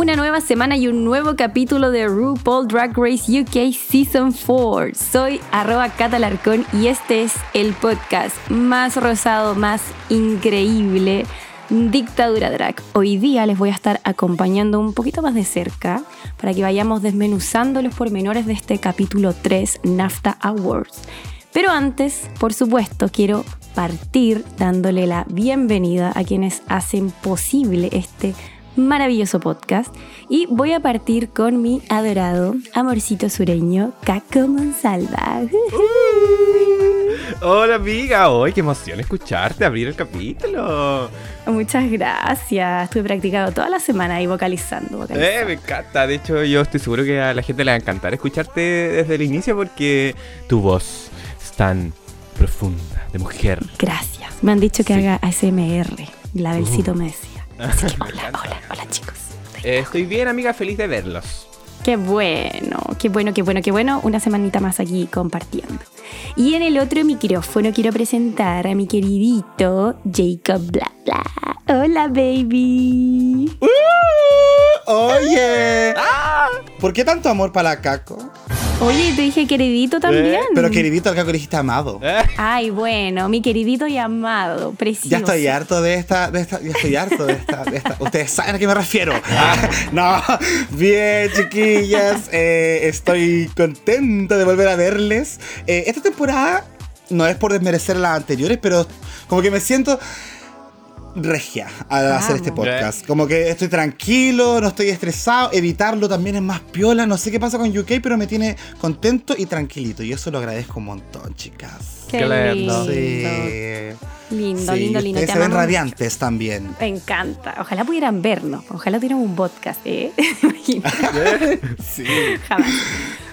Una nueva semana y un nuevo capítulo de RuPaul Drag Race UK Season 4. Soy arroba catalarcón y este es el podcast más rosado, más increíble, Dictadura Drag. Hoy día les voy a estar acompañando un poquito más de cerca para que vayamos desmenuzando los pormenores de este capítulo 3 NAFTA Awards. Pero antes, por supuesto, quiero partir dándole la bienvenida a quienes hacen posible este maravilloso podcast y voy a partir con mi adorado amorcito sureño, Caco Monsalva. Hola amiga, hoy qué emoción escucharte abrir el capítulo. Muchas gracias, estuve practicando toda la semana ahí vocalizando. vocalizando. Eh, me encanta, de hecho yo estoy seguro que a la gente le va a encantar escucharte desde el inicio porque tu voz es tan profunda, de mujer. Gracias, me han dicho que Sí. haga ASMR, la Belcito Uh. me decía. Así que Me hola, hola, hola chicos. Eh, estoy bien amiga, feliz de verlos. Qué bueno, qué bueno, qué bueno, qué bueno. Una semanita más aquí compartiendo. Y en el otro micrófono quiero presentar a mi queridito Jacob Bla Bla. Hola, baby. Oye, ¿por qué tanto amor para la Caco? Oye, te dije queridito también. Pero queridito, al le dijiste amado. Eh, Ay, bueno, mi queridito y amado, precioso. Ya estoy harto de esta, de esta, ya estoy harto de esta, de esta. Ustedes saben a qué me refiero. no, bien, chiquillas, eh, estoy contento de volver a verles. Eh, esta temporada no es por desmerecer las anteriores, pero como que me siento regia al hacer este Vamos. podcast. Como que estoy tranquilo, no estoy estresado. Evitarlo también es más piola. No sé qué pasa con UK, pero me tiene contento y tranquilito. Y eso lo agradezco un montón, chicas. Qué Qué lindo. lindo. Sí. Lindo, Sí, lindo, lindo. Te se ven radiantes también. Me encanta. Ojalá pudieran vernos. Ojalá tuviéramos un podcast, ¿eh? Sí. Jamás.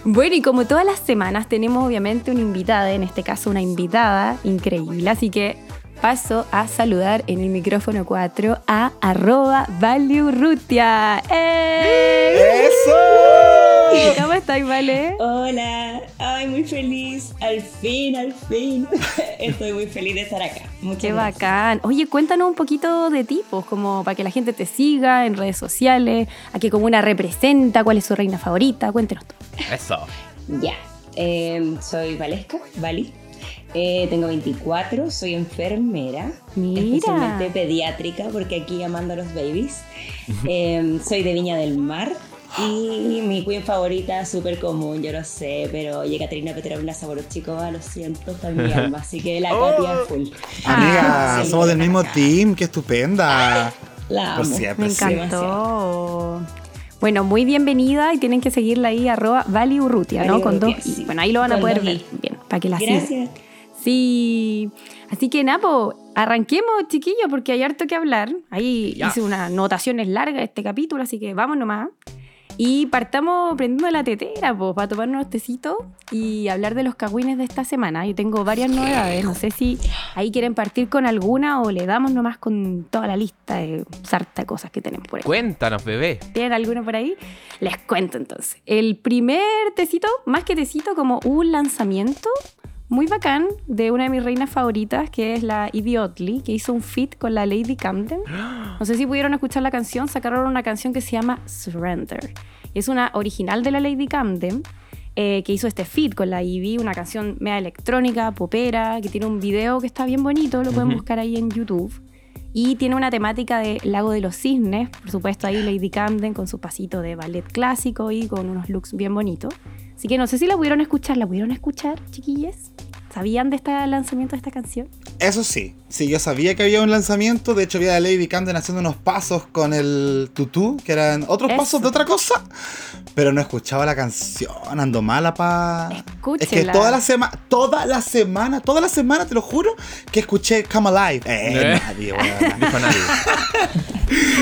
Bueno, y como todas las semanas tenemos obviamente una invitada, en este caso una invitada increíble, así que paso a saludar en el micrófono 4 a arroba ValueRutia. ¡Eh! ¡Eso! ¿Cómo estáis, Vale? Hola, ay, muy feliz, al fin, al fin. Estoy muy feliz de estar acá. Muchas Qué gracias. bacán. Oye, cuéntanos un poquito de ti, pues, como para que la gente te siga en redes sociales, a qué comuna representa, cuál es su reina favorita, cuéntenos todo. Eso. Ya, eh, soy Valesca, Vali. Eh, tengo 24, soy enfermera, Mira. especialmente pediátrica, porque aquí amando a los babies. Eh, soy de Viña del Mar. Y mi queen favorita, súper común, yo lo sé, pero oye, Caterina Petrovna Saborochikova, lo siento, está en mi alma, así que la Oh. Katia full. Amiga, Ah, somos del mismo acá. team, qué estupenda. La Por siempre. Me sí. encantó. Bueno, muy bienvenida y tienen que seguirla ahí, arroba ValiUrrutia, ¿no? Con dos sí. Bueno, ahí lo van a poder ver bien, para que la sigan. Gracias. Sí. Así que, Napo, arranquemos, chiquillos, porque hay harto que hablar. Ahí Ya. hice unas anotaciones largas de este capítulo, así que vamos nomás. Y partamos prendiendo la tetera, pues, para tomar unos tecitos y hablar de los cagüines de esta semana. Yo tengo varias novedades, no sé si ahí quieren partir con alguna o le damos nomás con toda la lista de sarta de cosas que tenemos por ahí. Cuéntanos, bebé. ¿Tienen alguno por ahí? Les cuento entonces. El primer tecito, más que tecito, como un lanzamiento muy bacán de una de mis reinas favoritas, que es la Oddly, que hizo un feat con la Lady Camden. No sé si pudieron escuchar la canción, sacaron una canción que se llama Surrender. Es una original de la Lady Camden. eh, que hizo este feat con la Evie, una canción media electrónica, popera, que tiene un video que está bien bonito, lo pueden buscar ahí en YouTube. Y tiene una temática de Lago de los Cisnes, por supuesto ahí Lady Camden con su pasito de ballet clásico y con unos looks bien bonitos. Así que no sé si la pudieron escuchar, ¿la pudieron escuchar, chiquillas? ¿Sabían de este lanzamiento de esta canción? Eso sí, sí, yo sabía que había un lanzamiento. De hecho, vi a Lady Camden haciendo unos pasos con el tutú, que eran otros Eso. pasos de otra cosa. Pero no escuchaba la canción, ando mala pa. Es que Escúchela. toda la semana, toda la semana, toda la semana, te lo juro, que escuché Come Alive. Eh, Eh. nadie, weón. Dijo nadie.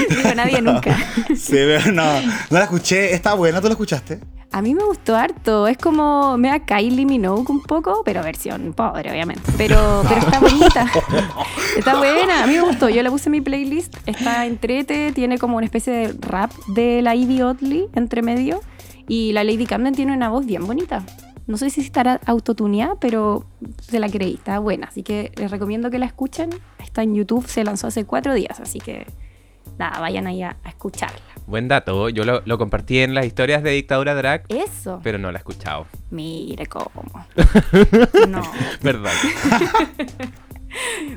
Dijo nadie nunca. Sí, pero no, no la escuché. Está buena, ¿tú la escuchaste? A mí me gustó harto. Es como me da Kylie Minogue un poco, pero versión pobre, obviamente. Pero, pero está bonita. está buena. A mí me gustó. Yo la puse en mi playlist. Está entrete. Tiene como una especie de rap de la Ivy Oddly entre medio. Y la Lady Camden tiene una voz bien bonita. No sé si estará autotuneada, pero se la creí. Está buena. Así que les recomiendo que la escuchen. Está en YouTube. Se lanzó hace cuatro días. Así que nada, vayan ahí a, a escucharla. Buen dato. Yo lo, lo compartí en las historias de Dictadura Drag, Eso. pero no la he escuchado. Mire cómo. No. ¿Verdad?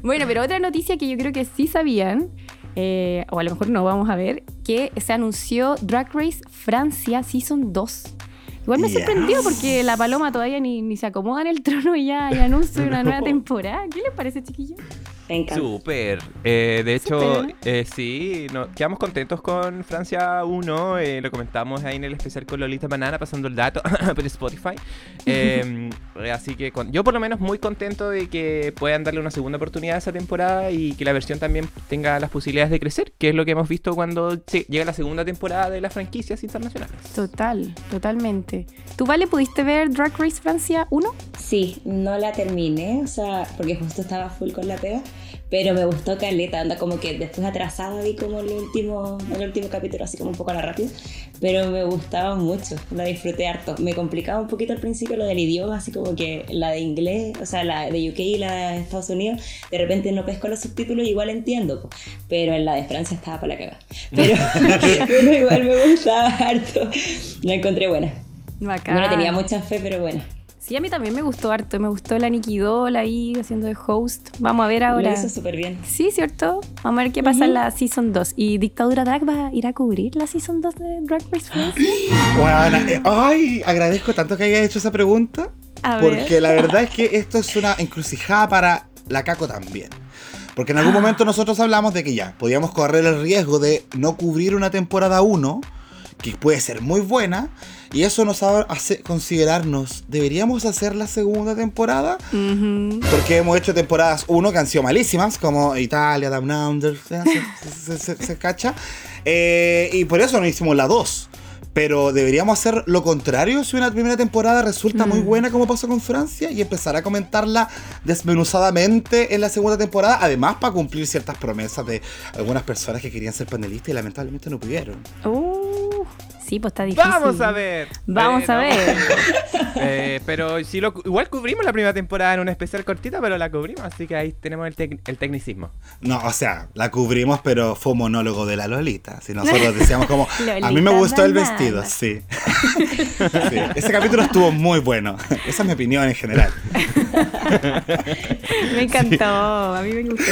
Bueno, pero otra noticia que yo creo que sí sabían, eh, o a lo mejor no vamos a ver, que se anunció Drag Race Francia Season 2. Igual me Yes. sorprendió porque la paloma todavía ni, ni se acomoda en el trono y ya, ya anuncia una nueva temporada. ¿Qué les parece, chiquillos? Me encanta. Súper. Eh, de hecho, eh, sí, no, quedamos contentos con Francia 1. eh, lo comentamos ahí en el especial con Lolita Banana, pasando el dato por Spotify. Eh, así que con- yo por lo menos muy contento de que puedan darle una segunda oportunidad a esa temporada y que la versión también tenga las posibilidades de crecer, que es lo que hemos visto cuando llega la segunda temporada de las franquicias internacionales. Total, totalmente. ¿Tú, Vale, pudiste ver Drag Race Francia 1? Sí, no la terminé, o sea, porque justo estaba full con la pega, pero me gustó Caleta, anda como que después atrasada vi como el último, el último capítulo, así como un poco a la rápida, pero me gustaba mucho, la disfruté harto. Me complicaba un poquito al principio lo del idioma, así como que la de inglés, o sea, la de UK y la de Estados Unidos, de repente no pesco los subtítulos, igual entiendo, pero en la de Francia estaba para la cagada. Pero, pero igual me gustaba harto, la encontré buena. Bacán. No le tenía mucha fe, pero buena. Sí, a mí también me gustó harto. Me gustó la Nikki Doll ahí haciendo de host. Vamos a ver ahora. Lo hizo súper bien. Sí, ¿cierto? Vamos a ver qué pasa en la Season 2. ¿Y Dictadura Drag va a ir a cubrir la Season 2 de Drag Race? Bueno, eh, ay, agradezco tanto que haya hecho esa pregunta. A ver. Porque la verdad es que esto es una encrucijada para la Caco también. Porque en algún Ah. momento nosotros hablamos de que ya, podíamos correr el riesgo de no cubrir una temporada 1, que puede ser muy buena, y eso nos ha- hace considerarnos, ¿deberíamos hacer la segunda temporada? Porque hemos hecho temporadas 1 que han sido malísimas, como Italia, Down Under, se, se- se- se cacha. Eh, y por eso no hicimos la 2. Pero deberíamos hacer lo contrario si una primera temporada resulta muy buena como pasó con Francia y empezar a comentarla desmenuzadamente en la segunda temporada, además para cumplir ciertas promesas de algunas personas que querían ser panelistas y lamentablemente no pudieron. Uh, sí, pues está difícil. Vamos a ver. Vamos a no. ver. Eh, pero si lo, igual cubrimos la primera temporada en una especial cortita, pero la cubrimos, así que ahí tenemos el, tec- el tecnicismo. No, o sea, la cubrimos, pero fue un monólogo de la Lolita. Si nosotros decíamos como, a mí me gustó el vestido, sí. Sí, Ese capítulo estuvo muy bueno. Esa es mi opinión en general. Me encantó, a mí me gustó.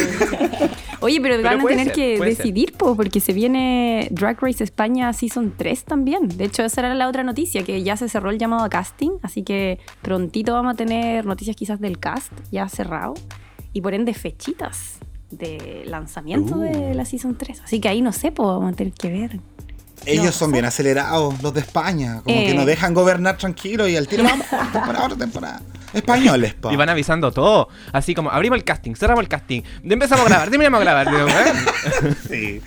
Oye, pero, van a tener ser, que ser. decidir, po, porque se viene Drag Race España Season 3 también. De hecho, esa era la otra noticia, que ya se cerró el llamado a casting, así que prontito vamos a tener noticias quizás del cast ya cerrado y por ende fechitas de lanzamiento de la Season 3. Así que ahí no sé, pues vamos a tener que ver. Ellos No, son bien acelerados, los de España. Como Eh. que nos dejan gobernar tranquilo y al tiro vamos, temporada, otra temporada. Españoles, pa. Y van avisando todo. Así como abrimos el casting, cerramos el casting, empezamos a grabar, terminamos a grabar. ¿eh? Sí,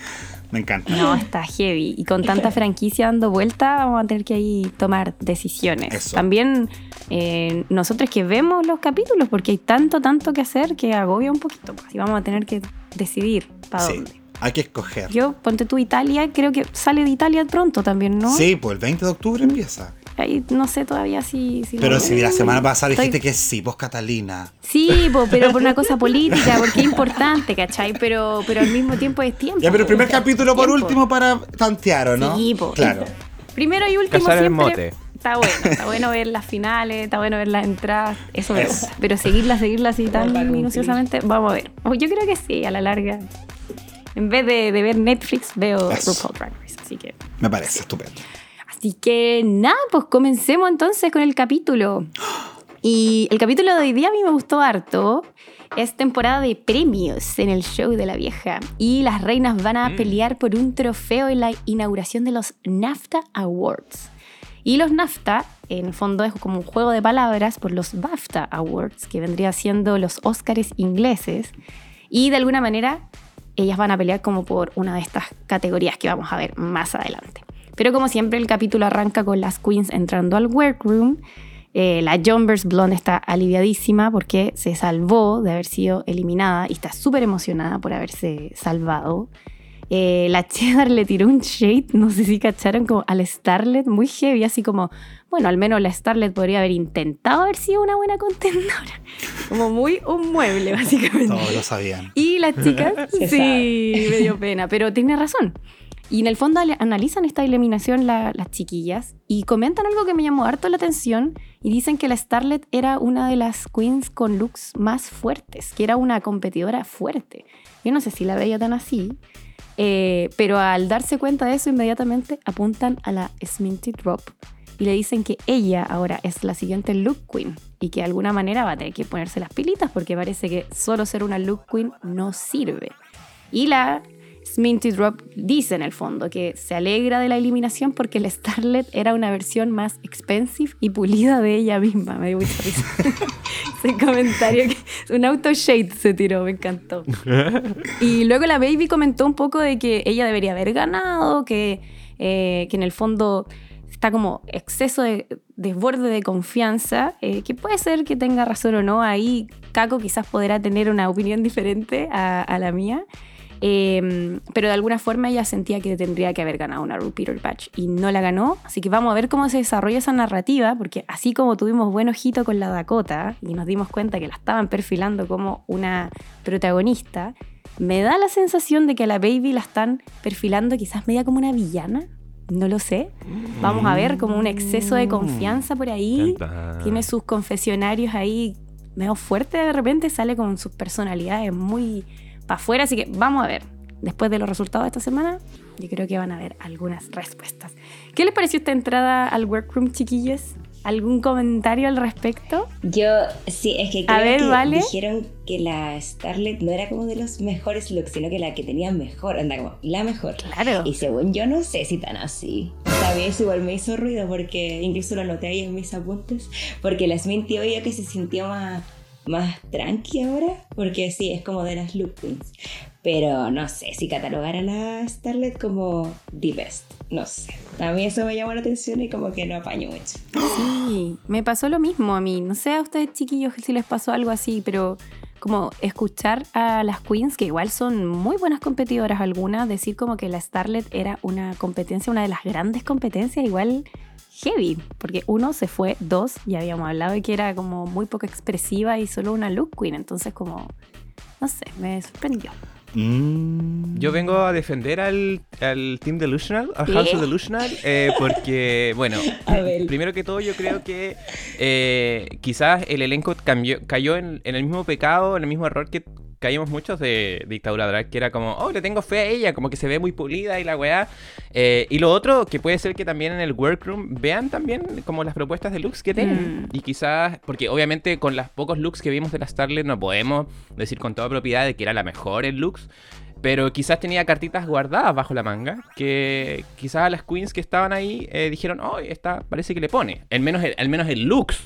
me encanta. No, está heavy. Y con tanta franquicia dando vuelta, vamos a tener que ahí tomar decisiones. Eso. También eh, nosotros que vemos los capítulos, porque hay tanto, tanto que hacer que agobia un poquito. Y vamos a tener que decidir para Sí, dónde. hay que escoger. Yo, ponte tú Italia, creo que sale de Italia pronto también, ¿no? Sí, pues el 20 de octubre empieza. Ahí no sé todavía si... si lo- Pero si la semana pasada Estoy- dijiste que sí, vos Catalina. Sí, po, pero por una cosa política, porque es importante, ¿cachai? Pero, pero al mismo tiempo es tiempo. Ya, pero el po. primer capítulo por Tiempo. último para tantear, ¿o no? Sí, po. Claro. Primero y último Cazar el siempre. mote. Está bueno, está bueno ver las finales, está bueno ver las entradas, eso me gusta. Pero seguirlas, seguirlas así tan minuciosamente, vamos a ver. Oh, Yo creo que sí, a la larga. En vez de, de ver Netflix, veo Eso. RuPaul Drag Race. Así que, Me parece estupendo. Así que nada, pues comencemos entonces con el capítulo. Y el capítulo de hoy día a mí me gustó harto. Es temporada de premios en el show de la vieja. Y las reinas van a pelear por un trofeo en la inauguración de los NAFTA Awards. Y los NAFTA, en el fondo, es como un juego de palabras por los BAFTA Awards, que vendría siendo los Óscares ingleses. Y de alguna manera, ellas van a pelear como por una de estas categorías que vamos a ver más adelante. Pero como siempre el capítulo arranca con las queens entrando al workroom. Eh, la Jumbers Blonde está aliviadísima porque se salvó de haber sido eliminada y está súper emocionada por haberse salvado. Eh, la Cheddar le tiró un shade, no sé si cacharon, como al Starlet, muy heavy, así como, bueno, al menos la Starlet podría haber intentado haber sido una buena contendora. Como muy un mueble, básicamente. Todos lo sabían. Y las chicas, sí, me dio pena, pero tiene razón. Y en el fondo analizan esta eliminación la- las chiquillas y comentan algo que me llamó harto la atención y dicen que la Starlet era una de las queens con looks más fuertes, que era una competidora fuerte. Yo no sé si la veía tan así, eh, pero al darse cuenta de eso inmediatamente apuntan a la Sminty Drop y le dicen que ella ahora es la siguiente look queen y que de alguna manera va a tener que ponerse las pilitas porque parece que solo ser una look queen no sirve. Y la Sminty Drop dice en el fondo que se alegra de la eliminación porque la Starlet era una versión más expensive y pulida de ella misma. Me dio mucha risa. Ese comentario, que, un auto shade se tiró, me encantó. Y luego la Baby comentó un poco de que ella debería haber ganado, que, eh, que en el fondo está como exceso de desborde de confianza, eh, que puede ser que tenga razón o no. Ahí Caco quizás podrá tener una opinión diferente a, a la mía. Eh, pero de alguna forma ella sentía que tendría que haber ganado una Repeater Patch y no la ganó. Así que vamos a ver cómo se desarrolla esa narrativa, porque así como tuvimos buen ojito con la Dakota y nos dimos cuenta que la estaban perfilando como una protagonista, me da la sensación de que a la Baby la están perfilando quizás media como una villana. No lo sé. Vamos a ver como un exceso de confianza por ahí. Tiene sus confesionarios ahí medio fuerte de repente, sale con sus personalidades muy para afuera, así que vamos a ver. Después de los resultados de esta semana, yo creo que van a haber algunas respuestas. ¿Qué les pareció esta entrada al workroom, chiquillos? ¿Algún comentario al respecto? Yo, sí, es que creo A ver, que vale. dijeron que la Starlet no era como de los mejores looks, sino que la que tenía mejor, anda como la mejor. Claro. Y según yo no sé si tan así. Vez igual me hizo ruido porque incluso lo noté ahí en mis apuntes, porque la Sminty obvio que se sintió más, más tranqui ahora, porque sí, es como de las look queens. Pero no sé si catalogar a la Starlet como the best, no sé. A mí eso me llamó la atención y como que no apaño mucho. Sí, me pasó lo mismo a mí. No sé a ustedes, chiquillos, si les pasó algo así, pero como escuchar a las queens, que igual son muy buenas competidoras algunas, decir como que la Starlet era una competencia, una de las grandes competencias, igual heavy, porque uno se fue, dos, ya habíamos hablado de que era como muy poco expresiva y solo una look queen, entonces como, no sé, me sorprendió. Mm. Yo vengo a defender al, al Team Delusional, al ¿Qué? House of Delusional, eh, porque, bueno, primero que todo yo creo que eh, quizás el elenco cambió, cayó en, en el mismo pecado, en el mismo error que caímos muchos de Dictadura Drag, que era como, oh, le tengo fe a ella, como que se ve muy pulida y la weá. Eh, y lo otro, que puede ser que también en el workroom vean también como las propuestas de looks que tienen. Mm. Y quizás, porque obviamente con los pocos looks que vimos de la Starlet no podemos decir con toda propiedad de que era la mejor en looks. Pero quizás tenía cartitas guardadas bajo la manga que quizás a las queens que estaban ahí eh, dijeron, oh, esta parece que le pone. Al menos, el- al menos el looks.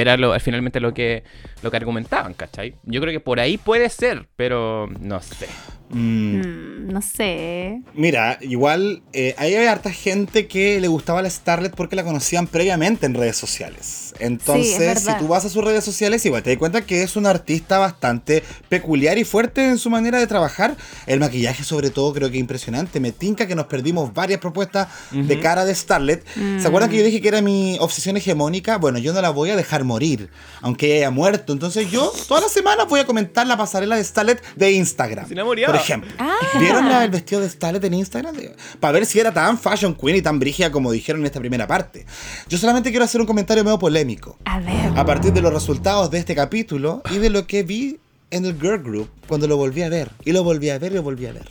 Que era lo, finalmente lo que, lo que argumentaban, ¿cachai? Yo creo que por ahí puede ser, pero no sé. Mm. Mm, no sé. Mira, igual eh, ahí hay harta gente que le gustaba la Starlet porque la conocían previamente en redes sociales. Entonces, si verdad. tú vas a sus redes sociales, igual te das cuenta que es una artista bastante peculiar y fuerte en su manera de trabajar. El maquillaje, sobre todo, creo que es impresionante. Me tinca que nos perdimos varias propuestas de cara de Starlet. ¿Se acuerdan que yo dije que era mi obsesión hegemónica? Bueno, yo no la voy a dejar morir, aunque ella haya muerto. Entonces, yo todas las semanas voy a comentar la pasarela de Starlet de Instagram. Si no murió. Por ejemplo. Ah. ¿Vieron la- el vestido de Starlet en Instagram? Para ver si era tan fashion queen y tan brígida como dijeron en esta primera parte. Yo solamente quiero hacer un comentario medio polémico. A ver. A partir de los resultados de este capítulo y de lo que vi en el Girl Group cuando lo volví a ver. Y lo volví a ver y lo volví a ver.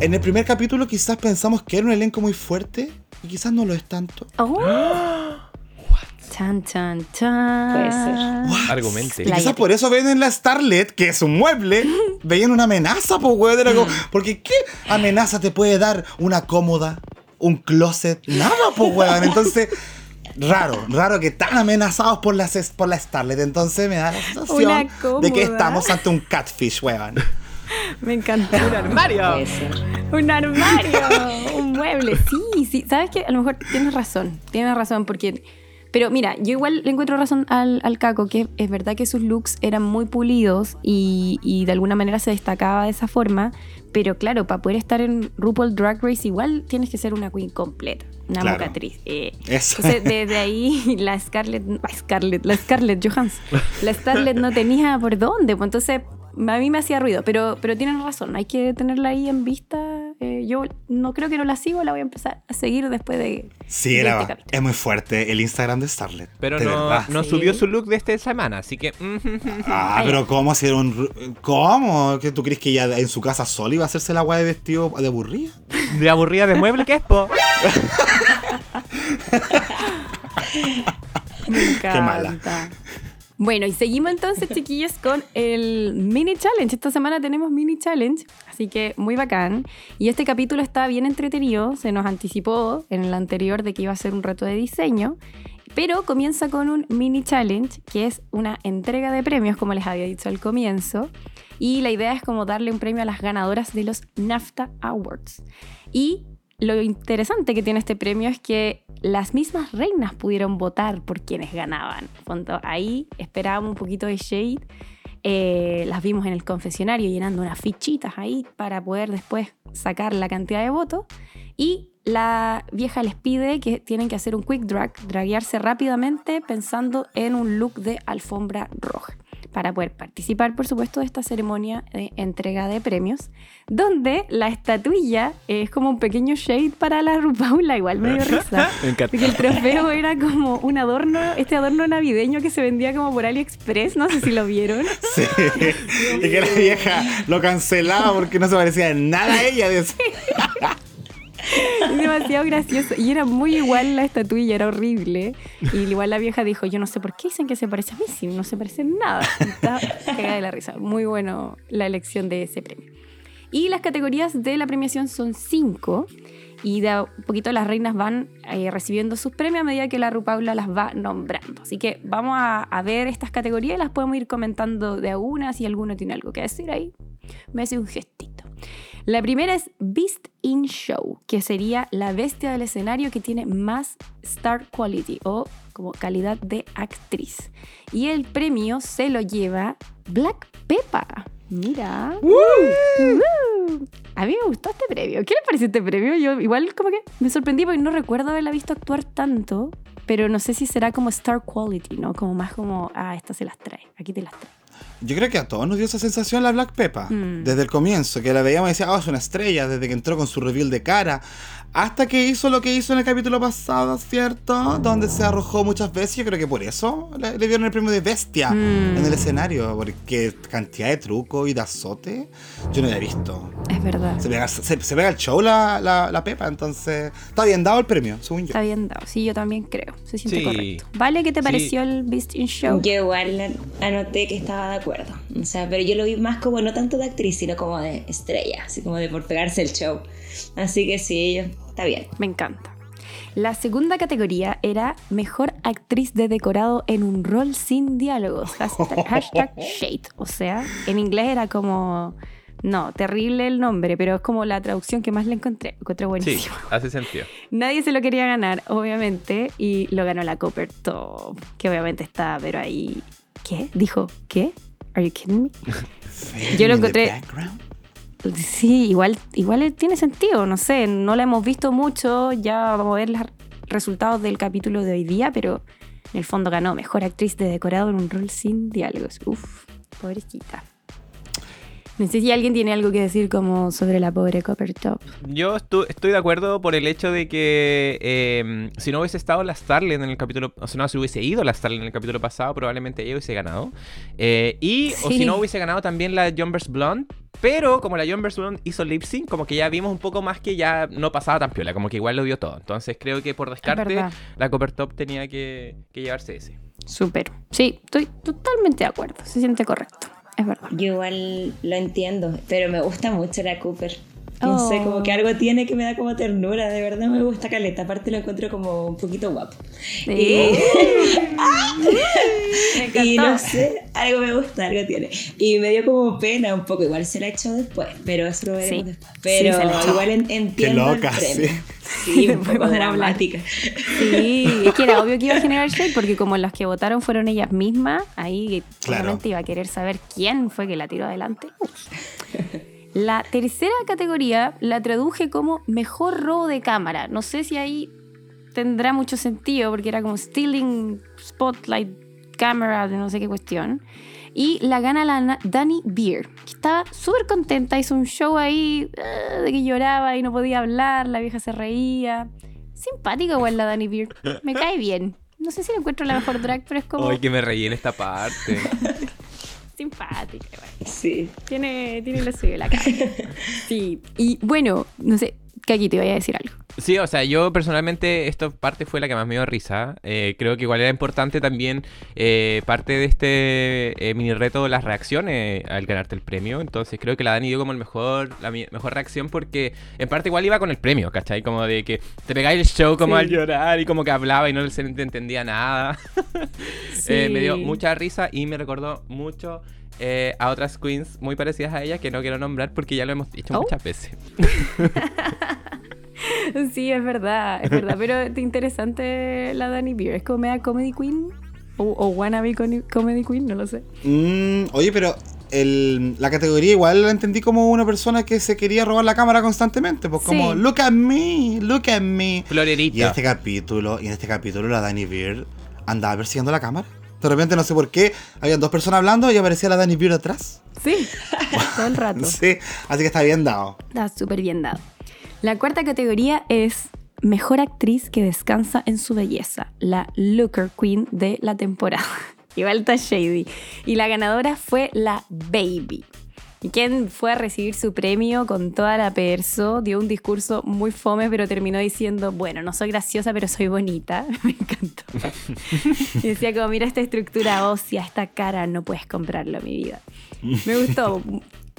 En el primer capítulo quizás pensamos que era un elenco muy fuerte y quizás no lo es tanto. Oh. Chan, chan, chan. Puede ser. Argumente. Y quizás por eso ven en la Starlet, que es un mueble, veían una amenaza, pues, weón. Era como, porque ¿qué amenaza te puede dar una cómoda, un closet? Nada, pues, weón. Entonces, raro, raro que tan amenazados por la, ses- por la Starlet. Entonces me da la sensación de que estamos ante un catfish, weón. Me encantó. ¡Mario! Puede ser. Un armario. Un muebles. Sí, sí. ¿Sabes qué? A lo mejor tienes razón. Tienes razón porque... Pero mira, yo igual le encuentro razón al, al Caco, que es verdad que sus looks eran muy pulidos y, y de alguna manera se destacaba de esa forma, pero claro, para poder estar en RuPaul Drag Race igual tienes que ser una queen completa, una Claro. mocatriz. Eh, Eso. entonces, desde ahí la Scarlett, Scarlett, la Scarlett Johansson, la Scarlett no tenía por dónde, pues entonces a mí me hacía ruido, pero, pero tienen razón, hay que tenerla ahí en vista. Eh, yo no creo que no la sigo, la voy a empezar a seguir después de, Sí, de era, este es muy fuerte el Instagram de Starlet. Pero de no, verdad. no Sí. subió su look de esta semana, así que... mm, Ah, Ay, pero ¿cómo hacer un... ¿Cómo? ¿Que tú crees que ya en su casa sola iba a hacerse la weá de vestido de aburrida? de aburrida de mueble que es, po. Me encanta. mala. Bueno, y seguimos entonces, chiquillos, con el mini challenge. Esta semana tenemos mini challenge, así que muy bacán. Y este capítulo está bien entretenido. Se nos anticipó en el anterior de que iba a ser un reto de diseño. Pero comienza con un mini challenge, que es una entrega de premios, como les había dicho al comienzo. Y la idea es como darle un premio a las ganadoras de los NAFTA Awards. Y lo interesante que tiene este premio es que las mismas reinas pudieron votar por quienes ganaban. Fondo, Ahí esperábamos un poquito de shade. Eh, las vimos en el confesionario llenando unas fichitas ahí para poder después sacar la cantidad de votos. Y la vieja les pide que tienen que hacer un quick drag, draguearse rápidamente pensando en un look de alfombra roja para poder participar, por supuesto, de esta ceremonia de entrega de premios, donde la estatuilla es como un pequeño shade para la RuPaula, igual me dio risa. Me encanta. Porque el trofeo era como un adorno, este adorno navideño que se vendía como por AliExpress, no sé si lo vieron. Sí. y que la vieja lo cancelaba porque no se parecía en nada a ella. decía. Es demasiado gracioso. Y era muy igual la estatuilla, era horrible. Y igual la vieja dijo, yo no sé por qué dicen que se parece a mí, si no se parece en nada. Estaba cagada de la risa. Muy bueno la elección de ese premio. Y las categorías de la premiación son cinco. Y de a poquito las reinas van eh, recibiendo sus premios a medida que la Rupaula las va nombrando. Así que vamos a, a ver estas categorías y las podemos ir comentando de a una. Si alguno tiene algo que decir ahí, me hace un gestito. La primera es Beast in Show, que sería la bestia del escenario que tiene más star quality o como calidad de actriz. Y el premio se lo lleva Black Peppa. Mira. Uh. A mí me gustó este premio. ¿Qué le pareció este premio? Yo igual como que me sorprendí porque no recuerdo haberla visto actuar tanto, pero no sé si será como star quality, ¿no? Como más como, ah, esta se las trae, aquí te las trae. Yo creo que a todos nos dio esa sensación la Black Peppa. Mm. Desde el comienzo, que la veíamos y decía, oh, es una estrella, desde que entró con su reveal de cara. Hasta que hizo lo que hizo en el capítulo pasado, ¿cierto? Donde se arrojó muchas veces. Yo creo que por eso le, le dieron el premio de bestia Mm. en el escenario. Porque cantidad de truco y de azote, yo no había visto. Es verdad. Se pega, se, se pega el show la, la, la Pepa, entonces está bien dado el premio, según yo. Está bien dado. Sí, yo también creo. Se siente Sí. correcto. ¿Vale? ¿Qué te Sí. pareció el Beast in Show? Yo igual anoté que estaba de acuerdo. O sea, pero yo lo vi más como no tanto de actriz, sino como de estrella, así como de por pegarse el show. Así que sí, está bien. Me encanta. La segunda categoría era Mejor Actriz de Decorado en un rol sin diálogos. Hashtag, hashtag Shade. O sea, en inglés era como... No, terrible el nombre, pero es como la traducción que más le encontré. Encontré Sí, buenísimo. hace sentido. Nadie se lo quería ganar, obviamente, y lo ganó la Copper Top, que obviamente está, pero ahí... ¿Qué? Dijo, ¿qué? ¿Are you kidding me? Yo lo In the encontré- background. Sí, igual, igual tiene sentido, no sé, no la hemos visto mucho, ya vamos a ver los resultados del capítulo de hoy día, pero en el fondo ganó Mejor Actriz de Decorado en un rol sin diálogos. Uf, pobrecita. No sé si alguien tiene algo que decir como sobre la pobre Copper Top. Yo estu- estoy de acuerdo por el hecho de que eh, si no hubiese estado la Starlet en el capítulo, o sea, no, si hubiese ido la Starlet en el capítulo pasado, probablemente ella hubiese ganado. Eh, y, o si no, hubiese ganado también la Jumbers Blonde. Pero como la Jumbers Blonde hizo lip sync, como que ya vimos un poco más que ya no pasaba tan piola, como que igual lo dio todo. Entonces creo que por descarte, la Copper Top tenía que, que llevarse ese. Súper. Sí, estoy totalmente de acuerdo, se siente correcto, es verdad. Yo igual lo entiendo, pero me gusta mucho la Cooper. No Oh. sé, como que algo tiene que me da como ternura, de verdad me gusta Caleta. Aparte lo encuentro como un poquito guapo. Eh. Y- Me Y no sé, algo me gusta, algo tiene. Y me dio como pena un poco, igual se la echó después, pero eso lo veremos Sí. después. Pero Sí, se la echó. igual en- entiendo loca, el premio. sí. Sí, un Después poco dramática. Sí, es que era obvio que iba a generar shade porque como las que votaron fueron ellas mismas, ahí Claro. obviamente iba a querer saber quién fue que la tiró adelante. La tercera categoría la traduje como mejor robo de cámara. No sé si ahí tendrá mucho sentido porque era como stealing spotlight camera de no sé qué cuestión. Y la gana la Dani Beer, que estaba súper contenta, hizo un show ahí eh, de que lloraba y no podía hablar, la vieja se reía. Simpática igual la Dani Beer, me cae bien. No sé si la encuentro la mejor drag, pero es como Ay, que me reí en esta parte. simpática igual. Sí. Tiene, tiene lo suyo la cara. Sí, y bueno, no sé, Kaki, te voy a decir algo. Sí, o sea, yo personalmente esta parte fue la que más me dio risa. Eh, creo que igual era importante también eh, parte de este eh, mini reto las reacciones al ganarte el premio. Entonces creo que la Dani dio como el mejor, la mejor reacción porque en parte igual iba con el premio, ¿cachai? Como de que te pegáis el show como Sí. al llorar y como que hablaba y no se entendía nada. Eh, me dio mucha risa y me recordó mucho eh, a otras queens muy parecidas a ella que no quiero nombrar porque ya lo hemos dicho Oh. muchas veces. Sí, es verdad, es verdad. Pero es interesante la Dani Beer. Es como media comedy queen o, o wannabe comedy queen, no lo sé. Mm, oye, pero el- la categoría igual la entendí como una persona que se quería robar la cámara constantemente. Pues como, Sí. look at me, look at me. Y en Florerita. este capítulo, y en este capítulo la Danny Beard andaba persiguiendo la cámara. De repente no sé por qué, habían dos personas hablando y aparecía la Danny Beard atrás. Sí, todo el rato. Sí, así que está bien dado. Está súper bien dado. La cuarta categoría es Mejor actriz que descansa en su belleza, la Looker Queen de la temporada. Igual está shady. Y la ganadora fue la Baby. Y quien fue a recibir su premio con toda la perso, dio un discurso muy fome, pero terminó diciendo, bueno, no soy graciosa, pero soy bonita. Me encantó. y decía como, mira esta estructura ósea, esta cara, no puedes comprarlo, mi vida. Me gustó.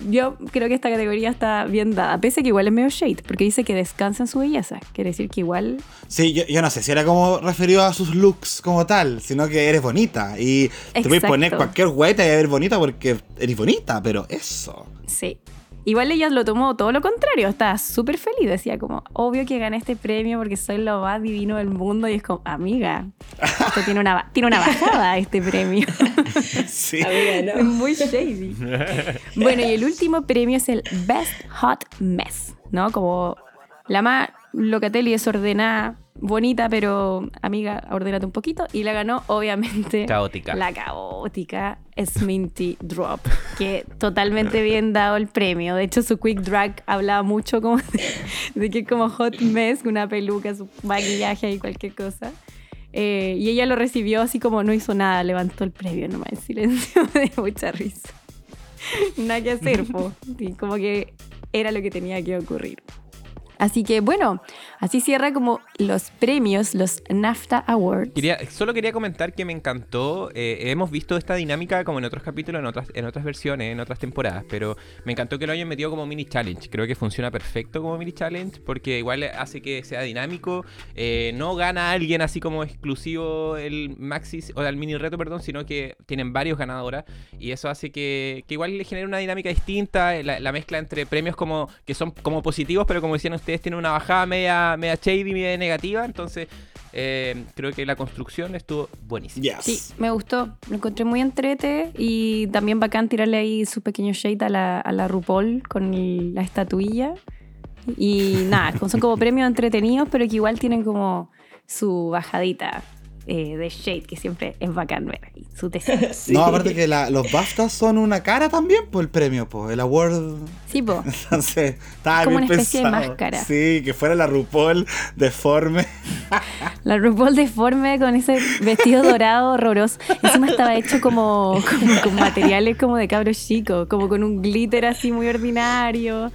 Yo creo que esta categoría está bien dada, pese a que igual es medio shade, porque dice que descansa en su belleza. Quiere decir que igual Sí, yo, yo no sé si era como referido a sus looks como tal, sino que eres bonita. Y te puedes Exacto. poner cualquier güey y te vas a ver bonita porque eres bonita, pero eso. Sí. Igual ella lo tomó todo lo contrario, estaba súper feliz, decía como, obvio que gané este premio porque soy lo más divino del mundo y es como, amiga, esto tiene una, tiene una bajada este premio. Sí. Amiga, no. muy shady. Bueno, y el último premio es el Best Hot Mess, ¿no? Como la más locatelia y desordenada, bonita, pero amiga, ordénate un poquito. Y la ganó, obviamente, Caótica. la caótica Sminty Drop, que totalmente bien dado el premio. De hecho, su Quick Drag hablaba mucho como de, de que como Hot Mess, una peluca, su maquillaje y cualquier cosa. Eh, y ella lo recibió así como no hizo nada, levantó el premio nomás en silencio, dio mucha risa. Nada que hacer, po. Sí, como que era lo que tenía que ocurrir. Así que bueno, así cierra como los premios, los NAFTA Awards. Quería, solo quería comentar que me encantó. eh, hemos visto esta dinámica como en otros capítulos, en otras, en otras versiones, en otras temporadas, pero me encantó que lo hayan metido como mini challenge. Creo que funciona perfecto como mini challenge porque igual hace que sea dinámico. eh, no gana alguien así como exclusivo el maxi o el mini reto, perdón, sino que tienen varios ganadoras y eso hace que, que igual le genere una dinámica distinta. La, la mezcla entre premios como que son como positivos, pero como decían ustedes, tiene una bajada media, media shady, media negativa. Entonces, eh, creo que la construcción estuvo buenísima. Yes. Sí, me gustó, lo encontré muy entrete y también bacán tirarle ahí su pequeño shade a la, a la RuPaul con el- la estatuilla. Y nada, son como premios entretenidos, pero que igual tienen como su bajadita eh, de shade, que siempre es bacán ver ahí, su tecito. Sí. No, aparte que la- los BAFTA son una cara también por el premio, pues el award. Sí, po. Entonces, estaba Como bien una especie de máscara. Sí, que fuera la RuPaul deforme. La RuPaul deforme con ese vestido dorado horroroso. Encima estaba hecho como, como con materiales como de cabros chicos, como con un glitter así muy ordinario.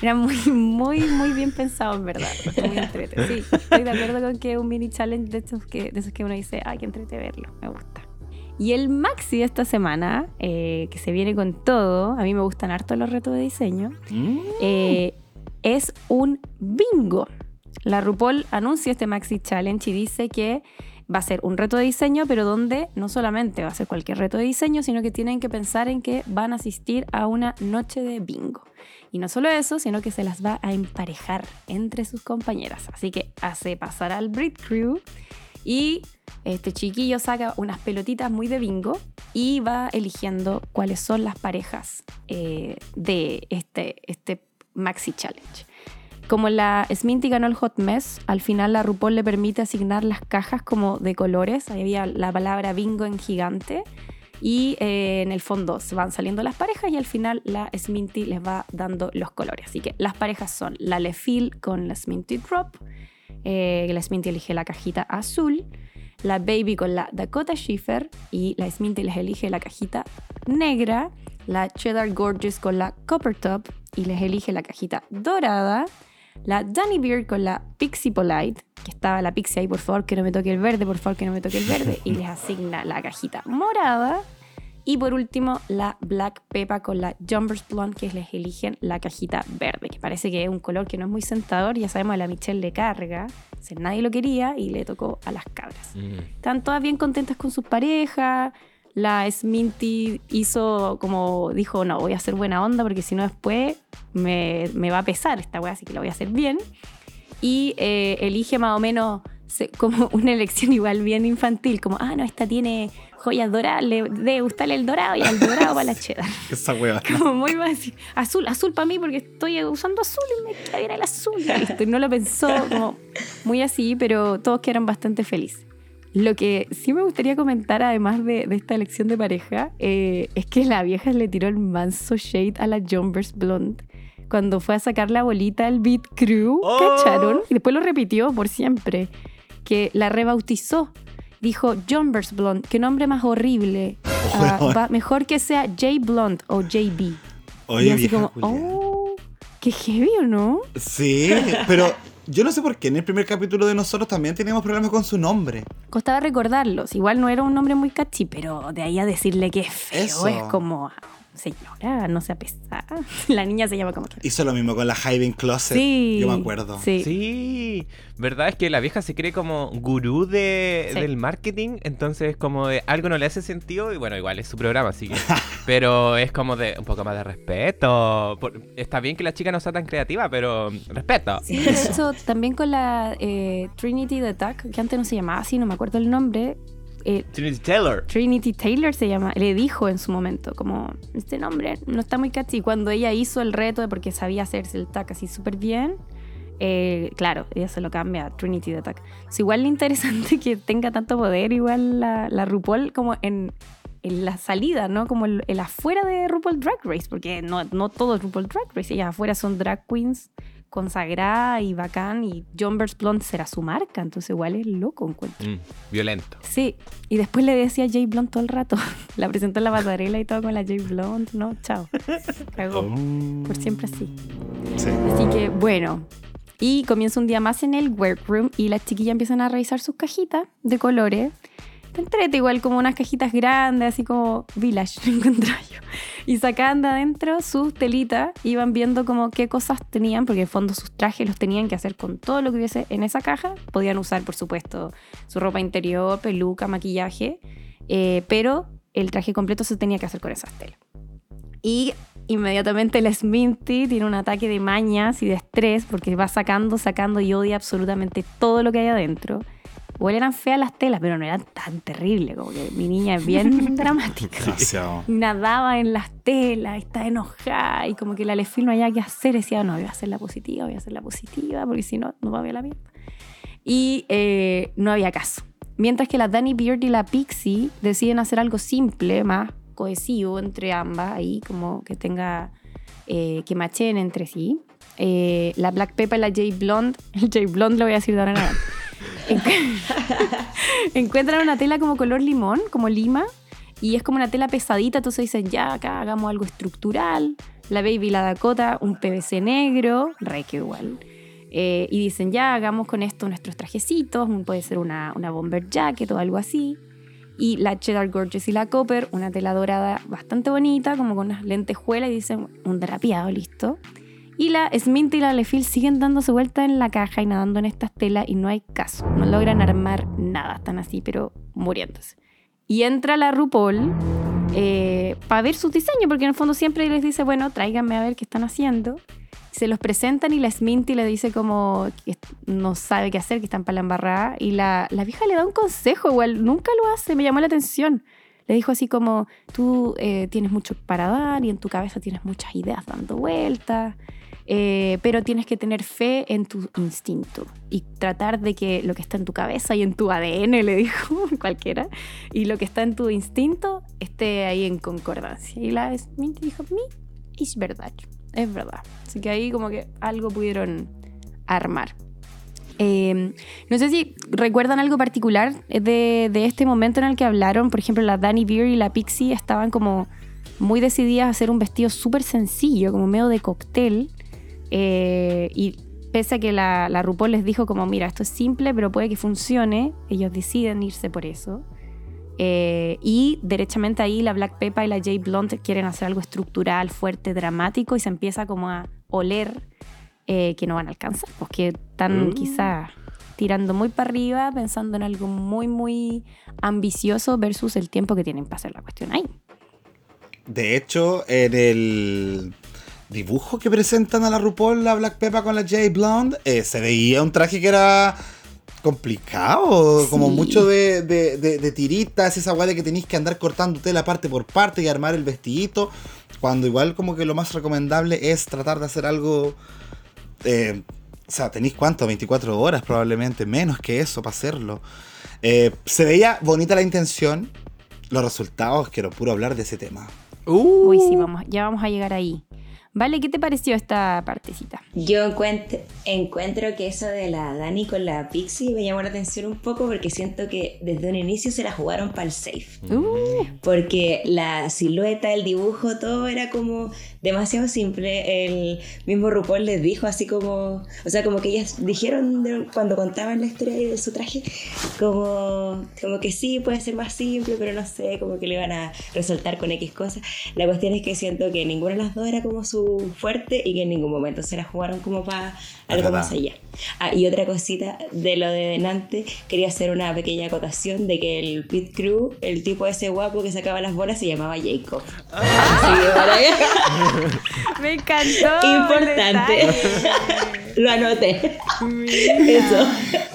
Era muy, muy, muy bien pensado, en verdad. Muy entrete. Sí, estoy de acuerdo con que un mini challenge de esos que, de esos que uno dice, ay, qué entrete verlo, me gusta. Y el maxi de esta semana, eh, que se viene con todo, a mí me gustan harto los retos de diseño, eh, es un bingo. La RuPaul anuncia este Maxi Challenge y dice que Va a ser un reto de diseño, pero donde no solamente va a ser cualquier reto de diseño, sino que tienen que pensar en que van a asistir a una noche de bingo. Y no solo eso, sino que se las va a emparejar entre sus compañeras. Así que hace pasar al Brit Crew y este chiquillo saca unas pelotitas muy de bingo y va eligiendo cuáles son las parejas eh, de este, este Maxi Challenge. Como la Sminty ganó el Hot Mess, al final la RuPaul le permite asignar las cajas como de colores. Ahí había la palabra bingo en gigante. Y eh, en el fondo se van saliendo las parejas y al final la Sminty les va dando los colores. Así que las parejas son la Lefil con la Sminty Drop. Eh, la Sminty elige la cajita azul. La Baby con la Dakota Schiffer. Y la Sminty les elige la cajita negra. La Cheddar Gorgeous con la Copper Top. Y les elige la cajita dorada. La Danny Beard con la Pixie Polite, que estaba la Pixie ahí, por favor, que no me toque el verde, por favor, que no me toque el verde, y les asigna la cajita morada. Y por último, la Black Peppa con la Jumpers Blonde, que les eligen la cajita verde, que parece que es un color que no es muy sentador. Ya sabemos, a la Michelle le carga. O nadie lo quería y le tocó a las cabras. Mm. Están todas bien contentas con sus parejas. La Sminty hizo como dijo, no, voy a hacer buena onda porque si no después me, me va a pesar esta weá, así que la voy a hacer bien. Y eh, elige más o menos se- como una elección igual bien infantil, como, ah, no, esta tiene joyas doradas, le debe gustarle el dorado y al dorado para la cheddar. Esa hueva. Como muy básico. Azul, azul para mí porque estoy usando azul y me queda bien el azul. Listo, y no lo pensó como muy así, pero todos quedaron bastante felices. Lo que sí me gustaría comentar, además de, de esta elección de pareja, eh, es que la vieja le tiró el manso shade a la Jumpers Blonde cuando fue a sacar la bolita al Beat Crew, Oh. ¿cacharon? Y después lo repitió por siempre, que la rebautizó. Dijo Jumpers Blonde, qué nombre más horrible. Ah, Weón. va- mejor que sea J Blonde o JB. Oye, y así vieja como, oh, qué heavy, ¿o no? Sí, pero yo no sé por qué en el primer capítulo de nosotros también teníamos problemas con su nombre. Costaba recordarlos. Igual no era un nombre muy catchy, pero de ahí a decirle que es feo Eso. es como, señora, no sea pesada. La niña se llama como quiera. Hizo lo mismo con la Hiding Closet. Sí. Yo me acuerdo. Sí. Sí, verdad es que la vieja se cree como gurú de, Sí. del marketing, entonces como de algo no le hace sentido y bueno, igual es su programa, así que... pero es como de un poco más de respeto. Por- está bien que la chica no sea tan creativa, pero respeto. Sí, de hecho, también con la eh, Trinity the Duck, que antes no se llamaba así, no me acuerdo el nombre. Eh, Trinity Taylor. Trinity Taylor se llama, le dijo en su momento, como, este nombre no está muy catchy. Cuando ella hizo el reto de porque sabía hacerse el tac así súper bien, eh, claro, ella se lo cambia a Trinity the Tac. Es igual interesante que tenga tanto poder, igual la, la RuPaul, como en, en la salida, ¿no? Como el, el afuera de RuPaul Drag Race, porque no, no todo es RuPaul Drag Race, ellas afuera son drag queens consagrada y bacán, y Jumpers Blonde será su marca, entonces igual es loco, encuentro. Mm, violento. Sí, y después le decía Jay Blonde todo el rato. La presentó en la pasarela y todo con la Jay Blonde. No, chao. Cagó. Por siempre así. Sí. Así que, bueno. Y comienza un día más en el workroom y las chiquillas empiezan a revisar sus cajitas de colores. Te entrete igual como unas cajitas grandes, así como Village, encontré yo. Y sacaban de adentro sus telitas, iban viendo como qué cosas tenían, porque en el fondo sus trajes los tenían que hacer con todo lo que hubiese en esa caja. Podían usar, por supuesto, su ropa interior, peluca, maquillaje, eh, pero el traje completo se tenía que hacer con esas telas. Y inmediatamente la Sminty tiene un ataque de mañas y de estrés porque va sacando, sacando y odia absolutamente todo lo que hay adentro. Igual eran feas las telas, pero no eran tan terribles, como que mi niña es bien dramática. Demasiado. Nadaba en las telas, está enojada y como que la Lefil no había que hacer, decía, no, voy a hacer la positiva, voy a hacer la positiva, porque si no, no va a ver la mierda. Y eh, no había caso. Mientras que la Danny Beard y la Pixie deciden hacer algo simple, más cohesivo entre ambas, ahí como que tenga, eh, que macheen entre sí. Eh, la Black Pepper y la J Blonde, el J Blonde lo voy a decir de ahora en adelante. Encu- Encuentran una tela como color limón, como lima, y es como una tela pesadita, entonces dicen, ya, acá hagamos algo estructural. La Baby la Dakota, un PVC negro, re que igual. Eh, y dicen, ya, hagamos con esto nuestros trajecitos, puede ser una, una bomber jacket o algo así. Y la Cheddar Gorgeous y la Copper, una tela dorada bastante bonita, como con unas lentejuelas, y dicen, un drapeado, listo. Y la Smint y la Lefil siguen dándose vuelta en la caja y nadando en estas telas y no hay caso. No logran armar nada. Están así, pero muriéndose. Y entra la RuPaul eh, para ver sus diseños, porque en el fondo siempre les dice, bueno, tráiganme a ver qué están haciendo. Se los presentan y la Sminty le dice como que no sabe qué hacer, que están para la embarrada. Y la, la vieja le da un consejo, igual, nunca lo hace, me llamó la atención. Le dijo así como, tú eh, tienes mucho para dar y en tu cabeza tienes muchas ideas dando vueltas. Eh, pero tienes que tener fe en tu instinto y tratar de que lo que está en tu cabeza y en tu ADN, le dijo cualquiera, y lo que está en tu instinto esté ahí en concordancia. Y la Smith dijo, mi, es verdad, es verdad. Así que ahí como que algo pudieron armar. Eh, no sé si recuerdan algo particular de, de, este momento en el que hablaron. Por ejemplo, la Danny Beer y la Pixie estaban como muy decididas a hacer un vestido súper sencillo, como medio de cóctel. Eh, y pese a que la, la RuPaul les dijo como, mira, esto es simple, pero puede que funcione, ellos deciden irse por eso. Eh, y derechamente ahí la Black Peppa y la Jay Blunt quieren hacer algo estructural, fuerte, dramático y se empieza como a oler eh, que no van a alcanzar, porque están Mm. quizás tirando muy para arriba, pensando en algo muy, muy ambicioso versus el tiempo que tienen para hacer la cuestión ahí. De hecho, en el dibujo que presentan a la RuPaul, la Black Peppa con la J Blonde, eh, se veía un traje que era complicado, como mucho de, de- de- de tiritas, esa guay de que tenéis que andar cortando tela parte por parte y armar el vestidito, cuando igual como que lo más recomendable es tratar de hacer algo... eh, o sea, tenéis cuánto, 24 horas probablemente, menos que eso para hacerlo. Eh, se veía bonita la intención, los resultados, quiero puro hablar de ese tema. Uh. Uy, sí, vamos, ya vamos a llegar ahí. Vale, ¿qué te pareció esta partecita? Yo encuentro, encuentro que eso de la Dani con la Pixie me llamó la atención un poco porque siento que desde un inicio se la jugaron para el safe. Uh, Porque la silueta, el dibujo, todo era como demasiado simple. El mismo RuPaul les dijo así como, o sea, como que ellas dijeron de- cuando contaban la historia de su traje, como, como que sí, puede ser más simple, pero no sé, como que le iban a resaltar con X cosas. La cuestión es que siento que ninguna de las dos era como su fuerte y que en ningún momento se la jugaron como para algo más allá. Ah, y otra cosita de lo de delante, quería hacer una pequeña acotación de que el pit crew, el tipo ese guapo que sacaba las bolas, se llamaba Jacob. Así que para me encantó. Importante. Lo anoté. Eso.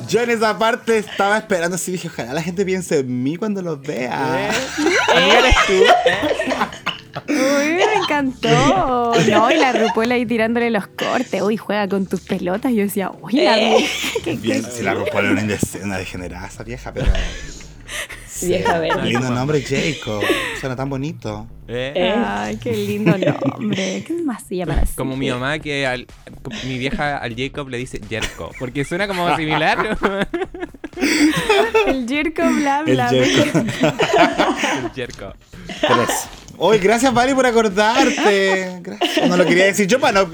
Yo en esa parte estaba esperando así, dije, ojalá la gente piense en mí cuando los vea. Amiga, eres tú. ¿eh? Uy, me encantó. No, y la RuPaul ahí tirándole los cortes. Uy, juega con tus pelotas. Yo decía, uy, la Eh. Bien, si la RuPaul era una, una degenerada esa vieja, pero... Vieja verde. Lindo nombre, Jacob. Suena tan bonito. ¿Eh? Eh. Ay, qué lindo nombre. ¿Qué más se llama así? Como mi mamá que al, mi vieja al Jacob le dice Jerko, porque suena como similar. El Jerko bla El bla. El Jerko. Eso. Hoy, gracias, Vali, por acordarte. Gracias. No lo quería decir yo, para no...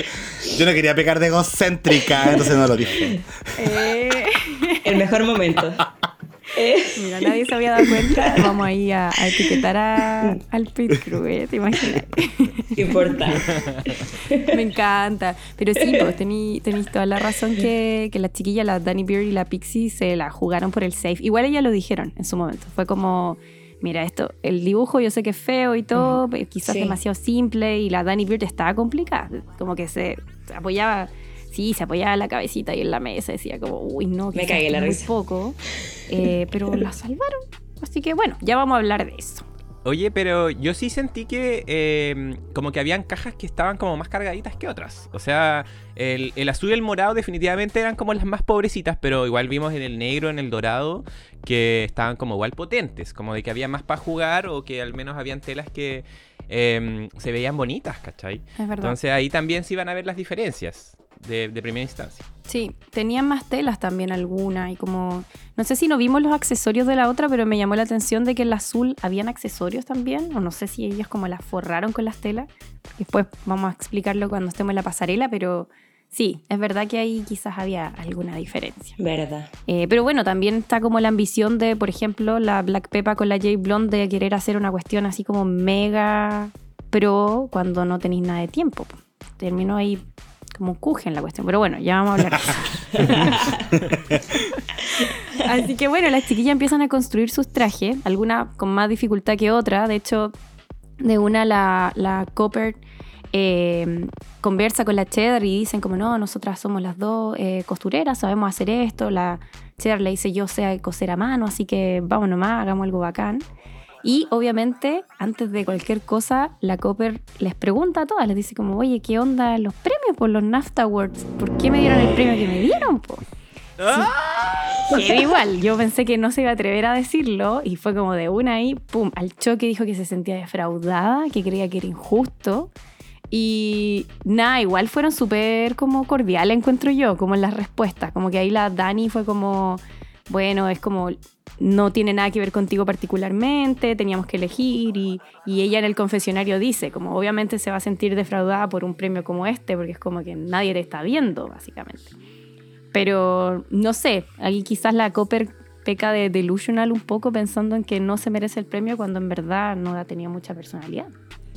Yo no quería pecar de egocéntrica, entonces no lo dije. Eh, El mejor momento. Eh, mira, nadie se había dado cuenta. Vamos ahí a, a etiquetar a- al Pit Crew, ¿eh? ¿te imaginas? importante. Me encanta. Pero sí, pues tenéis toda la razón que, que la chiquilla, la Danny Beer y la Pixie, se la jugaron por el safe. Igual ellas lo dijeron en su momento. Fue como, mira, esto, el dibujo yo sé que es feo y todo, pero quizás Sí. demasiado simple. Y la Danny Beer estaba complicada. Como que se apoyaba. Sí, se apoyaba la cabecita ahí en la mesa, decía como, uy, no, Me quizás cagué la muy risa. poco. Eh, pero la salvaron. Así que bueno, ya vamos a hablar de eso. Oye, pero yo sí sentí que eh, como que habían cajas que estaban como más cargaditas que otras. O sea, el, el azul y el morado definitivamente eran como las más pobrecitas, pero igual vimos en el negro, en el dorado, que estaban como igual potentes, como de que había más para jugar o que al menos habían telas que eh, se veían bonitas, ¿cachai? Es verdad. Entonces ahí también se iban a ver las diferencias de, de primera instancia. Sí, tenían más telas también alguna y como no sé si no vimos los accesorios de la otra, pero me llamó la atención de que en la azul habían accesorios también, o no sé si ellos como las forraron con las telas. Después vamos a explicarlo cuando estemos en la pasarela, pero sí, es verdad que ahí quizás había alguna diferencia. Verdad. Eh, pero bueno, también está como la ambición de, por ejemplo, la Black Peppa con la J Blonde de querer hacer una cuestión así como mega pro cuando no tenéis nada de tiempo. Terminó ahí como cujen la cuestión. Pero bueno, ya vamos a hablar. Así que bueno, las chiquillas empiezan a construir sus trajes, algunas con más dificultad que otra. De hecho, de una la, la Copper eh, conversa con la Cheddar y dicen como no, nosotras somos las dos eh, costureras, sabemos hacer esto. La Cheddar le dice yo sé coser a mano, así que vamos nomás, hagamos algo bacán. Y obviamente, antes de cualquier cosa, la Copper les pregunta a todas, les dice como, oye, ¿qué onda los premios por los NAFTA Awards? ¿Por qué me dieron el premio que me dieron? Po? igual, yo pensé que no se iba a atrever a decirlo y fue como de una ahí, pum, al choque dijo que se sentía defraudada, que creía que era injusto. Y nada, igual fueron súper como cordiales, encuentro yo, como en las respuestas. Como que ahí la Dani fue como, bueno, es como, no tiene nada que ver contigo particularmente, teníamos que elegir. Y, y ella en el confesionario dice, como obviamente se va a sentir defraudada por un premio como este, porque es como que nadie te está viendo, básicamente. Pero no sé, ahí quizás la Copper peca de delusional un poco pensando en que no se merece el premio cuando en verdad no tenido mucha personalidad.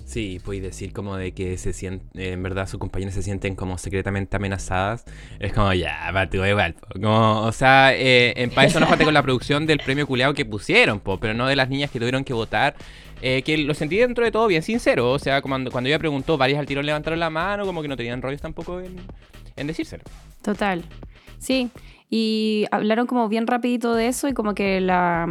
Sí, puedes decir como de que se sienten, en verdad sus compañeros se sienten como secretamente amenazadas. Es como, ya, va, tú igual. Como, o sea, eh, en eso no falta con la producción del premio culeado que pusieron, po, pero no de las niñas que tuvieron que votar. Eh, que lo sentí dentro de todo bien sincero. O sea, cuando, cuando ella preguntó, varias al tirón levantaron la mano, como que no tenían rollos tampoco en, en decírselo. Total. Sí, y hablaron como bien rapidito de eso y como que la,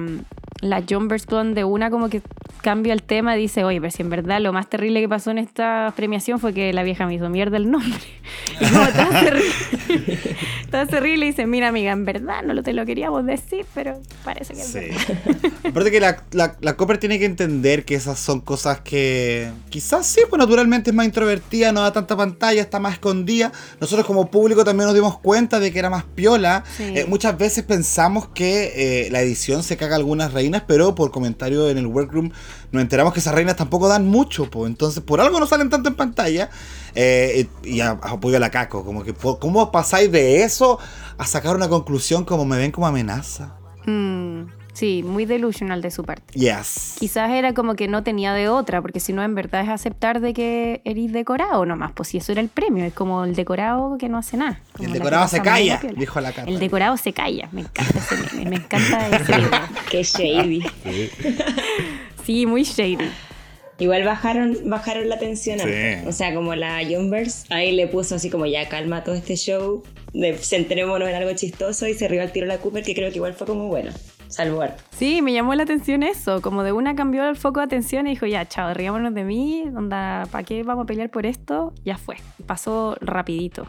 la John Blonde de una como que cambia el tema y dice, oye, pero si en verdad lo más terrible que pasó en esta premiación fue que la vieja me hizo mierda el nombre. Y como ríe, todo se ríe y dice, mira amiga, en verdad no lo te lo queríamos decir, pero parece que sí. Aparte que la, la, la Copper tiene que entender que esas son cosas que quizás sí, pues naturalmente es más introvertida, no da tanta pantalla, está más escondida. Nosotros como público también nos dimos cuenta de que era más piola. Eh, muchas veces pensamos que eh, la edición se caga algunas reinas, pero por comentario en el workroom nos enteramos que esas reinas tampoco dan mucho, pues entonces por algo no salen tanto en pantalla. Eh, y apoyo a la caco, como que ¿cómo pasáis de eso a sacar una conclusión como me ven como amenaza? Mm, sí, muy delusional de su parte. Yes. Quizás era como que no tenía de otra, porque si no, en verdad es aceptar de que eres decorado nomás. Pues si eso era el premio, es como el decorado que no hace nada. El decorado se calla, dijo la cara. El decorado se calla, me encanta ese me encanta ese Qué shady. Sí, muy shady. Igual bajaron, bajaron la tensión. O sea, como la Jumbers, ahí le puso así como ya calma todo este show, de, centrémonos en algo chistoso y se rió al tiro la Cooper, que creo que igual fue como bueno. Salvar. Sí, me llamó la atención eso, como de una cambió el foco de atención y dijo, ya, chao, riámonos de mí, ¿para qué vamos a pelear por esto? Ya fue, pasó rapidito.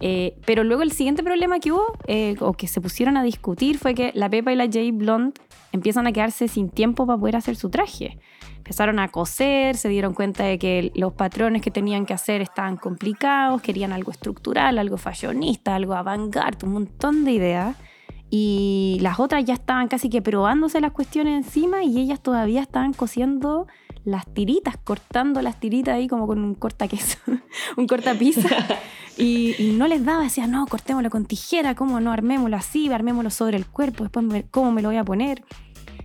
Eh, pero luego el siguiente problema que hubo, eh, o que se pusieron a discutir, fue que la Pepa y la Jay Blonde empiezan a quedarse sin tiempo para poder hacer su traje. Empezaron a coser, se dieron cuenta de que los patrones que tenían que hacer estaban complicados, querían algo estructural, algo fashionista, algo avant-garde, un montón de ideas. Y las otras ya estaban casi que probándose las cuestiones encima y ellas todavía estaban cosiendo las tiritas, cortando las tiritas ahí como con un corta queso, un corta pizza. Y, no les daba, decía, no, cortémoslo con tijera, ¿cómo no? Armémoslo así, armémoslo sobre el cuerpo, después cómo me lo voy a poner.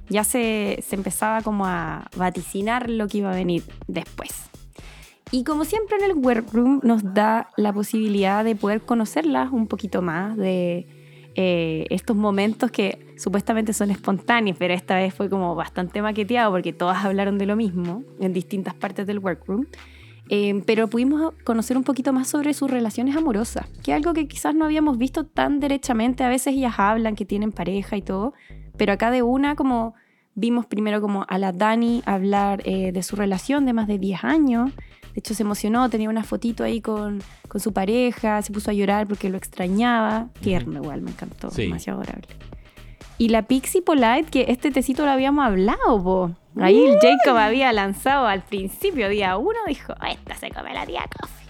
Ya se, se empezaba como a vaticinar lo que iba a venir después. Y como siempre en el workroom nos da la posibilidad de poder conocerlas un poquito más, de eh, estos momentos que supuestamente son espontáneos, pero esta vez fue como bastante maqueteado porque todas hablaron de lo mismo en distintas partes del workroom. Eh, pero pudimos conocer un poquito más sobre sus relaciones amorosas, que algo que quizás no habíamos visto tan derechamente. A veces ellas hablan que tienen pareja y todo, pero acá de una como vimos primero como a la Dani hablar eh, de su relación de más de 10 años. De hecho se emocionó, tenía una fotito ahí con, con su pareja, se puso a llorar porque lo extrañaba. Tierno igual, me encantó, demasiado adorable. Y la Pixie Polite, que este tecito lo habíamos hablado, po. Ahí el Jacob había lanzado al principio, día uno, dijo, esta se come la tía Coffee.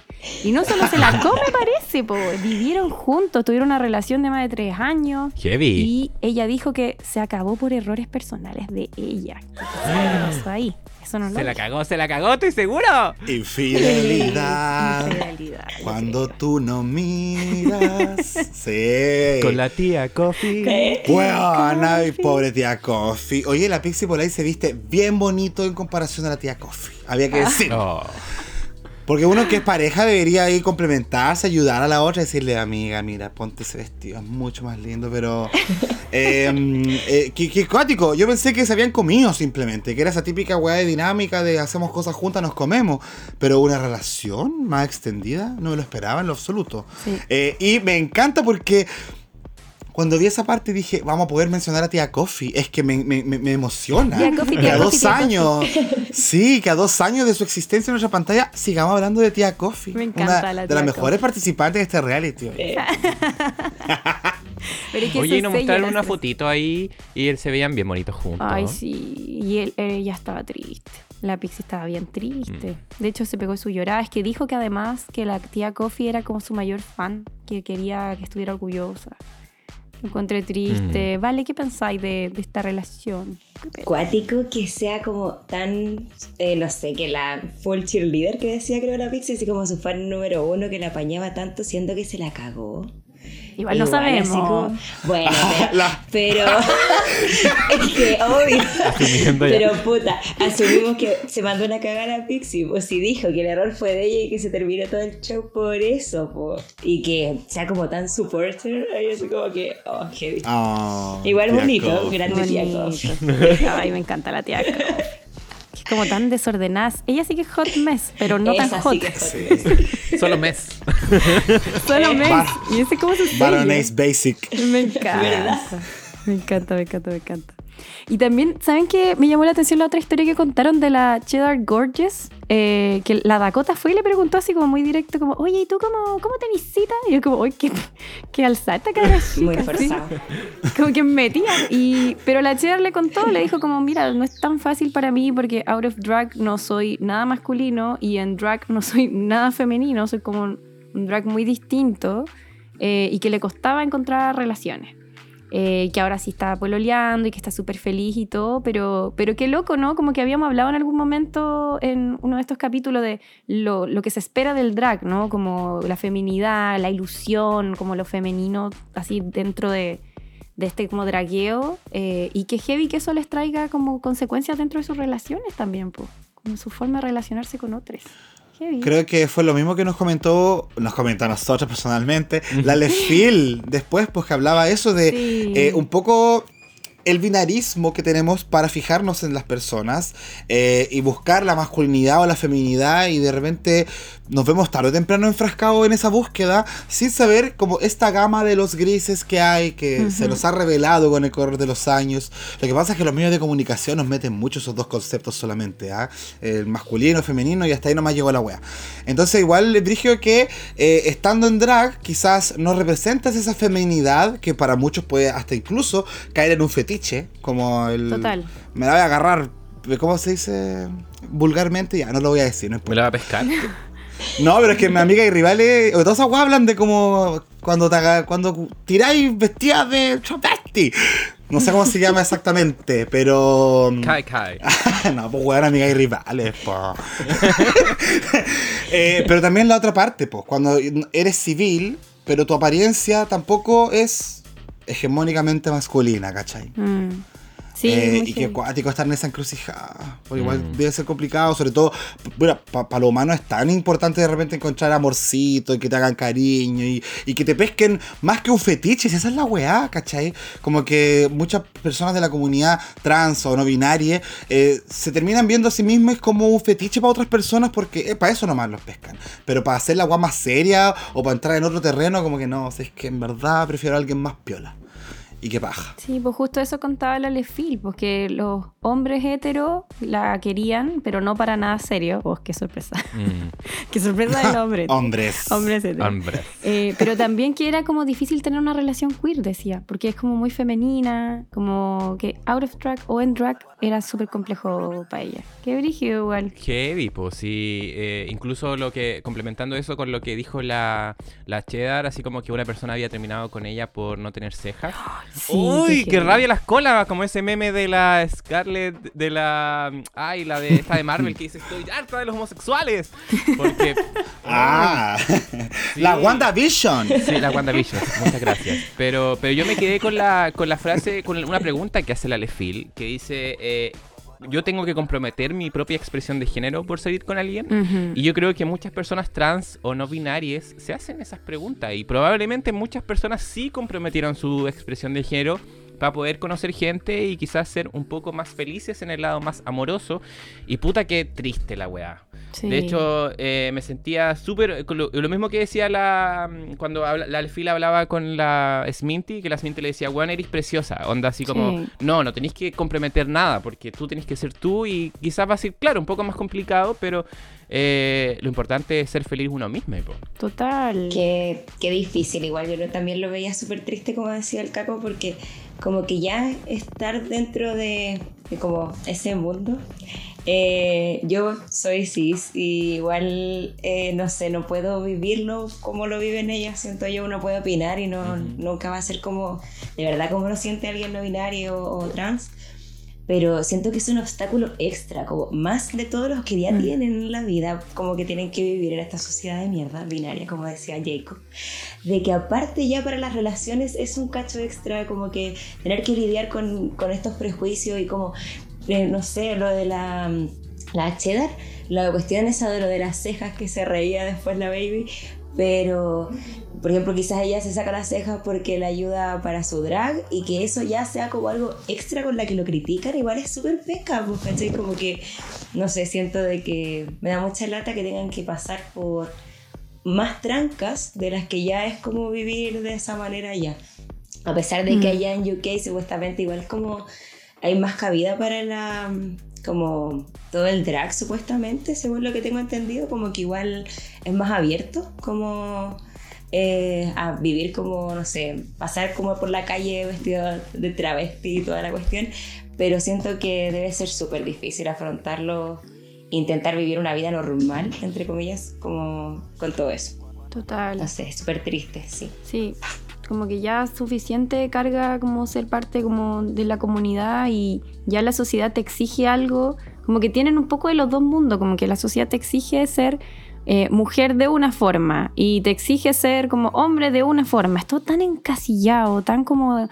Y no solo se la come, parece, po. vivieron juntos, tuvieron una relación de más de tres años. Heavy. Y ella dijo que se acabó por errores personales de ella. ¿Qué pasó ahí? Eso no se la cagó, se la cagó, estoy seguro. Infidelidad. Infidelidad. Cuando tú no miras. sí. Con la tía Coffee. Bueno, ay, pobre tía Coffee. Oye, la Pixie por ahí se viste bien bonito en comparación a la tía Coffee. Había que ah. decir. Porque uno que es pareja debería ahí complementarse, ayudar a la otra, decirle, amiga, mira, ponte ese vestido, es mucho más lindo, pero... eh, eh, qué, qué cuático. Yo pensé que se habían comido simplemente, que era esa típica weá de dinámica de hacemos cosas juntas, nos comemos. Pero una relación más extendida, no me lo esperaba en lo absoluto. Sí. Eh, y me encanta porque... Cuando vi esa parte dije, vamos a poder mencionar a Tía Coffee. Es que me, me- me- me emociona. Tía Coffee, que Tía a Coffee, dos Tía años, sí, que a dos años de su existencia en nuestra pantalla, sigamos hablando de Tía Coffee. Me encanta una la de Tía las mejores participantes de este reality. oye. Pero es que Oye, y nos mostraron una fotito ahí y él se veían bien bonitos juntos. Ay, sí. Y él, ella estaba triste. La Pixie estaba bien triste. Mm. De hecho, se pegó su llorada. Es que dijo que además que la tía Coffee era como su mayor fan, que quería que estuviera orgullosa. Me encontré triste. Mm. Vale, ¿qué pensáis de, de esta relación? ¿Qué pe- Cuático que sea como tan, eh, no sé, que la full cheerleader que decía creo la Pixie, así como su fan número uno que la apañaba tanto siendo que se la cagó. Igual no sabemos. como- bueno, pero, pero es que obvio. Asumiendo ya. Pero puta, asumimos que se mandó una cagada a Pixie, pues si dijo que el error fue de ella y que se terminó todo el show por eso, po. y que sea como tan supporter, ahí así como que, oh, heavy. Oh, Igual Tía bonito, grande tía. Ay, me encanta la tía Es como tan desordenada. Ella sí que es hot mess, pero no tan hot. sí que es hot. Solo mes. Solo mess. Bar- Y ese su sello. Baroness Basic. Me encanta. ¿Verdad? Me encanta, me encanta, me encanta. Y también, ¿saben qué? Me llamó la atención la otra historia que contaron de la Cheddar Gorgeous. eh, que la Dakota fue y le preguntó así como muy directo, como, oye, ¿y tú cómo, cómo te visitas? Y yo como, oye, qué, qué alzada cara Muy chica", así. forzado. Como que me metía. Y, pero la Cheddar le contó, le dijo como, mira, no es tan fácil para mí porque out of drag no soy nada masculino y en drag no soy nada femenino, soy como un, un drag muy distinto eh, y que le costaba encontrar relaciones. Eh, que ahora sí está pololeando y que está súper feliz y todo, pero, pero qué loco, ¿no? Como que habíamos hablado en algún momento en uno de estos capítulos de lo, lo que se espera del drag, ¿no? Como la feminidad, la ilusión, como lo femenino, así dentro de, de este como dragueo, eh, y que heavy que eso les traiga como consecuencias dentro de sus relaciones también, pues, como su forma de relacionarse con otros. Creo que fue lo mismo que nos comentó, nos comentó a nosotros personalmente, la Lefil después, pues que hablaba eso de Sí. eh, un poco el binarismo que tenemos para fijarnos en las personas eh, y buscar la masculinidad o la feminidad y de repente nos vemos tarde o temprano enfrascados en esa búsqueda sin saber como esta gama de los grises que hay que se nos ha revelado con el correr de los años. Lo que pasa es que los medios de comunicación nos meten mucho esos dos conceptos solamente, ¿ah? el masculino, femenino y hasta ahí nomás llegó la wea. Entonces igual dije que eh, estando en drag quizás no representas esa feminidad que para muchos puede hasta incluso caer en un fetiche, como el... Total. Me la voy a agarrar, ¿cómo se dice? Vulgarmente, ya no lo voy a decir, no ¿Me la va a pescar? no, pero es que mi amiga y rivales, todas esas hablan de como cuando te haga- cuando tiráis vestidas de travesti. No sé cómo se llama exactamente, pero. Kai Kai. no, pues weón, amiga y rivales, po. Eh, pero también la otra parte, pues, cuando eres civil, pero tu apariencia tampoco es hegemónicamente masculina, ¿cachai? Mm. Sí, Eh, muy y qué heavy. cuático estar en esa encrucijada. Porque igual Mm. debe ser complicado, sobre todo, bueno, para lo humano es tan importante de repente encontrar amorcito y que te hagan cariño y, y que te pesquen más que un fetiche, si esa es la weá, ¿cachai? Como que muchas personas de la comunidad trans o no binaria eh, se terminan viendo a sí mismas como un fetiche para otras personas porque para eso nomás los pescan. Pero para hacer la weá más seria o para entrar en otro terreno, como que no, o sea, es que en verdad prefiero a alguien más piola. Y qué paja. Sí, pues justo eso contaba la Lefil, porque los hombres heteros la querían, pero no para nada serio. Oh, qué sorpresa. Mm, qué sorpresa del hombre. Hombres. Hombres heteros. hombre. Eh, pero también que era como difícil tener una relación queer, decía, porque es como muy femenina, como que out of drag o en drag era súper complejo para ella. Qué brígido igual. Heavy, pues sí. eh, incluso lo que, complementando eso con lo que dijo la, la Cheddar, así como que una persona había terminado con ella por no tener cejas. Sí, Uy, qué heavy. rabia las colas, como ese meme de la Scarlett, de la... Ay, la de esta de Marvel que dice, estoy harta de los homosexuales. Porque... Ah, Sí. la WandaVision. Sí, la WandaVision, muchas gracias. Pero, pero yo me quedé con la, con la frase, con una pregunta que hace la Lefil, que dice, eh, yo tengo que comprometer mi propia expresión de género por salir con alguien. Y yo creo que muchas personas trans o no binarias se hacen esas preguntas y probablemente muchas personas sí comprometieron su expresión de género para poder conocer gente y quizás ser un poco más felices en el lado más amoroso. Y puta que triste la weá. Sí. De hecho, eh, me sentía súper... Lo, lo mismo que decía la... mm, Cuando habla- la Alfila hablaba con la Sminty, que la Sminty le decía, weón, eres preciosa. Onda así como, Sí. no, no tenéis que comprometer nada, porque tú tenés que ser tú y quizás va a ser, claro, un poco más complicado, pero eh, lo importante es ser feliz uno mismo. po. Total. Qué, qué difícil, igual yo también lo veía súper triste, como decía el caco, porque como que ya estar dentro de, de como ese mundo, eh, yo soy cis y igual, eh, no sé, no puedo vivirlo como lo viven ellas, siento yo, uno puede opinar y no, nunca va a ser como, de verdad, como lo siente alguien no binario o, o trans. Pero siento que es un obstáculo extra, como más de todos los que ya Mm. tienen en la vida, como que tienen que vivir en esta sociedad de mierda binaria, como decía Jacob. De que aparte ya para las relaciones es un cacho extra, como que tener que lidiar con, con estos prejuicios y como, eh, no sé, lo de la, la cheddar, la cuestión esa de lo de las cejas que se reía después la baby, pero por ejemplo quizás ella se saca las cejas porque le ayuda para su drag y que eso ya sea como algo extra con la que lo critican igual es súper pesca pues ¿cachai? como que no sé siento de que me da mucha lata que tengan que pasar por más trancas de las que ya es como vivir de esa manera ya a pesar de que Mm. allá en UK supuestamente igual es como hay más cabida para la como todo el drag supuestamente según lo que tengo entendido como que igual es más abierto como eh, a vivir como no sé pasar como por la calle vestido de travesti y toda la cuestión pero siento que debe ser súper difícil afrontarlo intentar vivir una vida normal entre comillas como con todo eso. Total. no sé súper triste sí. Sí, como que ya es suficiente carga como ser parte como de la comunidad y ya la sociedad te exige algo, como que tienen un poco de los dos mundos, como que la sociedad te exige ser eh, mujer de una forma y te exige ser como hombre de una forma. Es todo tan encasillado, tan como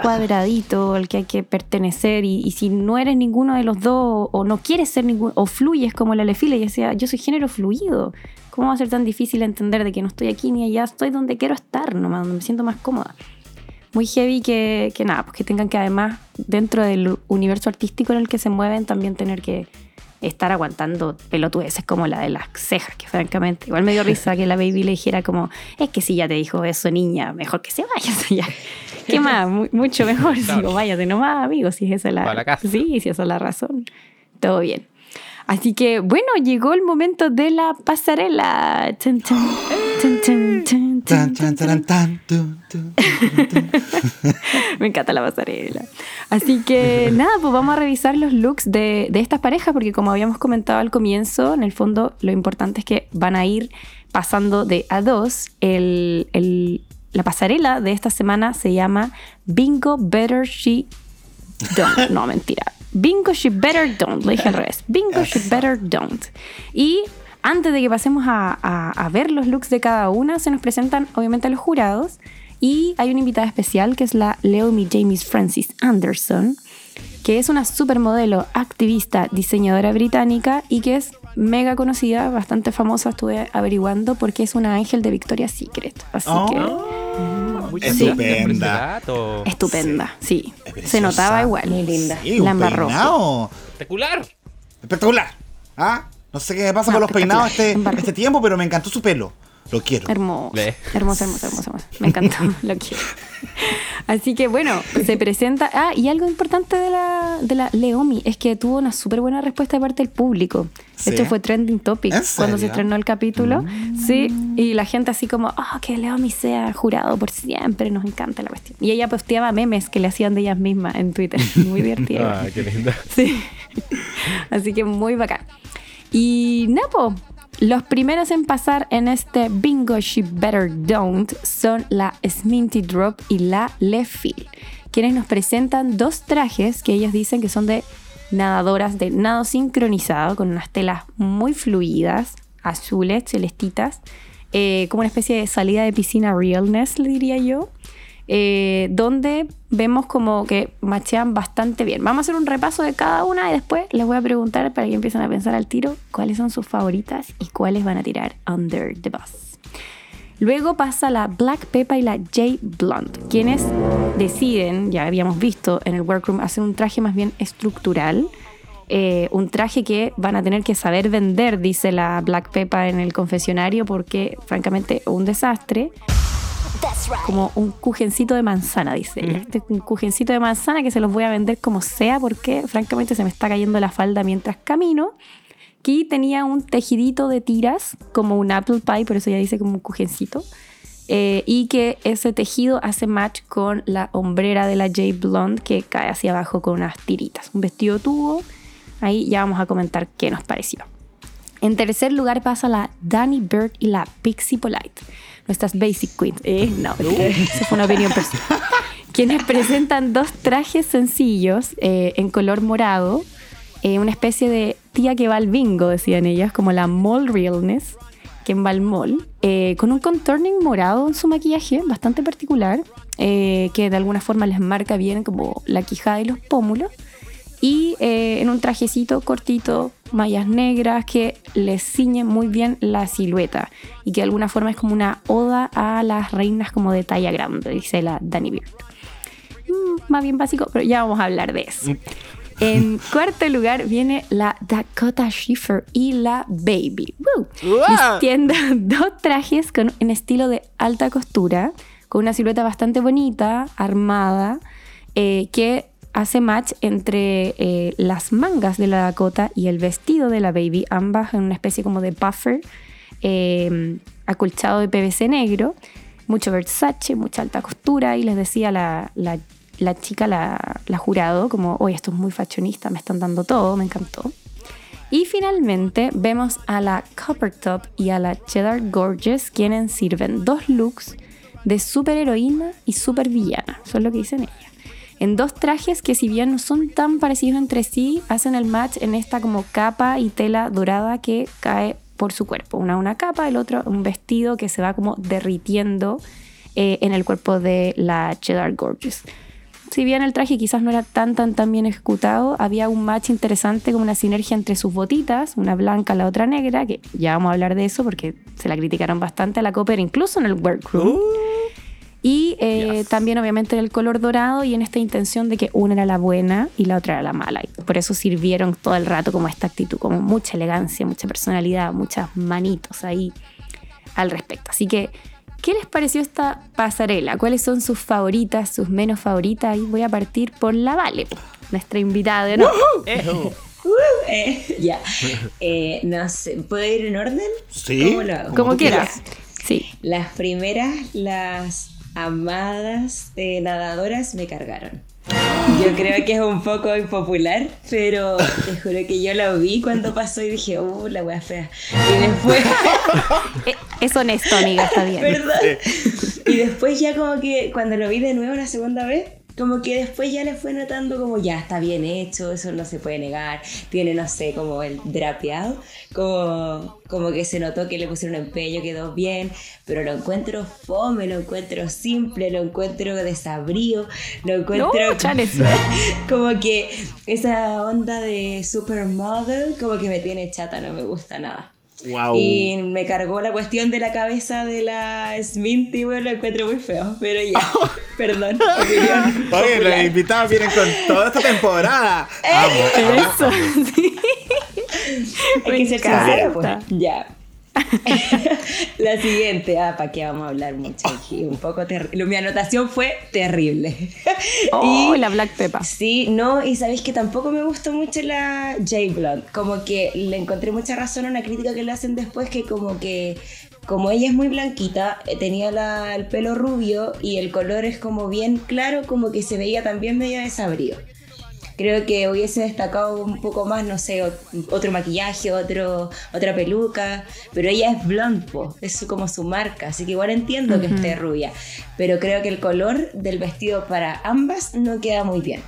cuadradito al que hay que pertenecer y, y si no eres ninguno de los dos o no quieres ser ninguno o fluyes como la lefila y decía, yo soy género fluido. ¿Cómo va a ser tan difícil entender de que no estoy aquí ni allá? Estoy donde quiero estar, nomás, donde me siento más cómoda. Muy heavy que, que nada, pues que tengan que además, dentro del universo artístico en el que se mueven, también tener que estar aguantando pelotudeces como la de las cejas, que francamente, igual me dio risa que la baby le dijera como, es que si ya te dijo eso, niña, mejor que se vaya. ¿Qué más? Mu- mucho mejor. Claro. Digo, váyate nomás, amigo, si es esa la, la casa. Sí, si esa es la razón. Todo bien. Así que, bueno, llegó el momento de la pasarela. Me encanta la pasarela. Así que nada, pues vamos a revisar los looks de, de estas parejas, porque como habíamos comentado al comienzo, en el fondo lo importante es que van a ir pasando de a dos. El, el- la pasarela de esta semana se llama Bingo Better She Don't. No, mentira. Bingo She Better Don't. Lo dije al revés. Bingo She Better Don't. Y antes de que pasemos a, a- a ver los looks de cada una, se nos presentan obviamente los jurados. Y hay una invitada especial que es la Leomi James Francis Anderson, que es una supermodelo, activista, diseñadora británica y que es mega conocida, bastante famosa, estuve averiguando, porque es una ángel de Victoria's Secret. Así Oh. que Estupenda. estupenda, sí. Es Se notaba igual. Muy linda. Sí, La embarró. Espectacular. Espectacular. ¿Ah? No sé qué me pasa No, con los peinados este, este tiempo, pero me encantó su pelo. Lo quiero. Hermoso, Ve. hermoso, hermoso, hermoso, hermoso. Me encantó, lo quiero. Así que bueno, se presenta. Ah, y algo importante de la, de la Leomi es que tuvo una súper buena respuesta de parte del público. ¿Sí? Hecho, fue trending topic ¿En cuando se estrenó el capítulo. Sí, y la gente así como, oh, que Leomi sea jurado por siempre, nos encanta la cuestión. Y ella posteaba memes que le hacían de ellas mismas en Twitter. Muy divertida. Ah, qué linda. Sí. Así que muy bacán. Y Napo, los primeros en pasar en este Bingo She Better Don't son la Sminty Drop y la Lefil, quienes nos presentan dos trajes que ellos dicen que son de nadadoras de nado sincronizado con unas telas muy fluidas, azules, celestitas, eh, como una especie de salida de piscina realness, le diría yo. Eh, donde vemos como que machean bastante bien. Vamos a hacer un repaso de cada una y después les voy a preguntar para que empiecen a pensar al tiro cuáles son sus favoritas y cuáles van a tirar under the bus. Luego pasa la Black Peppa y la J Blonde, quienes deciden, ya habíamos visto en el workroom, hacer un traje más bien estructural. eh, un traje que van a tener que saber vender, dice la Black Peppa en el confesionario, porque francamente un desastre. Como un cujencito de manzana, dice ella. Este es un cujencito de manzana que se los voy a vender como sea, porque francamente se me está cayendo la falda mientras camino. Aquí tenía un tejidito de tiras, como un apple pie, por eso ya dice como un cujencito. Eh, y que ese tejido hace match con la hombrera de la J Blonde que cae hacia abajo con unas tiritas. Un vestido tubo. Ahí ya vamos a comentar qué nos pareció. En tercer lugar pasa la Danny Bird y la Pixie Polite. Nuestras Basic Queens. Eh, no, esa fue una opinión personal. Quienes presentan dos trajes sencillos eh, en color morado. eh, una especie de tía que va al bingo, decían ellas, como la Mall Realness, que va al mall. con un contorning morado en su maquillaje, bastante particular, que de alguna forma les marca bien como la quijada y los pómulos y en un trajecito cortito, mallas negras que les ciñen muy bien la silueta y que de alguna forma es como una oda a las reinas como de talla grande, dice la Danny Beard. Mm, más bien básico, pero ya vamos a hablar de eso. En cuarto lugar viene la Dakota Schiffer y la Baby. Woo. Dos trajes con, en estilo de alta costura, con una silueta bastante bonita, armada, eh, que hace match entre eh, las mangas de la Dakota y el vestido de la Baby, ambas en una especie como de puffer eh, acolchado de PVC negro, mucho Versace, mucha alta costura y les decía la, la- chica, la, la jurado, como, oye, esto es muy fashionista, me están dando todo, me encantó. Y finalmente vemos a la Copper Top y a la Cheddar Gorgeous, quienes sirven dos looks de superheroína y supervillana. Es lo que dicen ellas. En dos trajes que si bien no son tan parecidos entre sí, hacen el match en esta como capa y tela dorada que cae por su cuerpo. Una una capa, el otro un vestido que se va como derritiendo eh, en el cuerpo de la Cheddar Gorgeous si bien el traje quizás no era tan tan tan bien ejecutado, había un match interesante como una sinergia entre sus botitas, una blanca, la otra negra, que ya vamos a hablar de eso porque se la criticaron bastante a la Copper, incluso en el workroom. Y eh, Yes. también obviamente en el color dorado y en esta intención de que una era la buena y la otra era la mala. Y por eso sirvieron todo el rato como esta actitud, como mucha elegancia, mucha personalidad, muchas manitos ahí al respecto. Así que, ¿qué les pareció esta pasarela? ¿Cuáles son sus favoritas, sus menos favoritas? Y voy a partir por la Vale, nuestra invitada de honor. Eh, ya. Eh, no sé, ¿puedo ir en orden? Sí. ¿Cómo lo hago? Como quieras. Sí. Las primeras, las amadas eh, nadadoras me cargaron. Yo creo que es un poco impopular, pero te juro que yo lo vi cuando pasó y dije, uh, la wea fea. Y después, Eh, Es honesto, amiga, está bien. perdón. Y después ya como que cuando lo vi de nuevo la segunda vez, como que después ya le fue notando como ya está bien hecho, eso no se puede negar, tiene no sé, como el drapeado, como, como que se notó que le pusieron empeño, quedó bien, pero lo encuentro fome, lo encuentro simple, lo encuentro desabrío, lo encuentro No, como que esa onda de supermodel como que me tiene chata, no me gusta nada. Wow. Y me cargó la cuestión de la cabeza de la Sminty, bueno, lo encuentro muy feo, pero ya, perdón, Oye, los invitados vienen con toda esta temporada. Eso, sí. Hay que ser sincera, pues. Ya. la siguiente, ah, ¿para qué vamos a hablar mucho aquí? Un poco terrible. Mi anotación fue terrible. Oh, Y- la Black. Sí, no, y sabéis que tampoco me gustó mucho la J Blonde. Como que le encontré mucha razón a una crítica que le hacen después, que como que, como ella es muy blanquita, eh, tenía la- el pelo rubio y el color es como bien claro, como que se veía también medio desabrido. Creo que hubiese destacado un poco más, no sé, ot- otro maquillaje, otro, otra peluca, pero ella es blonde, po, es como su marca, así que igual entiendo que esté rubia, pero creo que el color del vestido para ambas no queda muy bien.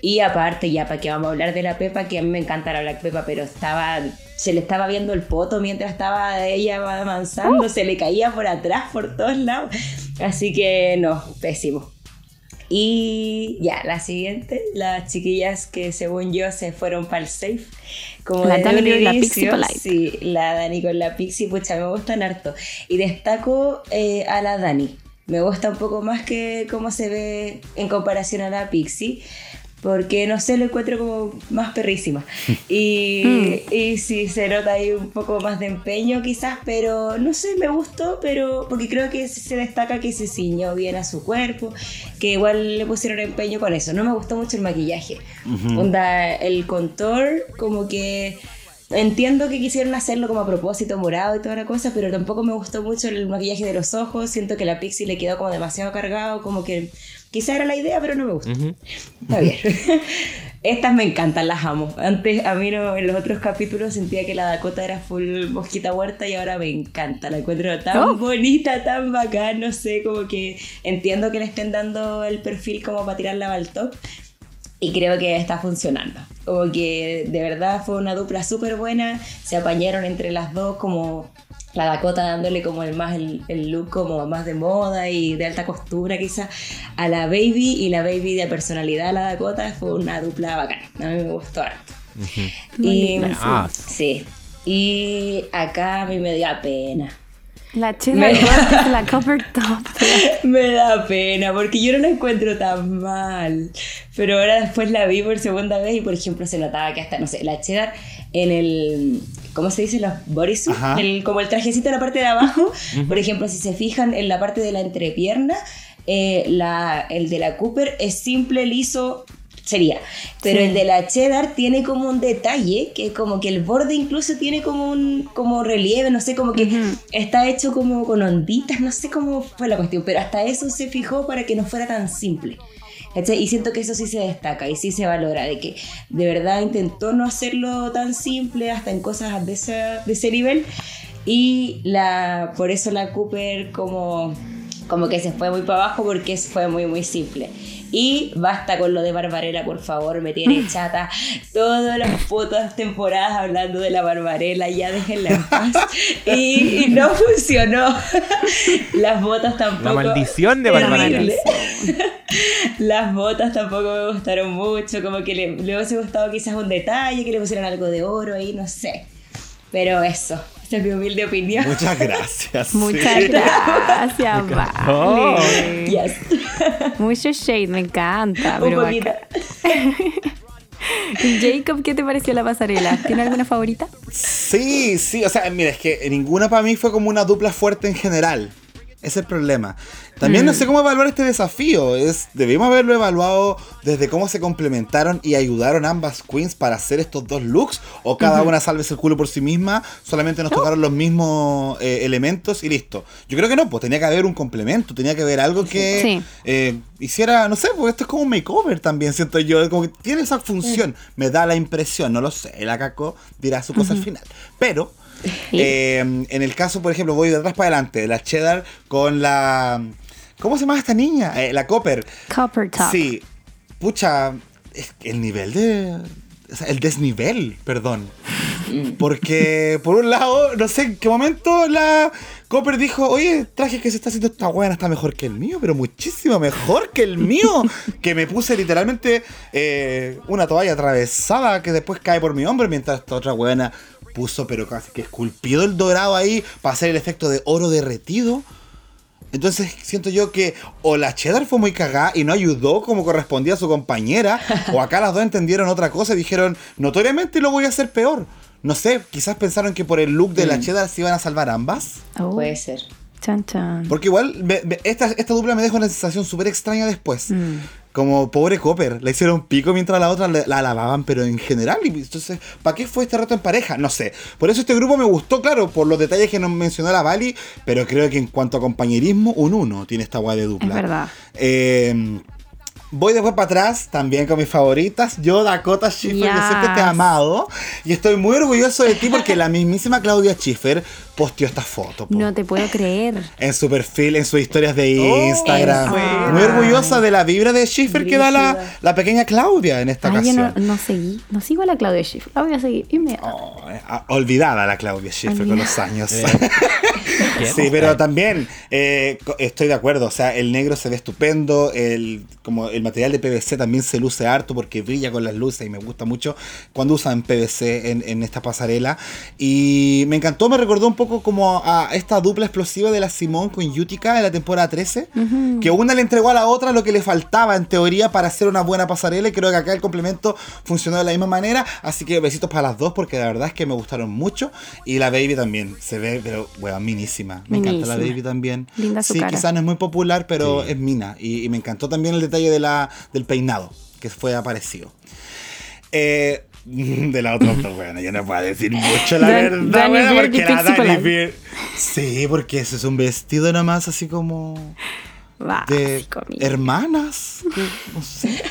Y aparte, ya para que vamos a hablar de la Pepa, que a mí me encanta la Black Pepa, pero estaba, se le estaba viendo el poto mientras estaba ella avanzando, se le caía por atrás, por todos lados. Así que no, pésimo. Y ya, la siguiente, las chiquillas que según yo se fueron para el safe. Como La Dani y la Pixie Polite. Sí, la Dani con la Pixie, pucha, me gustan harto. Y destaco eh, a la Dani. Me gusta un poco más que cómo se ve en comparación a la Pixie. Porque no sé, lo encuentro como más perrísima. Y, y sí, se nota ahí un poco más de empeño quizás, pero no sé, me gustó, pero porque creo que se destaca que se ciñó bien a su cuerpo, que igual le pusieron empeño con eso. No me gustó mucho el maquillaje. Onda, el contour, como que entiendo que quisieron hacerlo como a propósito morado y toda la cosa, pero tampoco me gustó mucho el maquillaje de los ojos. Siento que la Pixie le quedó como demasiado cargado, como que quizá era la idea, pero no me gustó. Ujú. Está bien. Estas me encantan, las amo. Antes, a mí no, en los otros capítulos sentía que la Dakota era full mosquita huerta y ahora me encanta. La encuentro tan Oh. bonita, tan bacán, no sé, como que entiendo que le estén dando el perfil como para tirarla al top. Y creo que está funcionando. Como que de verdad fue una dupla súper buena. Se apañaron entre las dos como la Dakota dándole como el más el, el look como más de moda y de alta costura quizás a la Baby y la Baby de personalidad a la Dakota fue una dupla bacana. A mí me gustó harto. Y Ah. sí. Y acá a mí me dio pena. La chela Me- es la Copper Top. Me da pena porque yo no la encuentro tan mal. Pero ahora después la vi por segunda vez y por ejemplo se notaba que hasta, no sé, la cheddar en el, ¿cómo se dice? Los bodysuit, como el trajecito en la parte de abajo. Por ejemplo, si se fijan en la parte de la entrepierna, eh, la, el de la Cooper es simple, liso, sería. Pero Sí. el de la cheddar tiene como un detalle, que como que el borde incluso tiene como un como relieve, no sé, como que Ujú. está hecho como con onditas, no sé cómo fue la cuestión, pero hasta eso se fijó para que no fuera tan simple. Y siento que eso sí se destaca y sí se valora, de que de verdad intentó no hacerlo tan simple hasta en cosas de ese, de ese nivel. Y la, por eso la Cooper como, como que se fue muy para abajo porque fue muy muy simple. Y basta con lo de Barbarella, por favor, me tiene chata todas las putas temporadas hablando de la Barbarella, ya déjenla en paz. Y, y no funcionó. Las botas tampoco. La maldición de La Barbarella. Las botas tampoco me gustaron mucho, como que le, le hubiese gustado quizás un detalle, que le pusieran algo de oro ahí, no sé. Pero eso, es mi humilde opinión. Muchas gracias. Muchas sí. gracias, Oh. vale. Yes. Mucho shade, me encanta. un Pero poquito. bacán. Jacob, ¿qué te pareció la pasarela? ¿Tiene alguna favorita? Sí, sí, o sea, mira, es que ninguna para mí fue como una dupla fuerte en general. Es el problema. También no sé cómo evaluar este desafío. Es, debimos haberlo evaluado desde cómo se complementaron y ayudaron ambas queens para hacer estos dos looks. O cada una salve el culo por sí misma. Solamente nos tocaron los mismos eh, elementos y listo. Yo creo que no, pues tenía que haber un complemento. Tenía que haber algo que Sí. eh, hiciera, no sé, porque esto es como un makeover también, siento yo. Como que tiene esa función. Me da la impresión, no lo sé. La Caco dirá su cosa al final. Pero. Eh, en el caso, por ejemplo, voy de atrás para adelante, la cheddar con la... ¿Cómo se llama esta niña? Eh, la Copper. Copper Top. Sí. Pucha, el nivel de... o sea, el desnivel, perdón. Porque, por un lado, no sé en qué momento la Copper dijo, oye, el traje que se está haciendo esta buena está mejor que el mío, pero muchísimo mejor que el mío. que me puse literalmente eh, una toalla atravesada que después cae por mi hombro, mientras esta otra buena puso, pero casi que esculpido el dorado ahí para hacer el efecto de oro derretido. Entonces siento yo que o la cheddar fue muy cagada y no ayudó como correspondía a su compañera, o acá las dos entendieron otra cosa y dijeron, notoriamente lo voy a hacer peor. No sé, quizás pensaron que por el look de la cheddar se iban a salvar ambas. Oh, Puede ser. Chan, chan. Porque igual me- me- esta, esta dupla me dejó una sensación súper extraña después. Mm. Como pobre Copper, le hicieron pico mientras la otra la alababan, pero en general. y Entonces, ¿para qué fue este reto en pareja? No sé. Por eso este grupo me gustó, claro, por los detalles que nos mencionó la Bali, pero creo que en cuanto a compañerismo, un uno tiene esta guay de dupla. Es verdad. Eh, voy después para atrás, también con mis favoritas. Yo, Dakota Schiffer, que siempre te he Yes. amado. Y estoy muy orgulloso de ti porque la mismísima Claudia Schiffer posteó esta foto. po No te puedo creer. en su perfil, en sus historias de Oh, Instagram. Muy orgullosa de la vibra de Schiffer que da la, la pequeña Claudia en esta Ay, yo ocasión. no, no seguí. No sigo a la Claudia Schiffer. La voy a seguir inmediatamente. Oh, eh, ah, olvidada la Claudia Schiffer con los años. Sí, pero también eh, estoy de acuerdo. O sea, el negro se ve estupendo. El, como el material de PVC también se luce harto porque brilla con las luces y me gusta mucho cuando usan PVC en, en esta pasarela. Y me encantó, me recordó un poco como a esta dupla explosiva de la Simón con Utica en la temporada 13. Que una le entregó a la otra lo que le faltaba en teoría para hacer una buena pasarela. Y creo que acá el complemento funcionó de la misma manera. Así que besitos para las dos porque la verdad es que me gustaron mucho. Y la baby también se ve, pero, weón, minísima. Me encanta la baby también. Linda su sí, cara. quizás no es muy popular, pero Sí. es mina. Y, y me encantó también el detalle de la, del peinado, que fue aparecido. Eh, de la otra, bueno, yo no puedo decir mucho la Dan- verdad, Danny bueno, porque y la Danny. Beard- Sí, porque ese es un vestido nomás así como de hermanas que, no sé,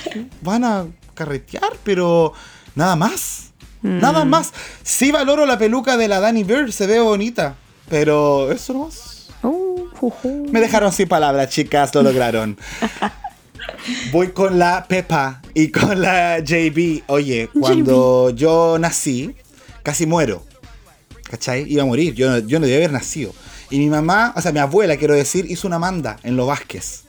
van a carretear, pero nada más. Mm. Nada más. Sí valoro la peluca de la Danny Bird, se ve bonita, pero eso nomás. Uh, juju. Me dejaron sin palabras, chicas, lo lograron. Voy con la Pepa y con la JB. Oye, cuando yo nací, casi muero. ¿Cachai? Iba a morir. Yo, no- yo no debía haber nacido. Y mi mamá, o sea, mi abuela, quiero decir, hizo una manda en Los Vázquez.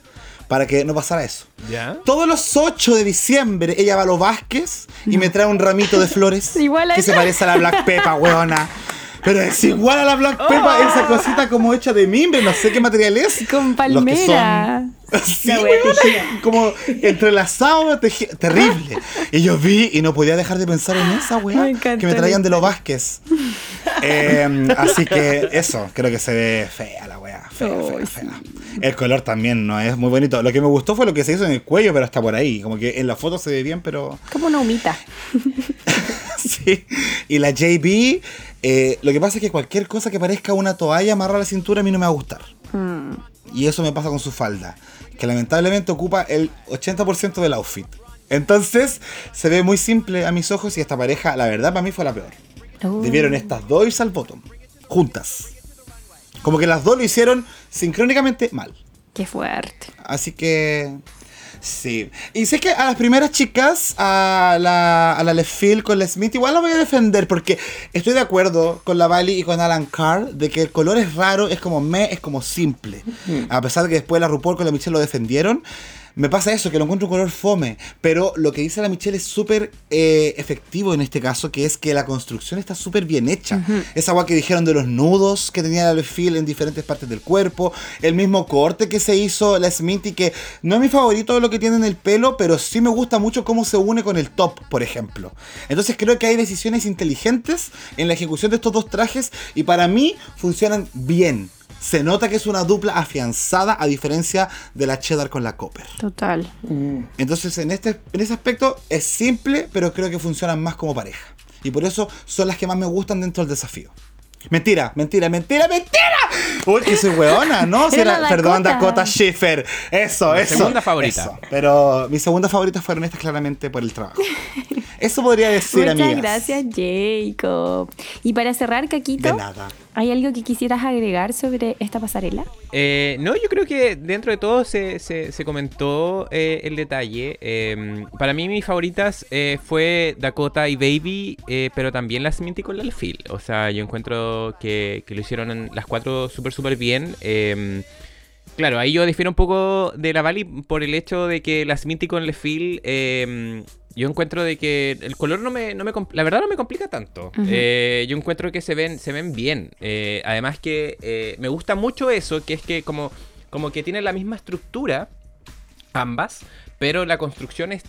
Para que no pasara eso. ¿Ya? Todos los 8 de diciembre ella va a los Vázquez y me trae un ramito de flores. Igual a Que se parece a la Black Peppa, weona. Pero es igual a la Black Oh. Peppa, esa cosita como hecha de mimbre, no sé qué material es. Con palmera. Sí, weona, como entrelazado, terrible. Y yo vi y no podía dejar de pensar en esa weá que me traían de los Vázquez. Eh, así que eso, creo que se ve fea la weá. Fea, fea, Ay, fea. El color también no es muy bonito. Lo que me gustó fue lo que se hizo en el cuello, pero hasta por ahí. Como que en la foto se ve bien, pero. Como una humita. sí. Y la JB, eh, lo que pasa es que cualquier cosa que parezca una toalla amarrada a la cintura a mí no me va a gustar. Mm. Y eso me pasa con su falda, que lamentablemente ocupa el 80% del outfit. Entonces, se ve muy simple a mis ojos y esta pareja, la verdad, para mí fue la peor. Oh. Debieron estas dos irse al bottom, juntas. Como que las dos lo hicieron sincrónicamente mal. Qué fuerte. Así que. Sí. Y sé que a las primeras chicas, a la, a la Left Field con la Smith, igual la voy a defender porque estoy de acuerdo con la Bali y con Alan Carr de que el color es raro, es como me, es como simple. A pesar de que después la RuPaul con la Michelle lo defendieron. Me pasa eso, que lo encuentro un color fome. Pero lo que dice la Michelle es súper eh, efectivo en este caso, que es que la construcción está súper bien hecha. Esa agua que dijeron de los nudos que tenía la Lefil en diferentes partes del cuerpo. El mismo corte que se hizo la Smithy, que no es mi favorito lo que tiene en el pelo, pero sí me gusta mucho cómo se une con el top, por ejemplo. Entonces creo que hay decisiones inteligentes en la ejecución de estos dos trajes y para mí funcionan bien. Se nota que es una dupla afianzada a diferencia de la cheddar con la copper. Total. Entonces, en, este, en ese aspecto es simple, pero creo que funcionan más como pareja. Y por eso son las que más me gustan dentro del desafío. Mentira, mentira, mentira, mentira. Uy, que soy weona, ¿no? Si Era perdón, Dakota. Schiffer. Eso, Mi eso. segunda favorita. eso. Pero mis segundas favoritas fueron estas claramente por el trabajo. Eso podría decir, Muchas amigas. gracias, Jacob. Y para cerrar, Caquito, De nada. ¿hay algo que quisieras agregar sobre esta pasarela? Eh, no, yo creo que dentro de todo se, se- se comentó eh, el detalle. Eh, para mí mis favoritas eh, fue Dakota y Baby, eh, pero también las Minty con la Phil. O sea, yo encuentro que, que lo hicieron en las cuatro súper, súper bien. Eh, Claro, ahí yo difiero un poco de la Bali por el hecho de que las Minty con Le Fil, eh, yo encuentro de que el color no me, no me la verdad no me complica tanto. Eh, yo encuentro que se ven, se ven bien. Eh, además que eh, me gusta mucho eso, que es que como, como que tienen la misma estructura, ambas, pero la construcción es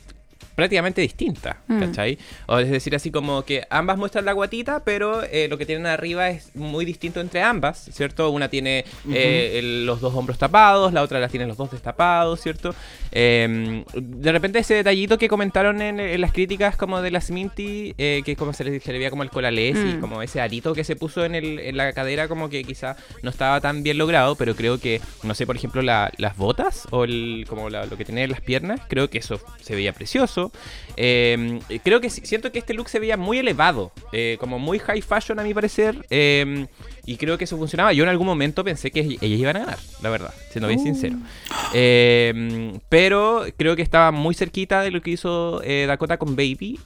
prácticamente distinta, Mm. ¿cachai? O es decir, así como que ambas muestran la guatita, pero eh, lo que tienen arriba es muy distinto entre ambas, ¿cierto? Una tiene eh, el- los dos hombros tapados, la otra las tiene los dos destapados, ¿cierto? Eh, de repente ese detallito que comentaron en, en las críticas como de las Minty, eh, que como se le, se le veía como el colalés y Mm. como ese arito que se puso en, el- en la cadera como que quizá no estaba tan bien logrado, pero creo que, no sé, por ejemplo, la- las botas o el, como la- lo que tiene en las piernas, creo que eso se veía precioso. Eh, creo que siento que este look se veía muy elevado, eh, como muy high fashion a mi parecer, eh, y creo que eso funcionaba. Yo en algún momento pensé que ellas iban a ganar, la verdad, siendo bien Uh. sincero. Eh, pero creo que estaba muy cerquita de lo que hizo eh, Dakota con Baby.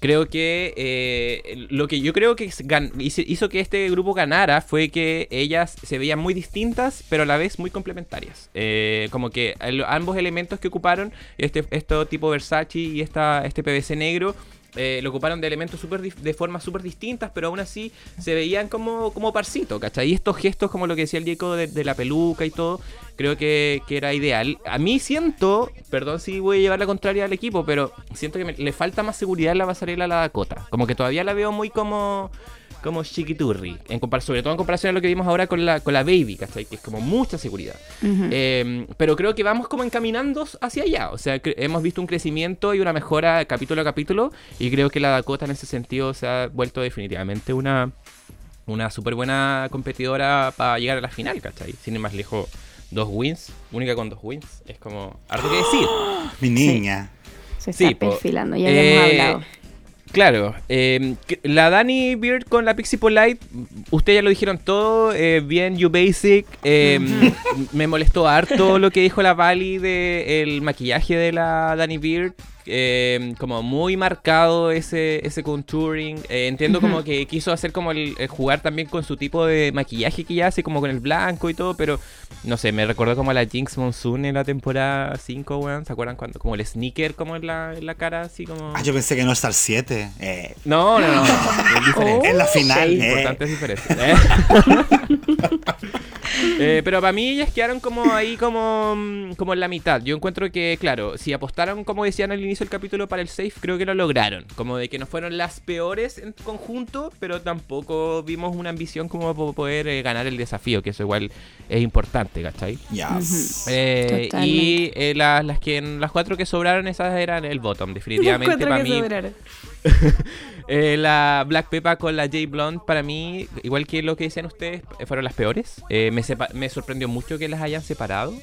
Creo que eh, lo que yo creo que hizo que este grupo ganara fue que ellas se veían muy distintas, pero a la vez muy complementarias. Eh, como que ambos elementos que ocuparon, este, este tipo Versace y esta, este PVC negro, eh, lo ocuparon de elementos super de formas súper distintas, pero aún así se veían como, como parcito, ¿cachai? Y estos gestos, como lo que decía el Diego de, la peluca y todo, creo que, era ideal. A mí siento, perdón si voy a llevar la contraria al equipo, pero siento que le falta más seguridad en la pasarela a la Dakota. Como que todavía la veo muy como como chiquiturri, en sobre todo en comparación a lo que vimos ahora con la, con la Baby, ¿cachai? Que es como mucha seguridad. Em, pero creo que vamos como encaminando hacia allá, o sea, hemos visto un crecimiento y una mejora capítulo a capítulo, y creo que la Dakota en ese sentido se ha vuelto definitivamente una, una súper buena competidora para llegar a la final, ¿cachai? Sin ir más lejos, dos wins, única con dos wins, es como algo que decir. Mi niña. Se está perfilando, ya habíamos eh, hablado. Claro, em, la Dani Beard con la Pixie Polite, ustedes ya lo dijeron todo, eh, bien You Basic, em, me molestó harto lo que dijo la Vali del maquillaje de la Dani Beard, Em, como muy marcado ese, ese contouring. Eh, entiendo como que quiso hacer como el, jugar también con su tipo de maquillaje que ya hace, como con el blanco y todo, pero no sé, me recordó como a la Jinx Monsoon en la temporada 5, weón. ¿Se acuerdan cuando? Como el sneaker como en la, en la cara, así como. Ah, yo pensé que no está el 7. Eh. No, no, no. es la final. Eh. ¿eh? Eh, pero para mí ellas quedaron como ahí como, mm, como en la mitad. Yo encuentro que, claro, si apostaron, como decían al inicio del capítulo, para el safe, creo que lo lograron. Como de que no fueron las peores en conjunto, pero tampoco vimos una ambición como para poder eh, ganar el desafío, que eso igual es importante, ¿cachai? Eh, y las, que, las cuatro que sobraron, esas eran el bottom, definitivamente para mí. Eh, la Black Peppa con la J Blonde, para mí, igual que lo que decían ustedes, eh, fueron las peores. Eh, me, sorprendió mucho que las hayan separado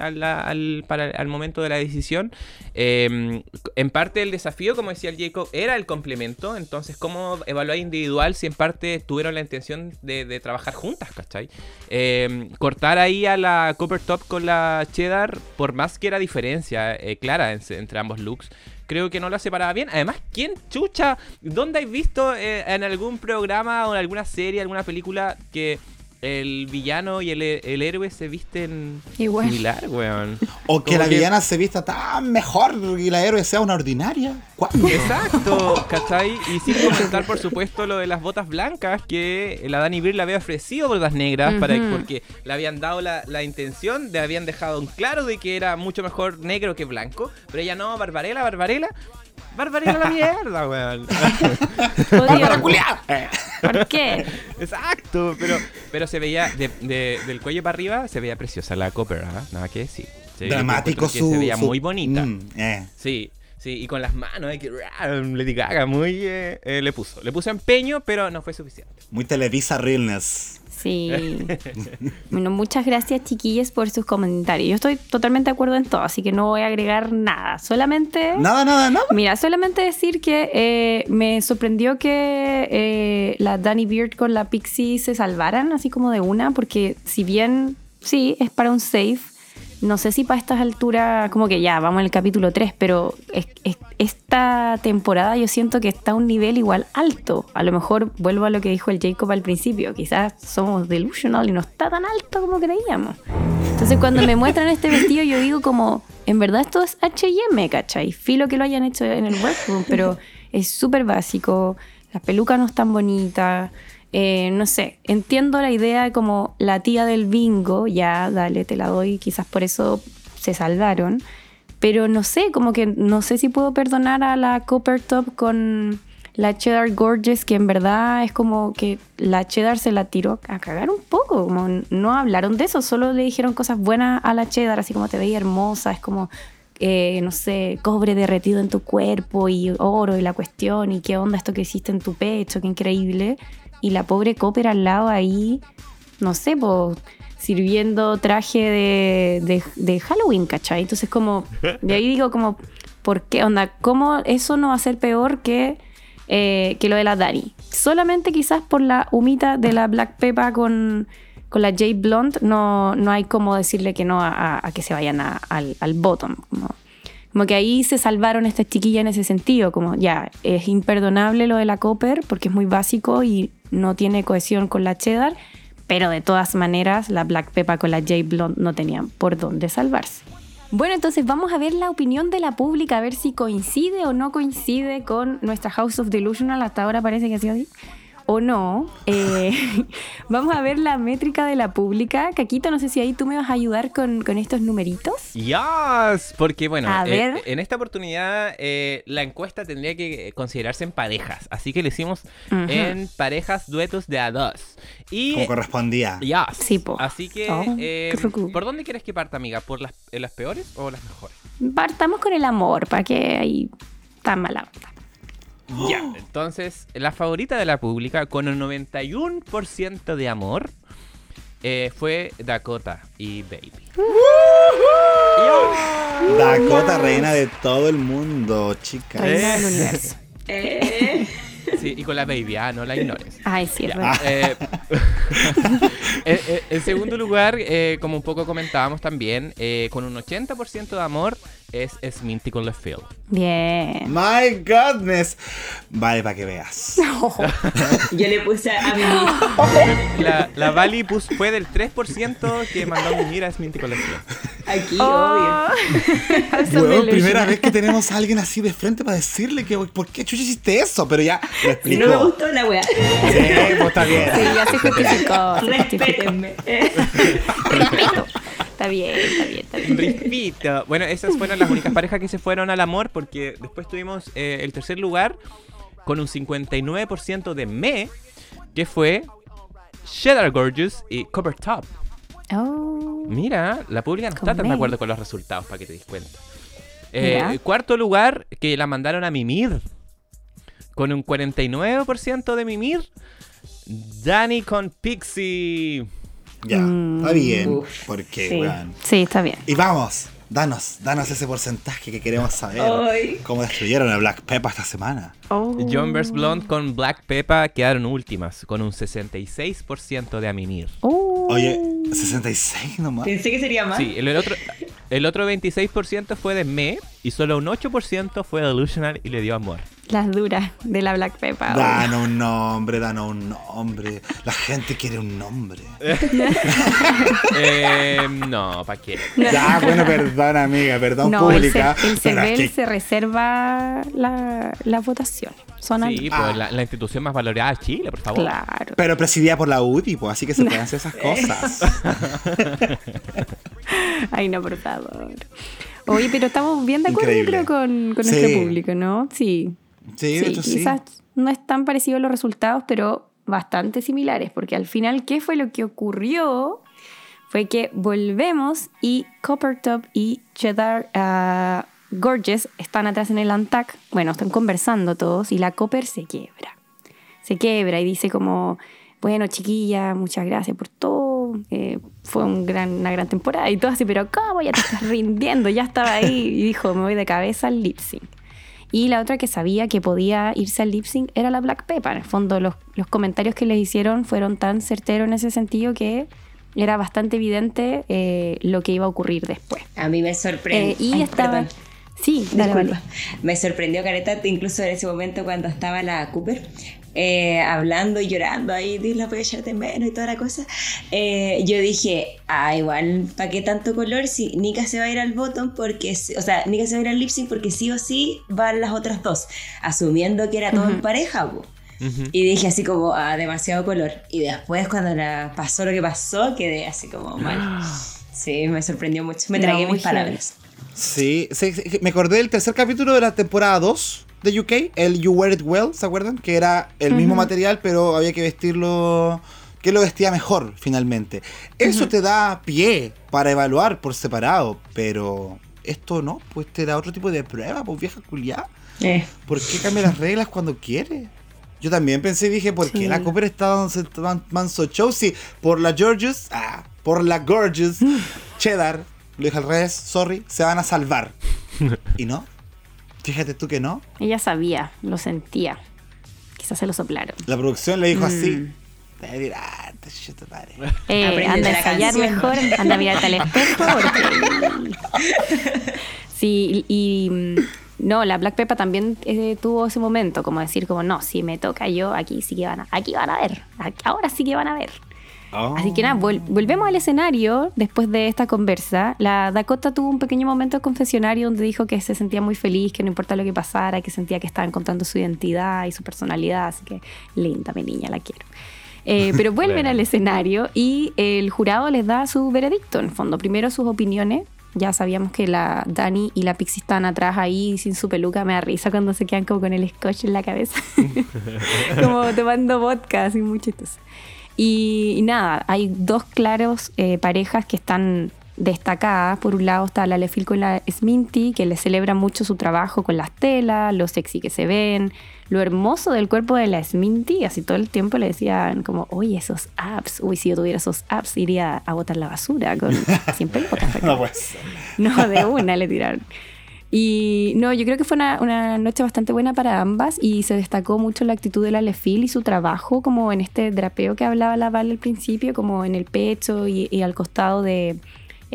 al, momento de la decisión. Em, en parte el desafío, como decía el Jacob, era el complemento. Entonces, ¿cómo evaluar individual si en parte tuvieron la intención de, trabajar juntas, ¿cachai? Em, cortar ahí a la Cooper Top con la Cheddar, por más que era diferencia clara entre ambos looks creo que no la separaba bien. Además, ¿quién chucha? ¿Dónde has visto eh, en algún programa o en alguna serie, alguna película que el villano y el, héroe se visten Igual. similar, weón. O que la villana se vista tan mejor y la héroe sea una ordinaria. ¿Cuándo? Exacto, ¿cachai? Y sin comentar, por supuesto, lo de las botas blancas, que la Dani Beer le había ofrecido botas negras para, porque le habían dado la, intención, le habían dejado en claro de que era mucho mejor negro que blanco, pero ella no, Barbarella, Barbarella, Barbarella la mierda, weón. ¿Por qué? Exacto, pero, pero se veía del cuello para arriba, se veía preciosa la Copper, ¿ah? nada que decir. Dramático su, Se veía muy bonita. Mm, eh. Sí, sí, y con las manos, eh, que Lady Gaga muy eh, eh, le puso. Le puso empeño, pero no fue suficiente. Muy Televisa Realness. Sí. bueno, muchas gracias chiquillas por sus comentarios. Yo estoy totalmente de acuerdo en todo, así que no voy a agregar nada. Solamente... Nada, nada, nada. Mira, solamente decir que eh, me sorprendió que eh, la Danny Beard con la Pixie se salvaran así como de una, porque si bien sí, es para un safe, no sé si para estas alturas, como que ya, vamos en el capítulo 3, pero esta temporada yo siento que está a un nivel igual alto. A lo mejor vuelvo a lo que dijo el Jacob al principio, quizás somos delusional y no está tan alto como creíamos. Entonces cuando me muestran este vestido yo digo como, en verdad esto es H&M, ¿cachai? Filo que lo hayan hecho en el workroom, pero es súper básico, las pelucas no están bonitas. Eh, no sé, entiendo la idea de como la tía del bingo, ya, dale, te la doy, quizás por eso se salvaron, pero no sé, como que no sé si puedo perdonar a la Copper Top con la Cheddar Gorgeous, que en verdad es como que la Cheddar se la tiró a cagar un poco, como no hablaron de eso, solo le dijeron cosas buenas a la Cheddar, así como te veía hermosa, es como... Eh, no sé, cobre derretido en tu cuerpo y oro y la cuestión y qué onda esto que hiciste en tu pecho, qué increíble y la pobre Copper al lado ahí, no sé, pues sirviendo traje de, de, Halloween, ¿cachai? Entonces como, de ahí digo como, ¿por qué? Onda, ¿cómo eso no va a ser peor que, eh, que lo de la Dani? Solamente quizás por la humita de la Black Peppa con, con la J Blonde no, no hay como decirle que no a, que se vayan al, al bottom. Como que ahí se salvaron estas chiquillas en ese sentido, como ya, es imperdonable lo de la Copper porque es muy básico y no tiene cohesión con la Cheddar, pero de todas maneras la Black Pepper con la J Blonde no tenían por dónde salvarse. Bueno, entonces vamos a ver la opinión de la pública, a ver si coincide o no coincide con nuestra House of Delusional. Hasta ahora parece que ha sido así o no, eh, vamos a ver la métrica de la pública. Caquito, no sé si ahí tú me vas a ayudar con, con estos numeritos. Yes, porque bueno, A eh, ver. en esta oportunidad eh, la encuesta tendría que considerarse en parejas, así que le hicimos en parejas duetos de a dos. Y Como correspondía. yes, Sí, po. así que Oh, eh. ¿por dónde quieres que parta, amiga? ¿Por las, las peores o las mejores? Partamos con el amor, para que ahí está mala onda. Ya, entonces la favorita de la pública con un 91% de amor eh, fue Dakota y Baby. Dakota, reina de todo el mundo, chica. Reina Eh. del universo. Sí, y con la Baby, ah, no la ignores. Ay, sí, es Ya, verdad. eh, en, segundo lugar, eh, como un poco comentábamos también, eh, con un 80% de amor es Sminty con Left Field. Bien. My goodness. Vale, para que veas. Yo le puse a mi La, la Bali pus- fue del 3% que mandó a mimir a Sminty con Left Field. aquí, Oh. obvio. Delusional. primera vez que tenemos a alguien así de frente para decirle que ¿por qué chucha hiciste eso? Pero ya lo Si no me gustó la weá. Sí, pues está bien. Sí, ya se justificó. se justificó. Respétenme. Respeto. Está bien, está bien, está bien. Rispito. Bueno, esas fueron las únicas parejas que se fueron al amor porque después tuvimos eh, el tercer lugar con un 59% de me, que fue Cheddar Gorgeous y Copper Top. Oh. Mira, la pública no está tan de acuerdo con los resultados, para que te des cuenta. Eh, cuarto lugar, que la mandaron a mimir. Con un 49% de mimir. Dani con Pixie. Ya, está bien. Uf, porque, sí. weón. Sí, está bien. Y vamos, danos, danos ese porcentaje que queremos saber. Ay. Cómo destruyeron a Black Peppa esta semana. Oh. John vs. Blonde con Black Peppa quedaron últimas, con un 66% de a mimir. Oh. Oye, 66 nomás. Pensé que sería más. Sí, el, el otro, el otro 26% fue de me y solo un 8% fue delusional y le dio amor. Las duras de la Black Pepper. Danos un nombre, danos un nombre. La gente quiere un nombre. Eh, no, ¿para qué? Ya, bueno, perdón, amiga, perdón, No, pública. el es CERVEL que- se reserva la, la votación. Son Sí, pues la, la institución más valorada de Chile, por favor. Claro. Pero presidida por la UTI, pues, así que se pueden hacer esas cosas. Ay, no, por favor. Oye, pero estamos bien de acuerdo, yo creo, con, con Sí. nuestro público, ¿no? Sí. Sí, sí. quizás no es tan parecido los resultados, pero bastante similares, porque al final, ¿qué fue lo que ocurrió? Fue que volvemos y Copper Top y Cheddar ah, Gorgeous están atrás en el Antac. Bueno, están conversando todos y la Copper se quiebra. Se quiebra y dice como, bueno, chiquilla, muchas gracias por todo. eh, fue un gran, una gran temporada y todo así, pero ¿cómo ya te estás rindiendo? Ya estaba ahí y dijo, me voy de cabeza al lip sync. Y la otra que sabía que podía irse al lip sync era la Black Pepper. En el fondo, los, los comentarios que le hicieron fueron tan certeros en ese sentido que era bastante evidente eh, lo que iba a ocurrir después. A mí me sorprendió. Eh, y estaba. Sí, dale, vale. Me sorprendió Careta, incluso en ese momento cuando estaba la Cooper eh, hablando y llorando ahí, Dios la voy a echar de menos y toda la cosa. Eh, yo dije, ah, igual, ¿para qué tanto color si Nika se va a ir al bottom? Porque, o sea, Nika se va a ir al lip sync porque sí o sí van las otras dos, asumiendo que era todo en pareja, po. Y dije así como, ah, demasiado color. Y después cuando la pasó lo que pasó, quedé así como mal. Sí, me sorprendió mucho. Me tragué mis palabras. Sí, sí, sí, me acordé del tercer capítulo de la temporada 2 de UK, el You Wear It Well, ¿se acuerdan? Que era el mismo material, pero había que vestirlo, que lo vestía mejor finalmente. Eso te da pie para evaluar por separado, pero esto no, pues te da otro tipo de prueba, pues vieja culiada. Eh. ¿Por qué cambia las reglas cuando quiere? Yo también pensé y dije, ¿por qué Sí. la Cooper está dando man- manso show? Sí, por la Georges, ah, por la Gorgeous, Cheddar, lo dije al revés, sorry, se van a salvar. ¿Y no? Fíjate tú que no. Ella sabía, lo sentía. Quizás se lo soplaron. La producción le dijo así. Mm. Te voy a esta chucha tu madre. Eh, Aprende anda a canción. mejor, anda a mirarte al espejo. porque- Sí, y, mm, no, la Black Peppa también eh, tuvo ese momento, como decir, como no, si me toca yo, aquí sí que van a, aquí van a ver, aquí- ahora sí que van a ver. Oh. Así que nada, vol- volvemos al escenario después de esta conversa. La Dakota tuvo un pequeño momento de confesionario donde dijo que se sentía muy feliz, que no importa lo que pasara, que sentía que estaba encontrando su identidad y su personalidad. Así que linda, mi niña, la quiero. Eh, pero vuelven Bueno. al escenario y el jurado les da su veredicto, en el fondo. Primero sus opiniones. Ya sabíamos que la Dani y la Pixie están atrás ahí sin su peluca. Me da risa cuando se quedan como con el scotch en la cabeza. como tomando vodka, así muy chistoso. Y, y nada, hay dos claros eh, parejas que están destacadas. Por un lado está la Lefilco y la Sminty, que le celebran mucho su trabajo con las telas, lo sexy que se ven, lo hermoso del cuerpo de la Sminty. Así todo el tiempo le decían como, oye, esos abs. Uy, si yo tuviera esos abs, iría a botar la basura con sin pelotas. No puede ser. No, de una le tiraron. Y no, yo creo que fue una, una noche bastante buena para ambas y se destacó mucho la actitud de la Lefil y su trabajo como en este drapeo que hablaba la Val al principio, como en el pecho y, y al costado de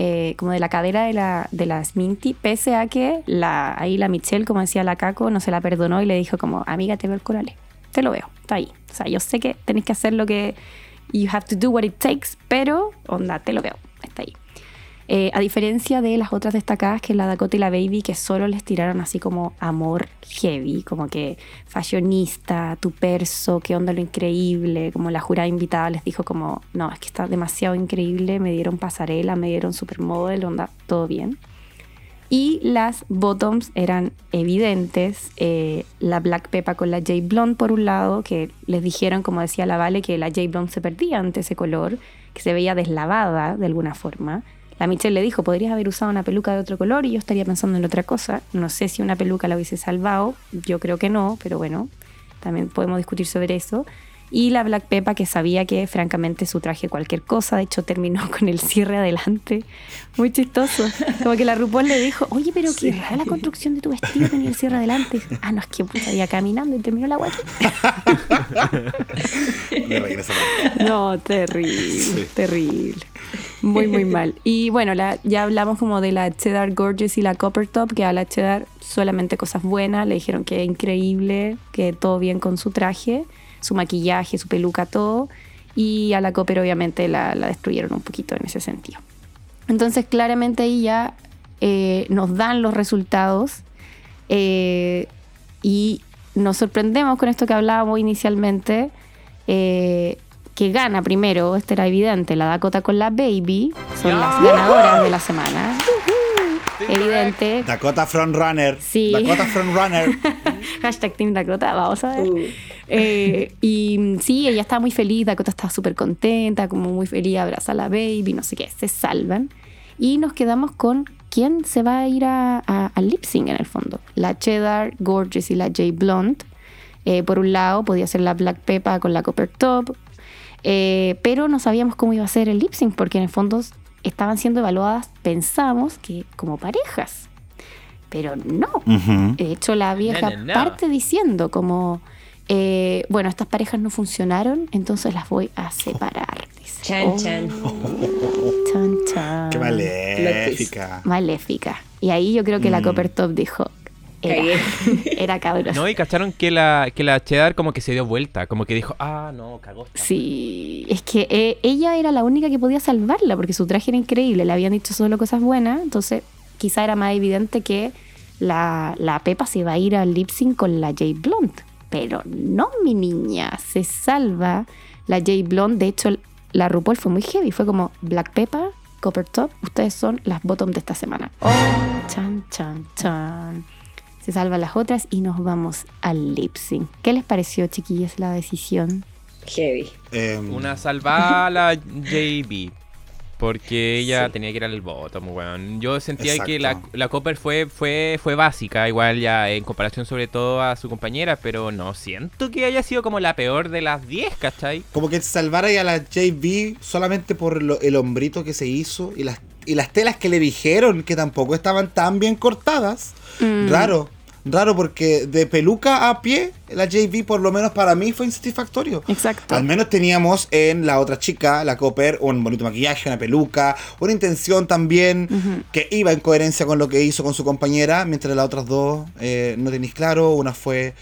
eh, como de la cadera de la, de la Sminty, pese a que la, ahí la Michelle, como decía la Caco, no se la perdonó y le dijo como, amiga, te veo el corale, te lo veo, está ahí. O sea, yo sé que tenés que hacer lo que... You have to do what it takes, pero onda, te lo veo. Eh, a diferencia de las otras destacadas, que la Dakota y la Baby, que solo les tiraron así como amor heavy, como que fashionista, tu perso, qué onda lo increíble, como la jurada invitada les dijo como, no, es que está demasiado increíble, me dieron pasarela, me dieron supermodel, onda, todo bien. Y las bottoms eran evidentes. eh, la Black Peppa con la J Blonde por un lado, que les dijeron, como decía la Vale, que la J Blonde se perdía ante ese color, que se veía deslavada de alguna forma. La Michelle le dijo, podrías haber usado una peluca de otro color y yo estaría pensando en otra cosa. No sé si una peluca la hubiese salvado, yo creo que no, pero bueno, también podemos discutir sobre eso. Y la Black Peppa que sabía que francamente su traje cualquier cosa, de hecho terminó con el cierre adelante. Muy chistoso. Como que la RuPaul le dijo, oye, pero qué rara la construcción de tu vestido tenía el cierre adelante. Ah, no, es que puta, iba caminando y terminó la guay. Me reí en esa parte. No, terrible, terrible. Muy, muy mal. Y bueno, la, ya hablamos como de la Cheddar Gorgeous y la Copper Top, que a la Cheddar solamente cosas buenas, le dijeron que increíble, que todo bien con su traje, su maquillaje, su peluca, todo. Y a la Copper obviamente la, la destruyeron un poquito en ese sentido. Entonces claramente ahí ya eh, nos dan los resultados eh, y nos sorprendemos con esto que hablábamos inicialmente, eh, que gana primero, este era evidente, la Dakota con la Baby, son las ganadoras de la semana. Evidente. Dakota Frontrunner. Sí. Dakota Frontrunner. Hashtag Team Dakota, vamos a ver. Uh. Eh, y sí, ella estaba muy feliz, Dakota estaba súper contenta, como muy feliz, abraza a la baby, no sé qué, se salvan. Y nos quedamos con quién se va a ir a, a- al lip sync en el fondo. La Cheddar, Gorgeous y la J Blonde. Eh, por un lado, podía ser la Black Peppa con la Copper Top. Eh, pero no sabíamos cómo iba a ser el lip sync, porque en el fondo estaban siendo evaluadas, pensamos que como parejas. Pero no, de hecho, la vieja No, no, no. parte diciendo como, eh, bueno, estas parejas no funcionaron, entonces las voy a separar. dice. Chan, Oh, chan. chan, chan. Qué maléfica. Maléfica. Y ahí yo creo que la Mm. Copper Top dijo, era, era cabros. No, y cacharon que la, que la cheddar como que se dio vuelta, como que dijo, ah, no, cagó. esta". Sí, es que eh, ella era la única que podía salvarla porque su traje era increíble, le habían dicho solo cosas buenas, entonces quizá era más evidente que la, la Pepa se iba a ir al lip sync con la J Blonde. Pero no, mi niña, se salva la J Blonde. De hecho, la RuPaul fue muy heavy, fue como Black Peppa, Copper Top, ustedes son las bottom de esta semana. Oh, chan, chan, chan. Se salvan las otras y nos vamos al lip sync. ¿Qué les pareció, chiquillas, la decisión? Heavy. Em, Una salvada a la JB. Porque ella Sí. tenía que ir al bottom, weón. Yo sentía Exacto. que la, la Copper fue, fue, fue básica, igual ya en comparación sobre todo a su compañera, pero no siento que haya sido como la peor de las 10, ¿cachai? Como que salvara a la JB solamente por lo- el hombrito que se hizo y las, y las telas que le dijeron que tampoco estaban tan bien cortadas. Mm. Raro. Raro porque de peluca a pie, la JV por lo menos para mí fue insatisfactorio. Exacto. Al menos teníamos en la otra chica, la Copper, un bonito maquillaje, una peluca, una intención también que iba en coherencia con lo que hizo con su compañera, mientras las otras dos eh, no tenéis claro, una fue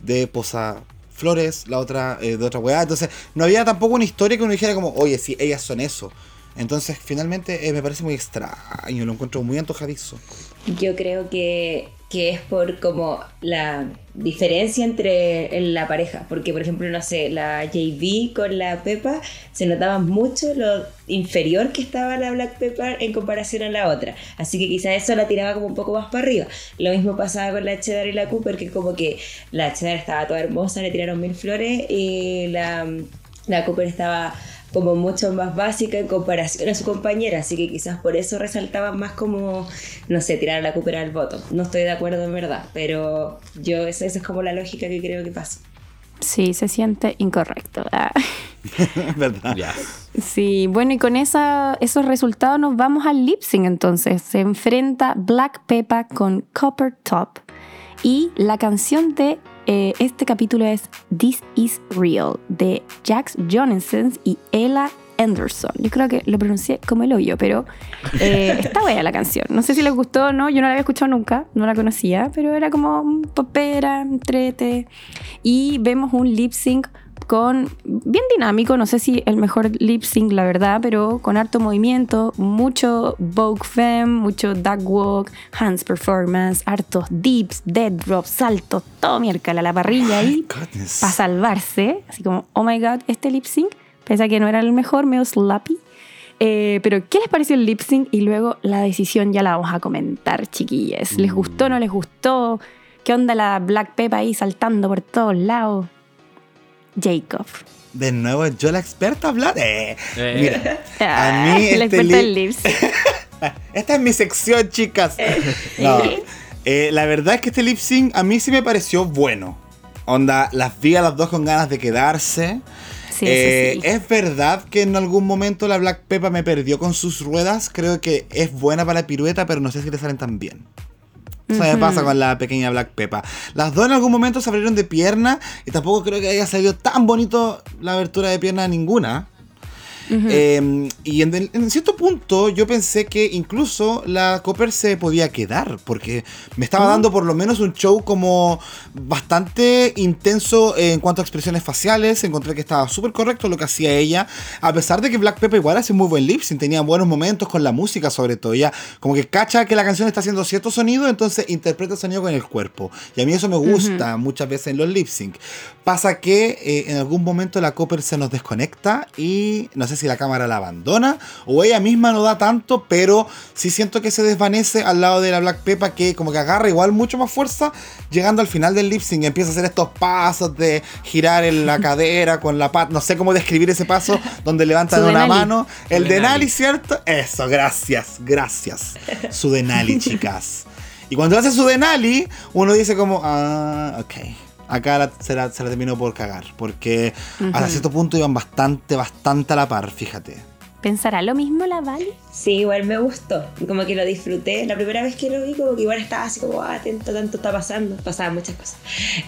de posa flores, la otra eh, de otra weá, entonces no había tampoco una historia que uno dijera como, oye, sí, ellas son eso. Entonces, finalmente eh, me parece muy extraño, lo encuentro muy antojadizo. Yo creo que, que es por como la diferencia entre la pareja, porque por ejemplo, no sé, la JV con la Pepa se notaba mucho lo inferior que estaba la Black Pepper en comparación a la otra, así que quizás eso la tiraba como un poco más para arriba. Lo mismo pasaba con la Cheddar y la Cooper, que como que la Cheddar estaba toda hermosa, le tiraron mil flores y la, la Cooper estaba como mucho más básica en comparación a su compañera, así que quizás por eso resaltaba más como, no sé, tirar la Cooper al voto. No estoy de acuerdo en verdad, pero yo esa, esa es como la lógica que creo que pasa. Sí, se siente incorrecto. Ah. ¿Verdad? Ya. Sí, bueno, y con esa, esos resultados nos vamos al lip sync entonces. Se enfrenta Black Peppa con Copper Top. Y la canción de eh, este capítulo es This Is Real de Jax Johnson y Ella Anderson. Yo creo que lo pronuncié como el hoyo, pero eh, está buena la canción. No sé si les gustó o no, yo no la había escuchado nunca, no la conocía, pero era como popera, entrete. Y vemos un lip sync con bien dinámico, no sé si el mejor lip sync, la verdad, pero con harto movimiento, mucho Vogue Femme, mucho duck walk, hands performance, hartos dips, dead drops, saltos, todo miércoles a la parrilla ahí Goodness. para salvarse, así como, oh my god, este lip sync, pese a que no era el mejor, medio slappy. Eh, pero, ¿qué les pareció el lip sync? Y luego la decisión ya la vamos a comentar, chiquillas. ¿Les gustó o no les gustó? ¿Qué onda la Black Peppa ahí saltando por todos lados? Jacob. De nuevo, yo la experta hablar. Eh, Eh. Mira, Ah, a mí la este experta en lip sync. Esta es mi sección, chicas. No, eh, la verdad es que este lip sync a mí sí me pareció bueno. Onda, las vi a las dos con ganas de quedarse. Sí, Eh, sí. Es verdad que en algún momento la Black Peppa me perdió con sus ruedas. Creo que es buena para la pirueta, pero no sé si le salen tan bien. Eso me pasa con la pequeña Black Peppa. Las dos en algún momento se abrieron de pierna y tampoco creo que haya salido tan bonito la abertura de pierna ninguna. Eh, y en, en cierto punto yo pensé que incluso la Copper se podía quedar, porque me estaba dando por lo menos un show como bastante intenso en cuanto a expresiones faciales. Encontré que estaba súper correcto lo que hacía ella, a pesar de que Black Pepper igual hace muy buen lip sync, tenía buenos momentos con la música sobre todo. Ella como que cacha que la canción está haciendo cierto sonido, entonces interpreta el sonido con el cuerpo. Y a mí eso me gusta muchas veces en los lip sync. Pasa que eh, en algún momento la Copper se nos desconecta y no sé si la cámara la abandona o ella misma no da tanto, pero sí siento que se desvanece al lado de la Black Peppa que como que agarra igual mucho más fuerza llegando al final del lip sync empieza a hacer estos pasos de girar en la cadera con la pata, no sé cómo describir ese paso donde levantan una mano, el Denali. ¿cierto? Eso, gracias, gracias. Su Denali, chicas. Y cuando hace su Denali, uno dice como, ah, ok. Acá la- se, la, se la terminó por cagar. Porque hasta cierto punto iban bastante, bastante a la par, fíjate. ¿Pensará lo mismo la Vali? Sí, igual me gustó, como que lo disfruté. La primera vez que lo vi, como que igual estaba así como, ah, atento, tanto está pasando. Pasaban muchas cosas.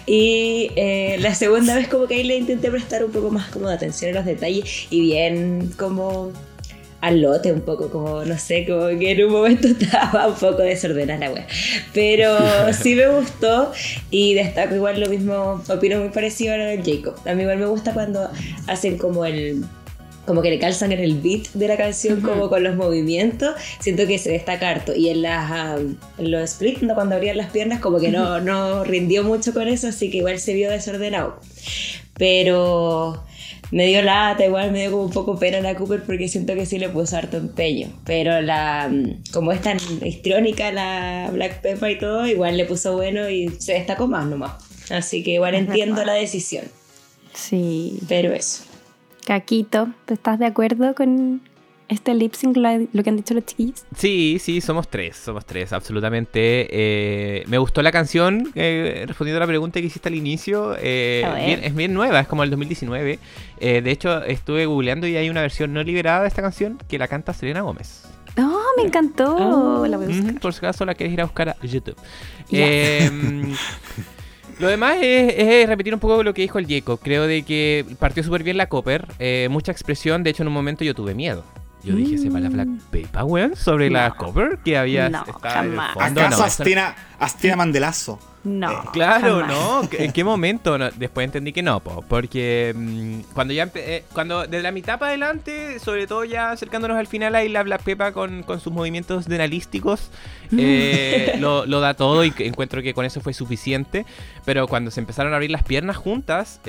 Y eh, la segunda vez como que ahí le intenté prestar un poco más como de atención a los detalles y bien como al lote un poco, como no sé, como que en un momento estaba un poco desordenada la wea. Pero sí me gustó y destaco igual lo mismo, opino muy parecido a lo del Jacob. A mí igual me gusta cuando hacen como el como que le calzan en el beat de la canción, como con los movimientos, siento que se destaca harto. Y en, las, um, en los split, ¿no? cuando abrían las piernas, como que no, no rindió mucho con eso, así que igual se vio desordenado. Pero me dio lata, igual me dio como un poco pena la Cooper porque siento que sí le puso harto empeño. Pero la um, como es tan histrónica la Black Peppa y todo, igual le puso bueno y se destacó más nomás. Así que igual entiendo la decisión. Sí. Pero eso. Caquito, ¿tú estás de acuerdo con este lip sync, lo, lo que han dicho los chiquillos? Sí, sí, somos tres, somos tres, absolutamente. Eh, me gustó la canción, eh, respondiendo a la pregunta que hiciste al inicio. eh, A ver. bien- es bien nueva, es como el 2019. Eh, de hecho, estuve googleando y hay una versión no liberada de esta canción que la canta Selena Gómez. ¡Oh! me encantó. Oh. La voy a buscar. Por si acaso la querés ir a buscar a YouTube. Lo demás es, es repetir un poco lo que dijo el Jacob. Creo de que partió súper bien la Copper. eh, mucha expresión. De hecho, en un momento yo tuve miedo. Yo dije, ¿se va la Black Paper, weón? Sobre la No. Copper que había No, en el fondo. ¿Acaso No, Astina, Astina Mandelazo? No. Eh, Claro, jamás. ¿no? ¿En qué momento? No, después entendí que no, po, porque mm, cuando ya eh, cuando de la mitad para adelante, sobre todo ya acercándonos al final, ahí la Black Pepa con, con sus movimientos denalísticos eh, lo, lo da todo y encuentro que con eso fue suficiente. Pero cuando se empezaron a abrir las piernas juntas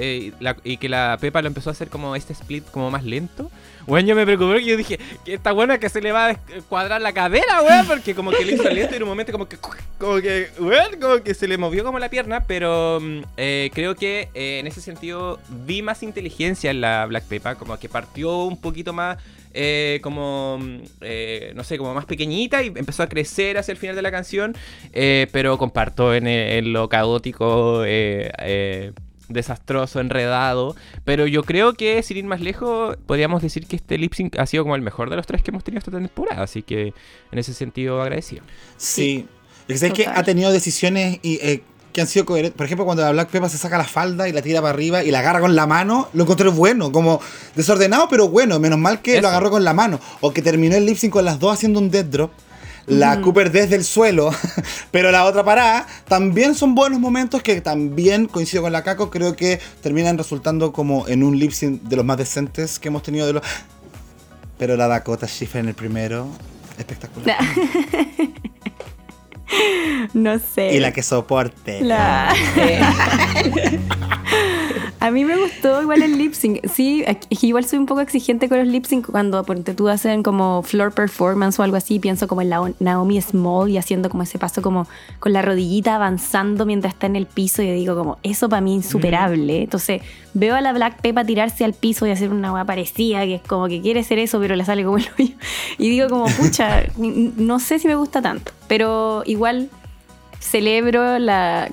la- y que la Pepa lo empezó a hacer como este split como más lento, bueno, yo me preocupé porque yo dije que esta buena que se le va a cuadrar la cadera, weón, porque como que le hizo lento y en un momento como que, como que, weón, como que se le movió como la pierna, pero mm, eh, creo que eh, en ese sentido vi más inteligencia en la Black Peppa, como que partió un poquito más, eh, como, mm, no sé, como más pequeñita y empezó a crecer hacia el final de la canción, pero comparto en, lo caótico, desastroso, enredado. Pero yo creo que, sin ir más lejos, podríamos decir que este lip sync ha sido como el mejor de los tres que hemos tenido esta temporada. Así que, en ese sentido, agradecido. Sí. Es que, ¿sabes que Total. ha tenido decisiones y, eh, que han sido coherentes. Por ejemplo, cuando la Black Peppa se saca la falda y la tira para arriba y la agarra con la mano, lo encontré bueno, como desordenado, pero bueno. Menos mal que Eso. lo agarró con la mano. O que terminó el lip sync con las dos haciendo un dead drop. La Cooper desde el suelo, pero la otra parada, también son buenos momentos que también, coincido con la Caco, creo que terminan resultando como en un lip sync de los más decentes que hemos tenido de los... Pero la Dakota Schiffer en el primero, espectacular. No sé. Y la que soporte. La- Eh, A mí me gustó igual el lip sync. Sí, igual soy un poco exigente con los lip sync cuando ponte tú hacen como floor performance o algo así. Pienso como en la Naomi Small y haciendo como ese paso como con la rodillita avanzando mientras está en el piso. Y yo digo como, eso para mí es insuperable. Entonces veo a la Black Peppa tirarse al piso y hacer una hueá parecida que es como que quiere ser eso pero le sale como el hoyo. Y digo como, pucha, no sé si me gusta tanto. Pero igual celebro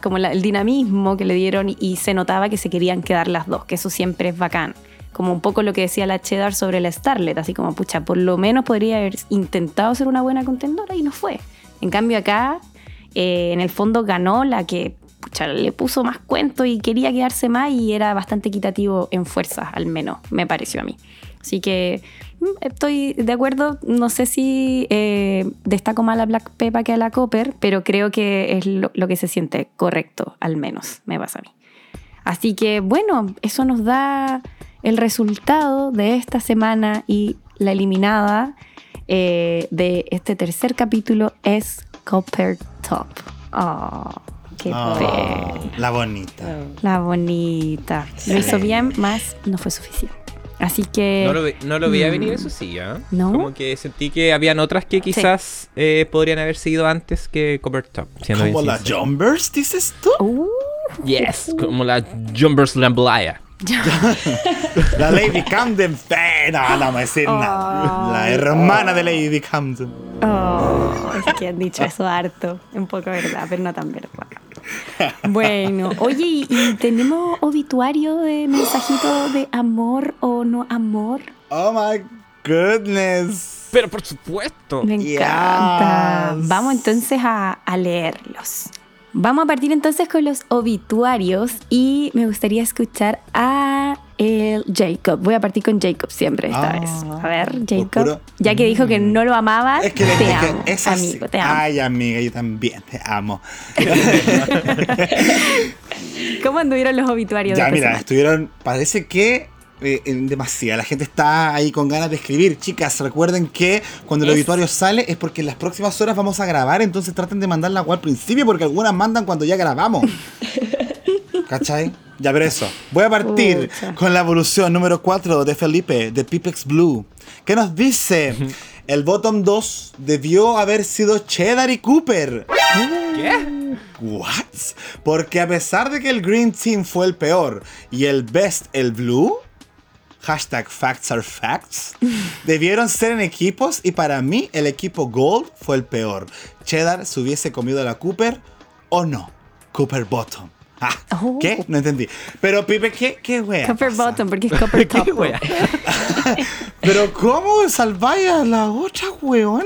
como el dinamismo que le dieron y, y se notaba que se querían quedar las dos, que eso siempre es bacán. Como un poco lo que decía la Cheddar sobre la Starlet, así como, pucha, por lo menos podría haber intentado ser una buena contendora y no fue. En cambio acá, eh, en el fondo ganó la que pucha, le puso más cuento y quería quedarse más y era bastante equitativo en fuerzas, al menos, me pareció a mí. Así que mm, estoy de acuerdo, no sé si eh, destaco más a la Black Peppa que a la Copper, pero creo que es lo, lo que se siente correcto, al menos, me pasa a mí. Así que bueno, eso nos da el resultado de esta semana y la eliminada eh, de este tercer capítulo es Copper Top. Oh, qué Ah, pena. la bonita. La bonita. Lo hizo bien, más no fue suficiente. Así que. No lo, ve- no lo veía Mm. venir, eso sí, ¿ah? ¿No? Como que sentí que habían otras que quizás eh, podrían haber seguido antes que Copper Top. siendo ¿Como la. Jumbers, dices tú? Uh, Yes, como la Jumbers Lamblaya. La Lady Camden. Eh, No, no nada. La hermana de Lady Camden. oh, es que han dicho eso harto. Un poco verdad, pero no tan verdad. Bueno, oye, ¿y, tenemos obituario de mensajito de amor o no amor? Oh my goodness. Pero por supuesto. Me Yes. encanta. Vamos entonces a, a leerlos. Vamos a partir entonces con los obituarios y me gustaría escuchar a el Jacob. Voy a partir con Jacob siempre esta Ah, vez. A ver, Jacob. puro- Ya que dijo que no lo amaba, Es que, te es que amo, es así. amigo, te amo. Ay, amiga, yo también te amo. ¿Cómo anduvieron los obituarios Ya, de mira, semana? estuvieron. Parece que. eh, demasiada. La gente está ahí con ganas de escribir. Chicas, recuerden que cuando el Es- obituario sale es porque en las próximas horas vamos a grabar. Entonces traten de mandarla al principio porque algunas mandan cuando ya grabamos. ¿Cachai? Ya, pero eso. Voy a partir con la evolución número 4 de Felipe, de Pipex Blue. ¿Qué nos dice? El bottom 2 debió haber sido Cheddar y Cooper. ¿Qué? ¿What? Porque a pesar de que el Green Team fue el peor y el Best el Blue, hashtag Facts are Facts, debieron ser en equipos y para mí el equipo Gold fue el peor. Cheddar se hubiese comido a la Cooper o no. Cooper Bottom. Ah, Oh. ¿Qué? No entendí. Pero Pipe, ¿qué, qué wea? Copper pasa? Bottom, porque es Copper Top. ¿Qué wea? Pero ¿cómo salváis a la otra weona?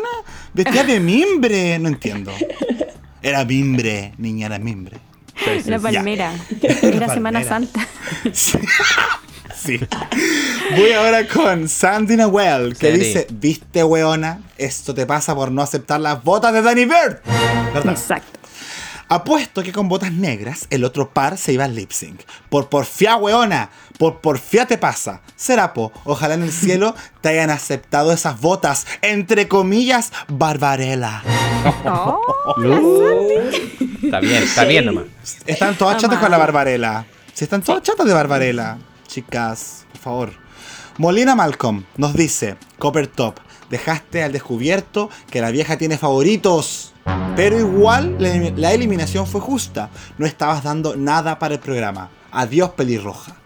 Vestida de mimbre. No entiendo. Era mimbre, niña, era mimbre. La sí. palmera. La Era Semana palmera. Santa. Sí. Sí. Voy ahora con Sandy Noel, que dice, viste weona, esto te pasa por no aceptar las botas de Danny Bird. ¿Verdad? Exacto. Apuesto que con botas negras el otro par se iba al lip sync. Por porfía, weona. Por porfía te pasa. Serapo, ojalá en el cielo te hayan aceptado esas botas. Entre comillas, Barbarella. Está bien, está bien nomás. Están todas chatas con la Barbarella. Si están todas chatas de Barbarella. Chicas, por favor. Molina Malcolm nos dice, Copper Top, dejaste al descubierto que la vieja tiene favoritos. Pero igual la, elim- la eliminación fue justa. No estabas dando nada para el programa. Adiós, pelirroja.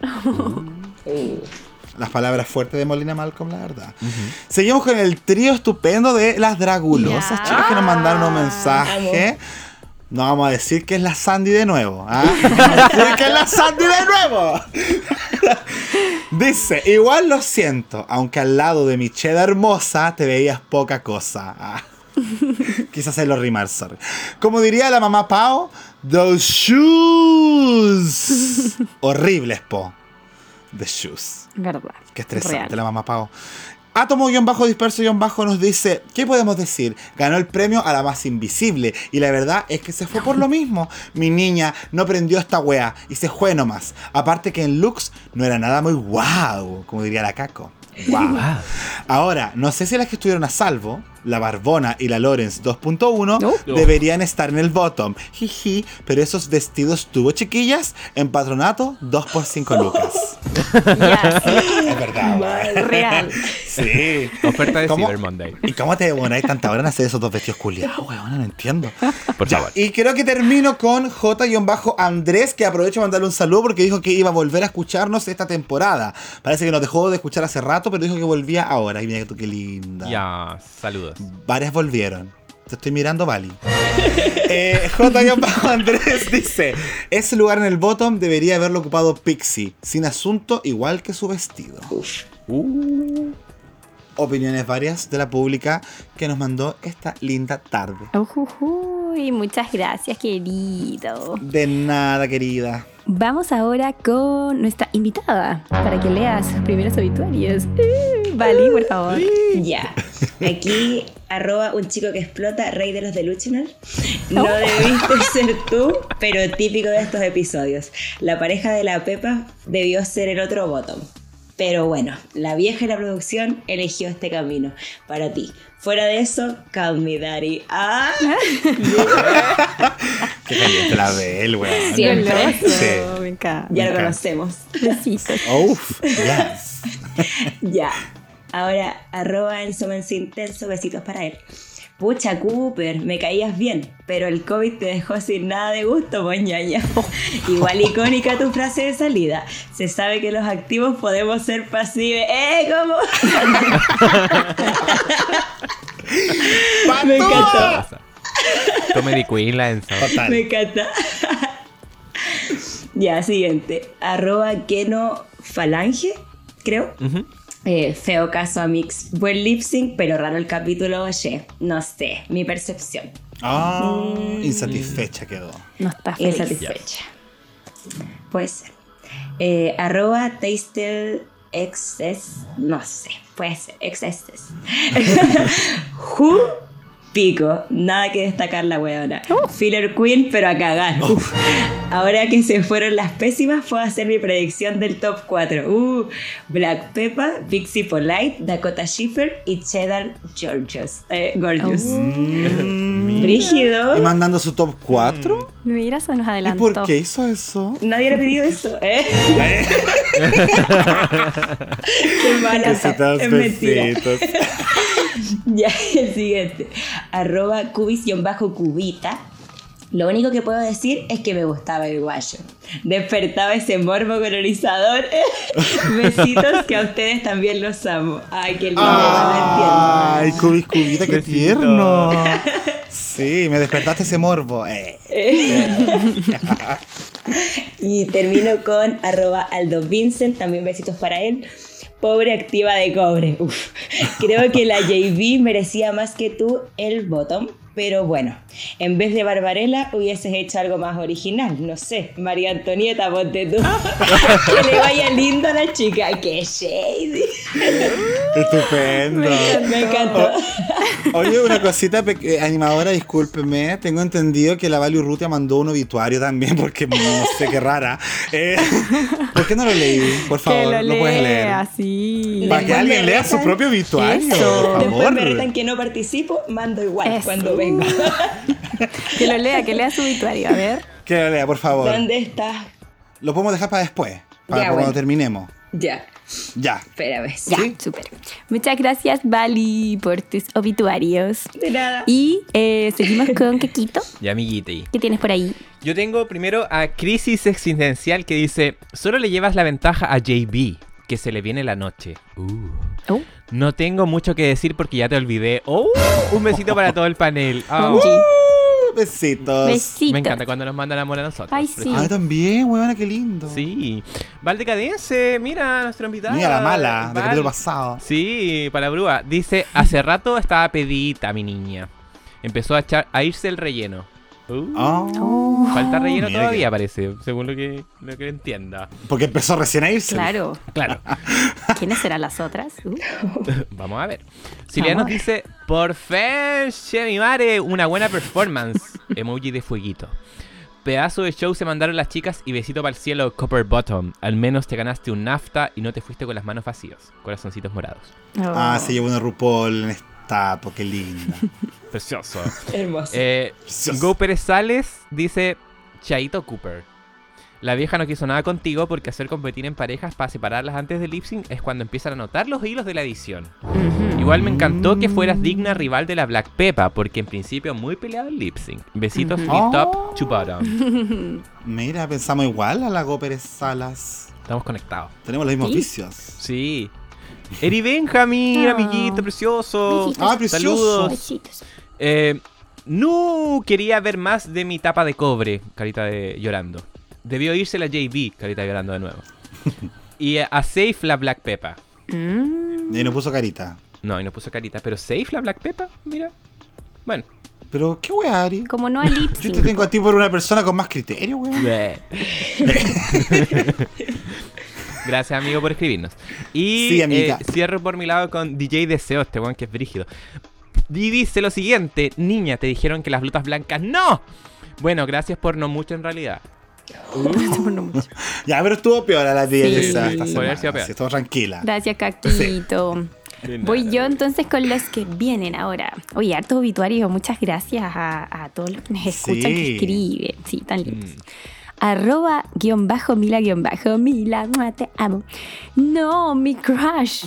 Las palabras fuertes de Molina Malcolm, la verdad. Seguimos con el trío estupendo de las dragulosas chicas que nos mandaron un mensaje. No vamos a decir que es la Sandy de nuevo. ¿ah? Vamos a decir que es la Sandy de nuevo. Dice, igual lo siento, aunque al lado de mi cheda hermosa te veías poca cosa. Ah. Quise hacerlo rimar, sorry. Como diría la mamá Pau, those shoes. Horribles, po. The shoes. Verdad. Qué estresante Real. la mamá Pau. Átomo-disperso-bajo nos dice, ¿qué podemos decir? Ganó el premio a la más invisible y la verdad es que se fue por lo mismo. Mi niña no prendió esta wea y se fue nomás. Aparte que en looks no era nada muy wow, como diría la Caco. Wow. Ahora, no sé si las que estuvieron a salvo, la Barbona y la Lawrence 2.1, No. deberían estar en el bottom. Jiji, pero esos vestidos tuvo chiquillas en patronato 2 por 5 lucas. Sí. Es verdad. Real. Sí. Oferta de ¿Cómo? Cyber Monday. ¿Y cómo te demoráis tanta hora en hacer esos dos vestidos culiados, weón? No entiendo. Por Ya, favor. y creo que termino con J-Andrés, que aprovecho de mandarle un saludo porque dijo que iba a volver a escucharnos esta temporada. Parece que nos dejó de escuchar hace rato, pero dijo que volvía ahora. Y mira tú qué linda. Ya, saludos. Varias volvieron. Te estoy mirando, Vali. eh, J-Andrés dice: Ese lugar en el bottom debería haberlo ocupado Pixie, sin asunto, igual que su vestido. Uh, Opiniones varias de la pública que nos mandó esta linda tarde. Ujujuy, muchas gracias, querido. De nada, querida. Vamos ahora con nuestra invitada para que lea sus primeros obituarios. Eh, Vali, por favor. Ya. Aquí, arroba un chico que explota, rey de los delusional. No debiste ser tú, pero típico de estos episodios. La pareja de la Pepa debió ser el otro bottom. Pero bueno, la vieja y la producción eligió este camino para ti. Fuera de eso, Call Me Daddy. Ah, Qué caliente la Bel, weón. Siempre. Goloso, Sí. Me encanta. ya lo conocemos. Besitos. Uf, yes. Ya. Ahora, arroba Menso Intenso, besitos para él. Pucha, Cooper, me caías bien, pero el COVID te dejó sin nada de gusto, moñaña. Igual icónica tu frase de salida. Se sabe que los activos podemos ser pasivos. ¡Eh, cómo! me encantó. Comedy Queen, la me encanta. ya, siguiente. Arroba Keno Falange, creo. Ujú. Eh, feo caso a Mix. Buen lip sync, pero raro el capítulo, oye. No sé, mi percepción. Ah, insatisfecha quedó. No está feliz. Insatisfecha. Puede ser. Eh, arroba Tastel XS. No sé, puede ser. XS. Who pico. Nada que destacar la weona. Filler Queen, pero a cagar. Uf. Ahora que se fueron las pésimas, puedo hacer mi predicción del top 4. Uh, Black Peppa, Pixie Polite, Dakota Schiffer y Cheddar Georgios. Eh, Gorgeous. Mm. Brígido. ¿Y mandando su top 4? Mira, se nos ¿Y adelantó. por qué hizo eso? Nadie le ha pedido eso, ¿eh? Qué mala. Es mentira. Ya, el siguiente. Arroba cubis-cubita. Lo único que puedo decir es que me gustaba el guayo. Despertaba ese morbo colonizador. Besitos que a ustedes también los amo. Ay, qué lindo, no Ay, cubis, cubita, qué Besito. tierno. Sí, me despertaste ese morbo. Eh. Y termino con arroba Aldo Vincent, también besitos para él. Pobre activa de cobre. Uf. Creo que la JB merecía más que tú el bottom. Pero bueno, en vez de Barbarella hubieses hecho algo más original. No sé, María Antonieta, ponte tú. que le vaya lindo a la chica. ¡Qué shady! Estupendo. Me encantó. Oye, una cosita pe- animadora, discúlpeme. Tengo entendido que la Vali Urrutia mandó un obituario también, porque no sé qué rara. Eh, ¿Por qué no lo leí? Por favor, que lo lo puedes leer. lea, sí. Para que Después alguien lea su propio obituario, Eso. por Después favor. me retan que no participo, mando igual Eso. cuando Que lo lea, que lea su obituario. A ver. Que lo lea, por favor. ¿Dónde estás? Lo podemos dejar para después, para Ya, cuando bueno. terminemos. Ya, Ya. espérame. Ya, ¿Sí? súper. Muchas gracias, Bali, por tus obituarios. De nada. Y eh, seguimos con Kekito. Y amiguite. ¿Qué tienes por ahí? Yo tengo primero a Crisis Existencial que dice: Solo le llevas la ventaja a JB, que se le viene la noche. Uh. Oh, No tengo mucho que decir porque ya te olvidé. Oh, un besito para todo el panel. Oh. Uh, besitos. Besitos. me encanta cuando nos mandan amor a nosotros. Ay, sí. Ah, también, weona, qué lindo. Sí. Valdecadense, mira nuestro invitado. Mira la mala del Val. capítulo pasado. Sí, para Brúa. Dice, hace rato estaba pedita mi niña. Empezó a, echar, a irse el relleno. Uh, Oh. Falta relleno todavía, que- parece, según lo que, lo que entienda. Porque empezó recién a irse. Claro. Claro, ¿Quiénes serán las otras? Uh, vamos a ver. Silvia nos dice, por fe, che, mi madre, una buena performance. Emoji de fueguito. Pedazo de show se mandaron las chicas y besito para el cielo, Copper Bottom. Al menos te ganaste un nafta y no te fuiste con las manos vacías. Corazoncitos morados. Ah, oh. se llevó una RuPaul en estatua, qué linda. Precioso. Hermoso. Eh, Precioso. Go Pérez Sales dice Chaito Cooper. La vieja no quiso nada contigo porque hacer competir en parejas para separarlas antes del lip sync es cuando empiezan a notar los hilos de la edición. Igual me encantó que fueras digna rival de la Black Peppa porque en principio muy peleado el lip sync. Besitos Ujú. y top Oh. to bottom. Mira, pensamos igual a la Go Pérez Salas. Estamos conectados. Tenemos los mismos ¿Sí? vicios. Sí. Eri Benjamin, Ah. amiguito precioso. Besitos. Ah, precioso. Saludos. Besitos. Eh, no quería ver más de mi tapa de cobre, carita de llorando. Debió irse la JB, carita llorando de nuevo. y a Safe la Black Peppa. Mm, Y nos puso carita. No, y no puso carita, pero Safe la Black Peppa, mira. Bueno. Pero, ¿qué weá, Ari? como no lip Yo te tengo a ti por una persona con más criterio, weón. Gracias, amigo, por escribirnos. Y Sí, amiga. eh, cierro por mi lado con DJ Deseo, este weón que es brígido. Y dice lo siguiente: Niña, te dijeron que las blutas blancas no. Bueno, gracias por no mucho en realidad. No mucho. Ya, pero estuvo peor a la tía Sí. esa esta semana. peor. Estuvo tranquila. Gracias, Cactito. De Voy nada. yo entonces con los que vienen ahora. Oye, hartos obituarios. Muchas gracias a, a todos los que nos escuchan, que Sí. escriben. Sí, tan lindos. Mm. Arroba guion bajo Mila guion bajo Mila, te amo. No, mi crush.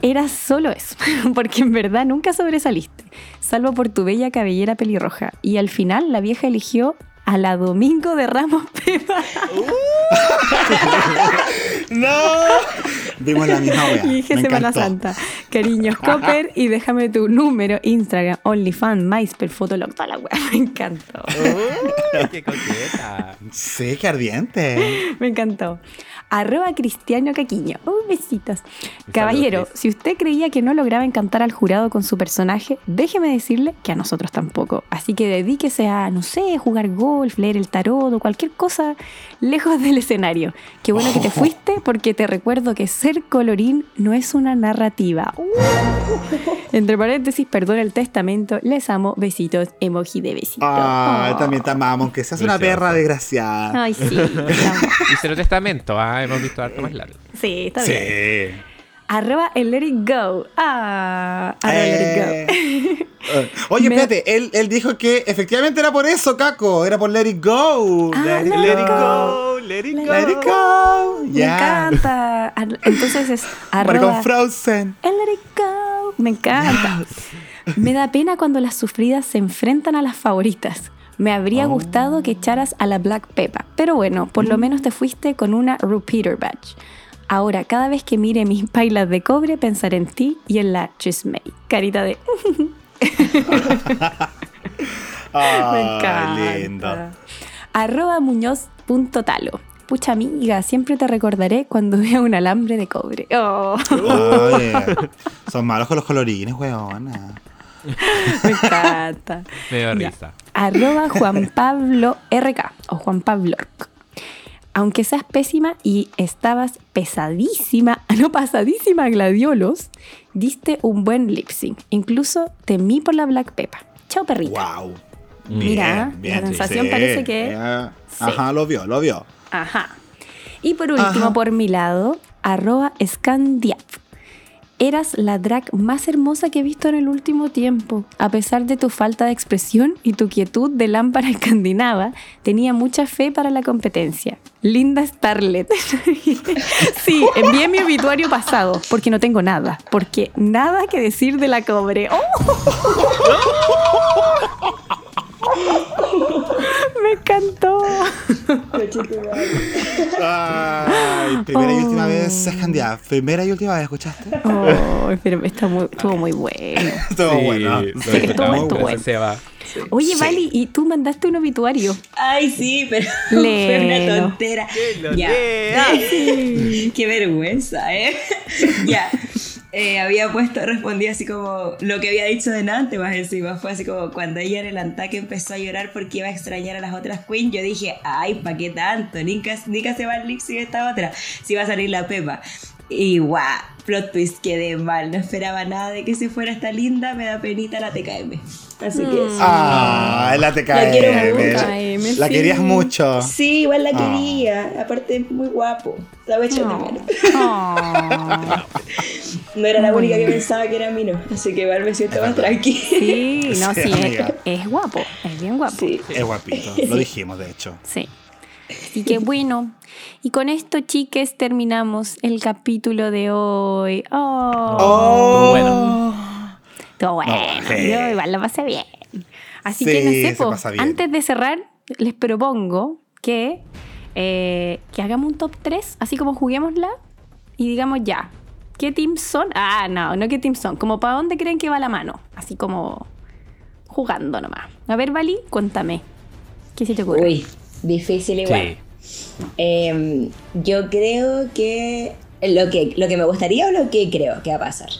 Era solo eso, porque en verdad nunca sobresaliste, salvo por tu bella cabellera pelirroja. Y al final la vieja eligió a la Domingo de Ramos Pepa. ¡No! Vimos la misma weá. Y dije Me Semana encantó. Santa. Cariños, Copper, y déjame tu número, Instagram, OnlyFans, MySpace, Fotolog, toda la weá. Me encantó. Uy, ¡Qué coqueta! Sí, qué ardiente. Me encantó. Arroba Cristiano Caquiño. Uh, besitos. Caballero, si usted creía que no lograba encantar al jurado con su personaje, déjeme decirle que a nosotros tampoco. Así que dedíquese a, no sé, jugar golf, leer el tarot o cualquier cosa lejos del escenario. Qué bueno que te fuiste porque te recuerdo que ser colorín no es una narrativa. Uh. Entre paréntesis, perdón el testamento, les amo, besitos, emoji de besito. Ah, Oh. también te amamos, aunque seas una perra desgraciada. Ay, sí. te amo. Y cero testamento, ah, hemos visto harto más largo. Sí, está bien. Sí. Arroba el let it go. Ah, arroba el let it go. Eh. Eh, Oye, Me- espérate, él, él dijo que efectivamente era por eso, Caco. Era por Let It Go. Ah, let, it, let let it go. let it Let It Go. Me encanta. Entonces es arroba Frozen. el let it go. Me encanta. Me da pena cuando las sufridas se enfrentan a las favoritas. Me habría Oh. gustado que echaras a la Black Peppa, pero bueno, por Mm. lo menos te fuiste con una repeater badge. Ahora, cada vez que mire mis pailas de cobre, pensaré en ti y en la Chismay. Carita de... Me encanta. lindo. Arroba muñoz.talo. pucha amiga, siempre te recordaré cuando vea un alambre de cobre. Oh, Oye, son malos con los colorines, weona. me encanta. Me dio Ya. risa. Arroba Juan Pablo RK o Juan Pablo. Aunque seas pésima y estabas pesadísima, no pasadísima a gladiolos, diste un buen lip sync. Incluso temí por la Black Peppa. Chao perrita. Wow. Mira, la sensación parece que- Eh, sí. Ajá, lo vio, lo vio. Ajá. Y por último, Ajá. por mi lado, arroba Scandiap. Eras la drag más hermosa que he visto en el último tiempo. A pesar de tu falta de expresión y tu quietud de lámpara escandinava, tenía mucha fe para la competencia. Linda Starlet. sí, envié mi obituario pasado, porque no tengo nada. Porque nada que decir de la cobre. ¡Oh! Me encantó. Ay, primera y última Oh. vez se escandía. Primera y última vez, ¿escuchaste? Oh, pero está muy, estuvo muy bueno. Sí, estuvo disfrutamos, bueno. Oye, Sí. Vali, y tú mandaste un obituario. Ay, sí, pero fue una tontera. Ya. Qué vergüenza, ¿eh? ya. Eh, había puesto, respondí así como lo que había dicho delante, más encima. Fue así como cuando ella en el ataque empezó a llorar porque iba a extrañar a las otras queens. Yo dije, ay, ¿pa' qué tanto? Nika, Nika se va al lip sync esta otra. Si va a salir la Pepa. Y guau, plot twist, quedé mal. No esperaba nada de que se fuera esta linda. Me da penita la TKM. Así que eso. Ah, la TKM. La quiero mucho. La sí. querías mucho. Sí, igual la Ah. quería. Aparte, es muy guapo. La voy a echar de menos. Oh. No era la única que pensaba que era Mino, así que igual me siento más tranquila. Sí, no, Sí, sí, es, guapo, es bien guapo. Sí. Es guapito. Lo dijimos, de hecho. Sí. Así que bueno. Y con esto, chiques, terminamos el capítulo de hoy. Oh, Oh, bueno. Todo bueno. No, sí. Yo igual lo pasé bien. Así Sí, que no sé, se po, pasa bien. antes de cerrar, les propongo que, eh, que hagamos un top 3, así como juguémosla y digamos ya. ¿Qué teams son? Ah, no, no qué teams son. Como para dónde creen que va la mano. Así como jugando nomás. A ver, Vali, cuéntame. ¿Qué se te ocurre? Uy, difícil igual. Em, yo creo que lo, que lo que me gustaría o lo que creo que va a pasar.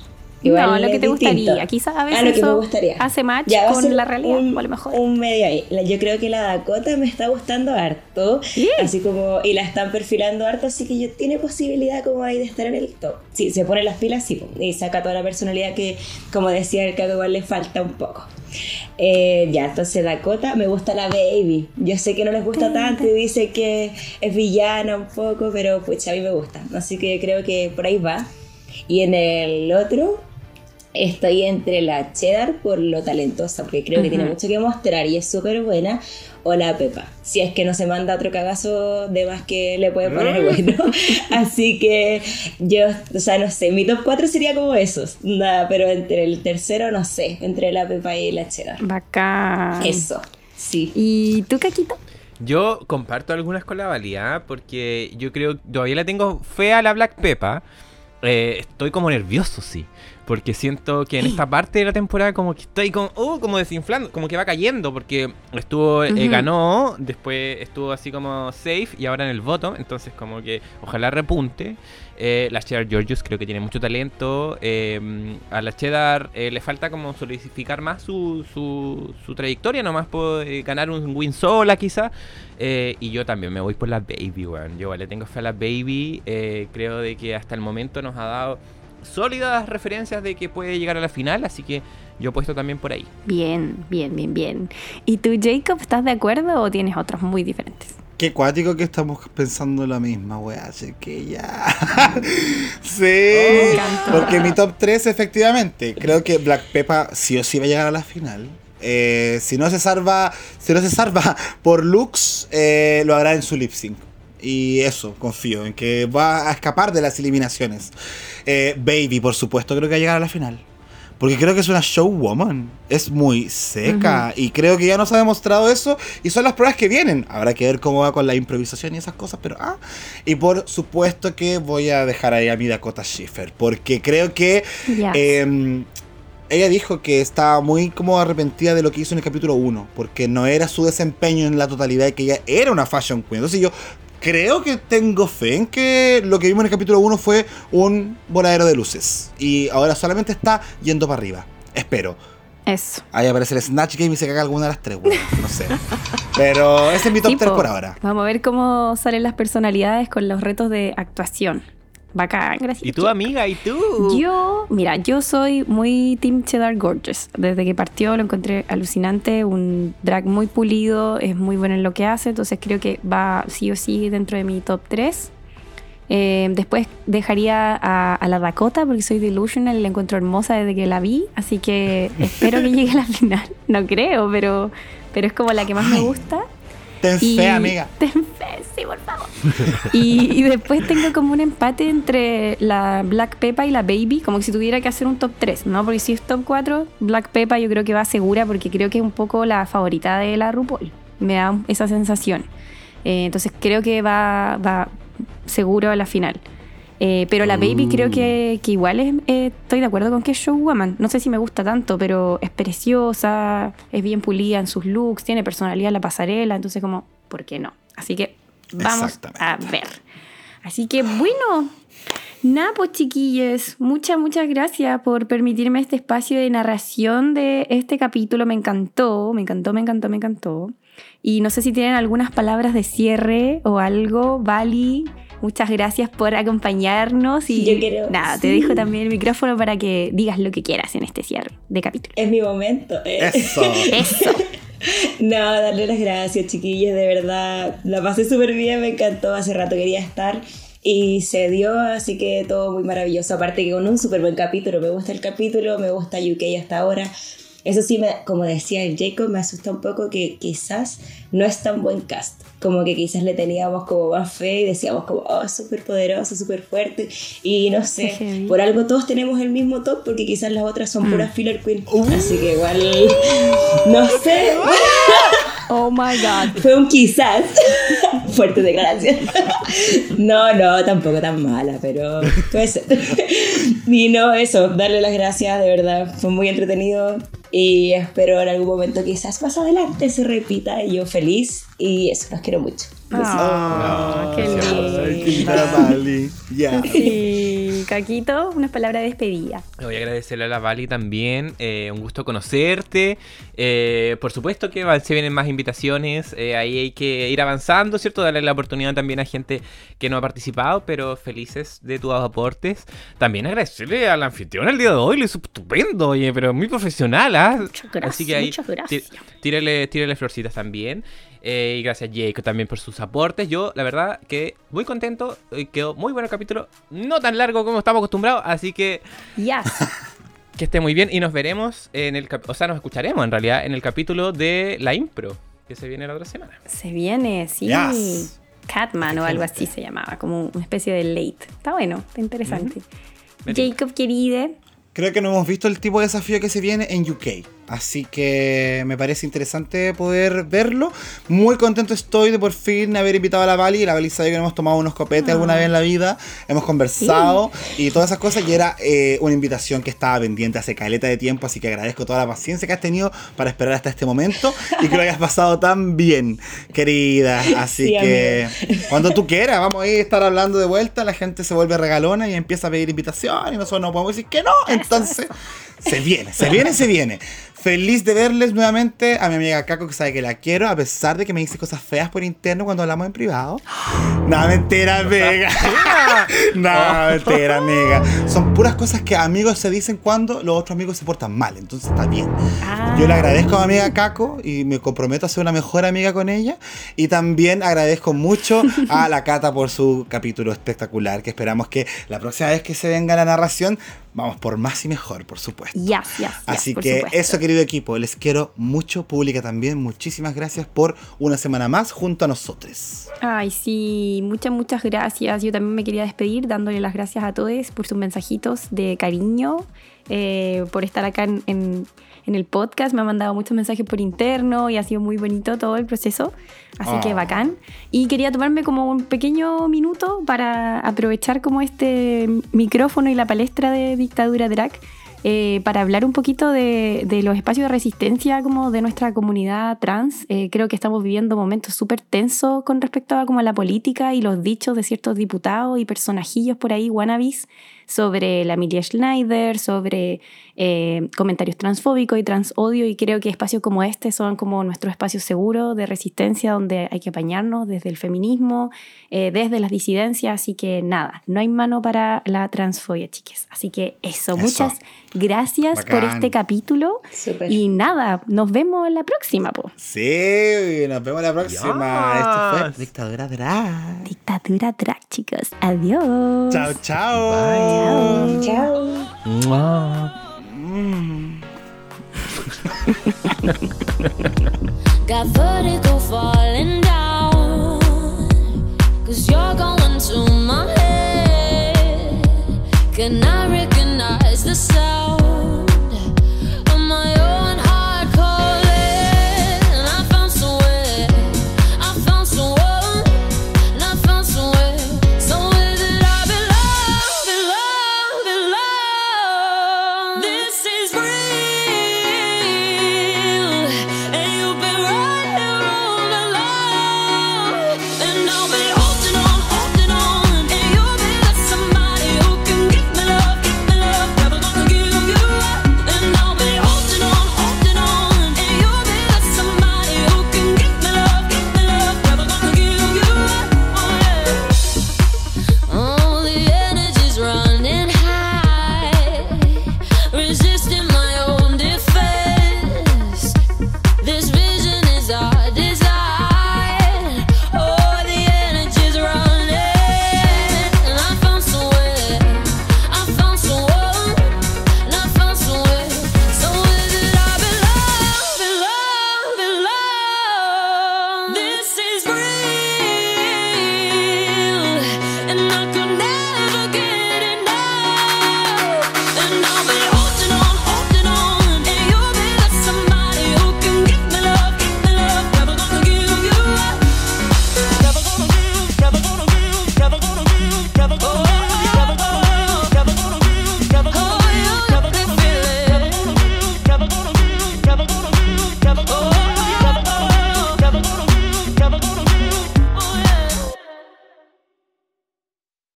No, lo que te distinto. gustaría. Quizás a veces Ah, lo que me eso gustaría. hace match Ya, con la realidad, un, o a lo mejor. Un medio ahí. Yo creo que la Dakota me está gustando harto. Sí. Así como, y la están perfilando harto, así que yo tiene posibilidad como ahí de estar en el top. Sí, se pone las pilas, sí, y saca toda la personalidad que, como decía el Caco, igual le falta un poco. Eh, ya, entonces Dakota, me gusta la Baby. Yo sé que no les gusta tanto y dice que es villana un poco, pero pues a mí me gusta. Así que creo que por ahí va. Y en el otro, estoy entre la Cheddar por lo talentosa, porque creo que tiene mucho que mostrar y es súper buena, o la Pepa. Si es que no se manda otro cagazo de más que le puede poner bueno. Así que yo, o sea, no sé, mi top 4 sería como esos. Nada, pero entre el tercero, no sé, entre la Pepa y la Cheddar. Bacán. Eso, sí. ¿Y tú, Caquito? Yo comparto algunas con la valía porque yo creo todavía le tengo fe a la Black Peppa. Eh, estoy como nervioso, sí. Porque siento que en esta parte de la temporada como que estoy como, uh, como desinflando, como que va cayendo. Porque estuvo, eh, ganó, después estuvo así como safe y ahora en el voto. Entonces como que ojalá repunte. Eh, la Cheddar Georgios creo que tiene mucho talento. eh, a la Cheddar eh, le falta como solidificar más su, su, su trayectoria, nomás puede ganar un win sola quizá. Eh, y yo también me voy por la Baby, weón. Yo le tengo fe a la Baby. eh, creo de que hasta el momento nos ha dado sólidas referencias de que puede llegar a la final. Así que yo he puesto también por ahí. Bien, bien, bien, bien. ¿Y tú, Jacob, estás de acuerdo o tienes otros muy diferentes? Qué cuático que estamos pensando la misma, wea, así que ya. sí, porque mi top 3, efectivamente, creo que Black Peppa sí o sí va a llegar a la final. Eh, si no se salva, si no se salva por looks, eh, lo hará en su lip sync. Y eso, confío en que va a escapar de las eliminaciones. Eh, Baby, por supuesto, creo que va a llegar a la final. Porque creo que es una showwoman. Es muy seca. Y creo que ya nos ha demostrado eso. Y son las pruebas que vienen. Habrá que ver cómo va con la improvisación y esas cosas. Pero ah. Y por supuesto que voy a dejar ahí a mi Dakota Schiffer. Porque creo que. Eh, ella dijo que estaba muy como arrepentida de lo que hizo en el capítulo 1. Porque no era su desempeño en la totalidad. Y que ella era una fashion queen. Entonces yo creo que tengo fe en que lo que vimos en el capítulo 1 fue un voladero de luces. Y ahora solamente está yendo para arriba. Espero. Eso. Ahí aparece el Snatch Game y se caga alguna de las tres, weón. No sé. Pero ese es mi top Sí, 3 po. por ahora. Vamos a ver cómo salen las personalidades con los retos de actuación. Bacán, gracias. ¿Y tú, amiga? ¿Y tú? Yo, mira, yo soy muy Team Cheddar Gorgeous. Desde que partió lo encontré alucinante, un drag muy pulido, es muy bueno en lo que hace, entonces creo que va sí o sí dentro de mi top 3. Eh, después dejaría a, a la Dakota porque soy delusional y la encuentro hermosa desde que la vi, así que espero que llegue a la final. No creo, pero, pero es como la que más me gusta. Ten Y- fe, amiga. Ten fe, sí, por. y, y después tengo como un empate entre la Black Peppa y la Baby, como que si tuviera que hacer un top 3, ¿no? Porque si es top 4, Black Peppa yo creo que va segura porque creo que es un poco la favorita de la RuPaul. Me da esa sensación. Eh, entonces creo que va, va seguro a la final. Eh, pero la Baby creo que, que igual es, eh, estoy de acuerdo con que es showwoman. No sé si me gusta tanto, pero es preciosa, es bien pulida en sus looks, tiene personalidad en la pasarela, entonces como, ¿por qué no? Así que vamos a ver. Así que bueno, nada pues chiquillos, muchas, muchas gracias por permitirme este espacio de narración de este capítulo. Me encantó, me encantó, me encantó, me encantó. Y no sé si tienen algunas palabras de cierre o algo, Vali. Muchas gracias por acompañarnos y Yo quiero- nada, te sí. dejo también el micrófono para que digas lo que quieras en este cierre de capítulo. Es mi momento. eh. Eso. Eso. No, darle las gracias, chiquillos, de verdad. La pasé súper bien, me encantó. Hace rato quería estar y se dio, así que todo muy maravilloso. Aparte que con un súper buen capítulo. Me gusta el capítulo, me gusta UK hasta ahora. Eso sí, como decía el Jacob, me asusta un poco que quizás no es tan buen cast. Como que quizás le teníamos como más fe y decíamos como, oh, súper poderoso, súper fuerte. Y no sé, por algo todos tenemos el mismo top porque quizás las otras son puras filler queen. Así que igual, no sé. Oh my god. Fue un quizás. Fuerte declaración. No, no, tampoco tan mala, pero puede ser. Y no, eso, darle las gracias, de verdad. Fue muy entretenido y espero en algún momento quizás más adelante se repita y yo feliz. Y eso, los quiero mucho. Besitos. Ah, qué lindo. linda Vali. Ya. Caquito, unas palabras de despedida. Le voy a agradecerle a la Vali también. eh, un gusto conocerte. Eh, por supuesto que se vienen más invitaciones. eh, ahí hay que ir avanzando, ¿cierto? Darle la oportunidad también a gente que no ha participado, pero felices de tus aportes. También agradecerle al anfitrión el día de hoy. Lo hizo estupendo, oye, pero muy profesional, ¿ah? Muchas gracias, Así que ahí muchas gracias. tí- tírele, tírele florcitas también. Eh, y gracias Jacob también por sus aportes. Yo, la verdad, que muy contento. eh, quedó muy bueno el capítulo. No tan largo como estamos acostumbrados. Así que Yes. que esté muy bien y nos veremos en el o sea, nos escucharemos en realidad en el capítulo de la impro que se viene la otra semana. Se viene, sí. Yes. Catman o algo así se llamaba, como una especie de late. Está bueno, está interesante. Me tinca. Jacob, querida. Creo que no hemos visto el tipo de desafío que se viene en UK. Así que me parece interesante poder verlo. Muy contento estoy de por fin haber invitado a la Bali. La Bali sabe que hemos tomado unos copetes alguna vez en la vida. Hemos conversado y todas esas cosas. Y era eh, una invitación que estaba pendiente hace caleta de tiempo. Así que agradezco toda la paciencia que has tenido para esperar hasta este momento. Y que lo hayas pasado tan bien, querida. Así Sí, que cuando tú quieras, vamos a ir a estar hablando de vuelta. La gente se vuelve regalona y empieza a pedir invitación. Y nosotros no podemos decir que no. Entonces, se viene, se viene, se viene. Feliz de verles nuevamente a mi amiga Kako, que sabe que la quiero, a pesar de que me dice cosas feas por interno cuando hablamos en privado. No, mentira, amiga. No, mentira, amiga. Son puras cosas que amigos se dicen cuando los otros amigos se portan mal. Entonces está bien. Ah. Yo le agradezco a mi amiga Kako y me comprometo a ser una mejor amiga con ella. Y también agradezco mucho a la Cata por su capítulo espectacular, que esperamos que la próxima vez que se venga la narración, vamos por más y mejor, por supuesto. Yes, yes, yes, Así por que supuesto. eso, querido equipo, les quiero mucho, pública también. Muchísimas gracias por una semana más junto a nosotros. Ay, sí, muchas, muchas gracias. Yo también me quería despedir dándole las gracias a todos por sus mensajitos de cariño, eh, por estar acá en, en- en el podcast. Me han mandado muchos mensajes por interno y ha sido muy bonito todo el proceso. Así que Ah. bacán. Y quería tomarme como un pequeño minuto para aprovechar como este micrófono y la palestra de Dictadura Drag eh, para hablar un poquito de, de, los espacios de resistencia como de nuestra comunidad trans. Eh, creo que estamos viviendo momentos súper tensos con respecto a, como a la política y los dichos de ciertos diputados y personajillos por ahí, wannabes, sobre la Emilia Schneider, sobre eh, comentarios transfóbicos y transodio y creo que espacios como este son como nuestro espacio seguro de resistencia donde hay que apañarnos desde el feminismo, eh, desde las disidencias, así que nada, no hay mano para la transfobia, chiques. Así que eso, muchas gracias por este capítulo y nada, nos vemos en la próxima, po. Sí, nos vemos la próxima. Esto fue Dictadura Drag. Dictadura Drag, chicos. Adiós. Chao, chao. Bye. Chao. Mm. Got vertigo falling down. Cause you're going to my head. Can I recognize the sound?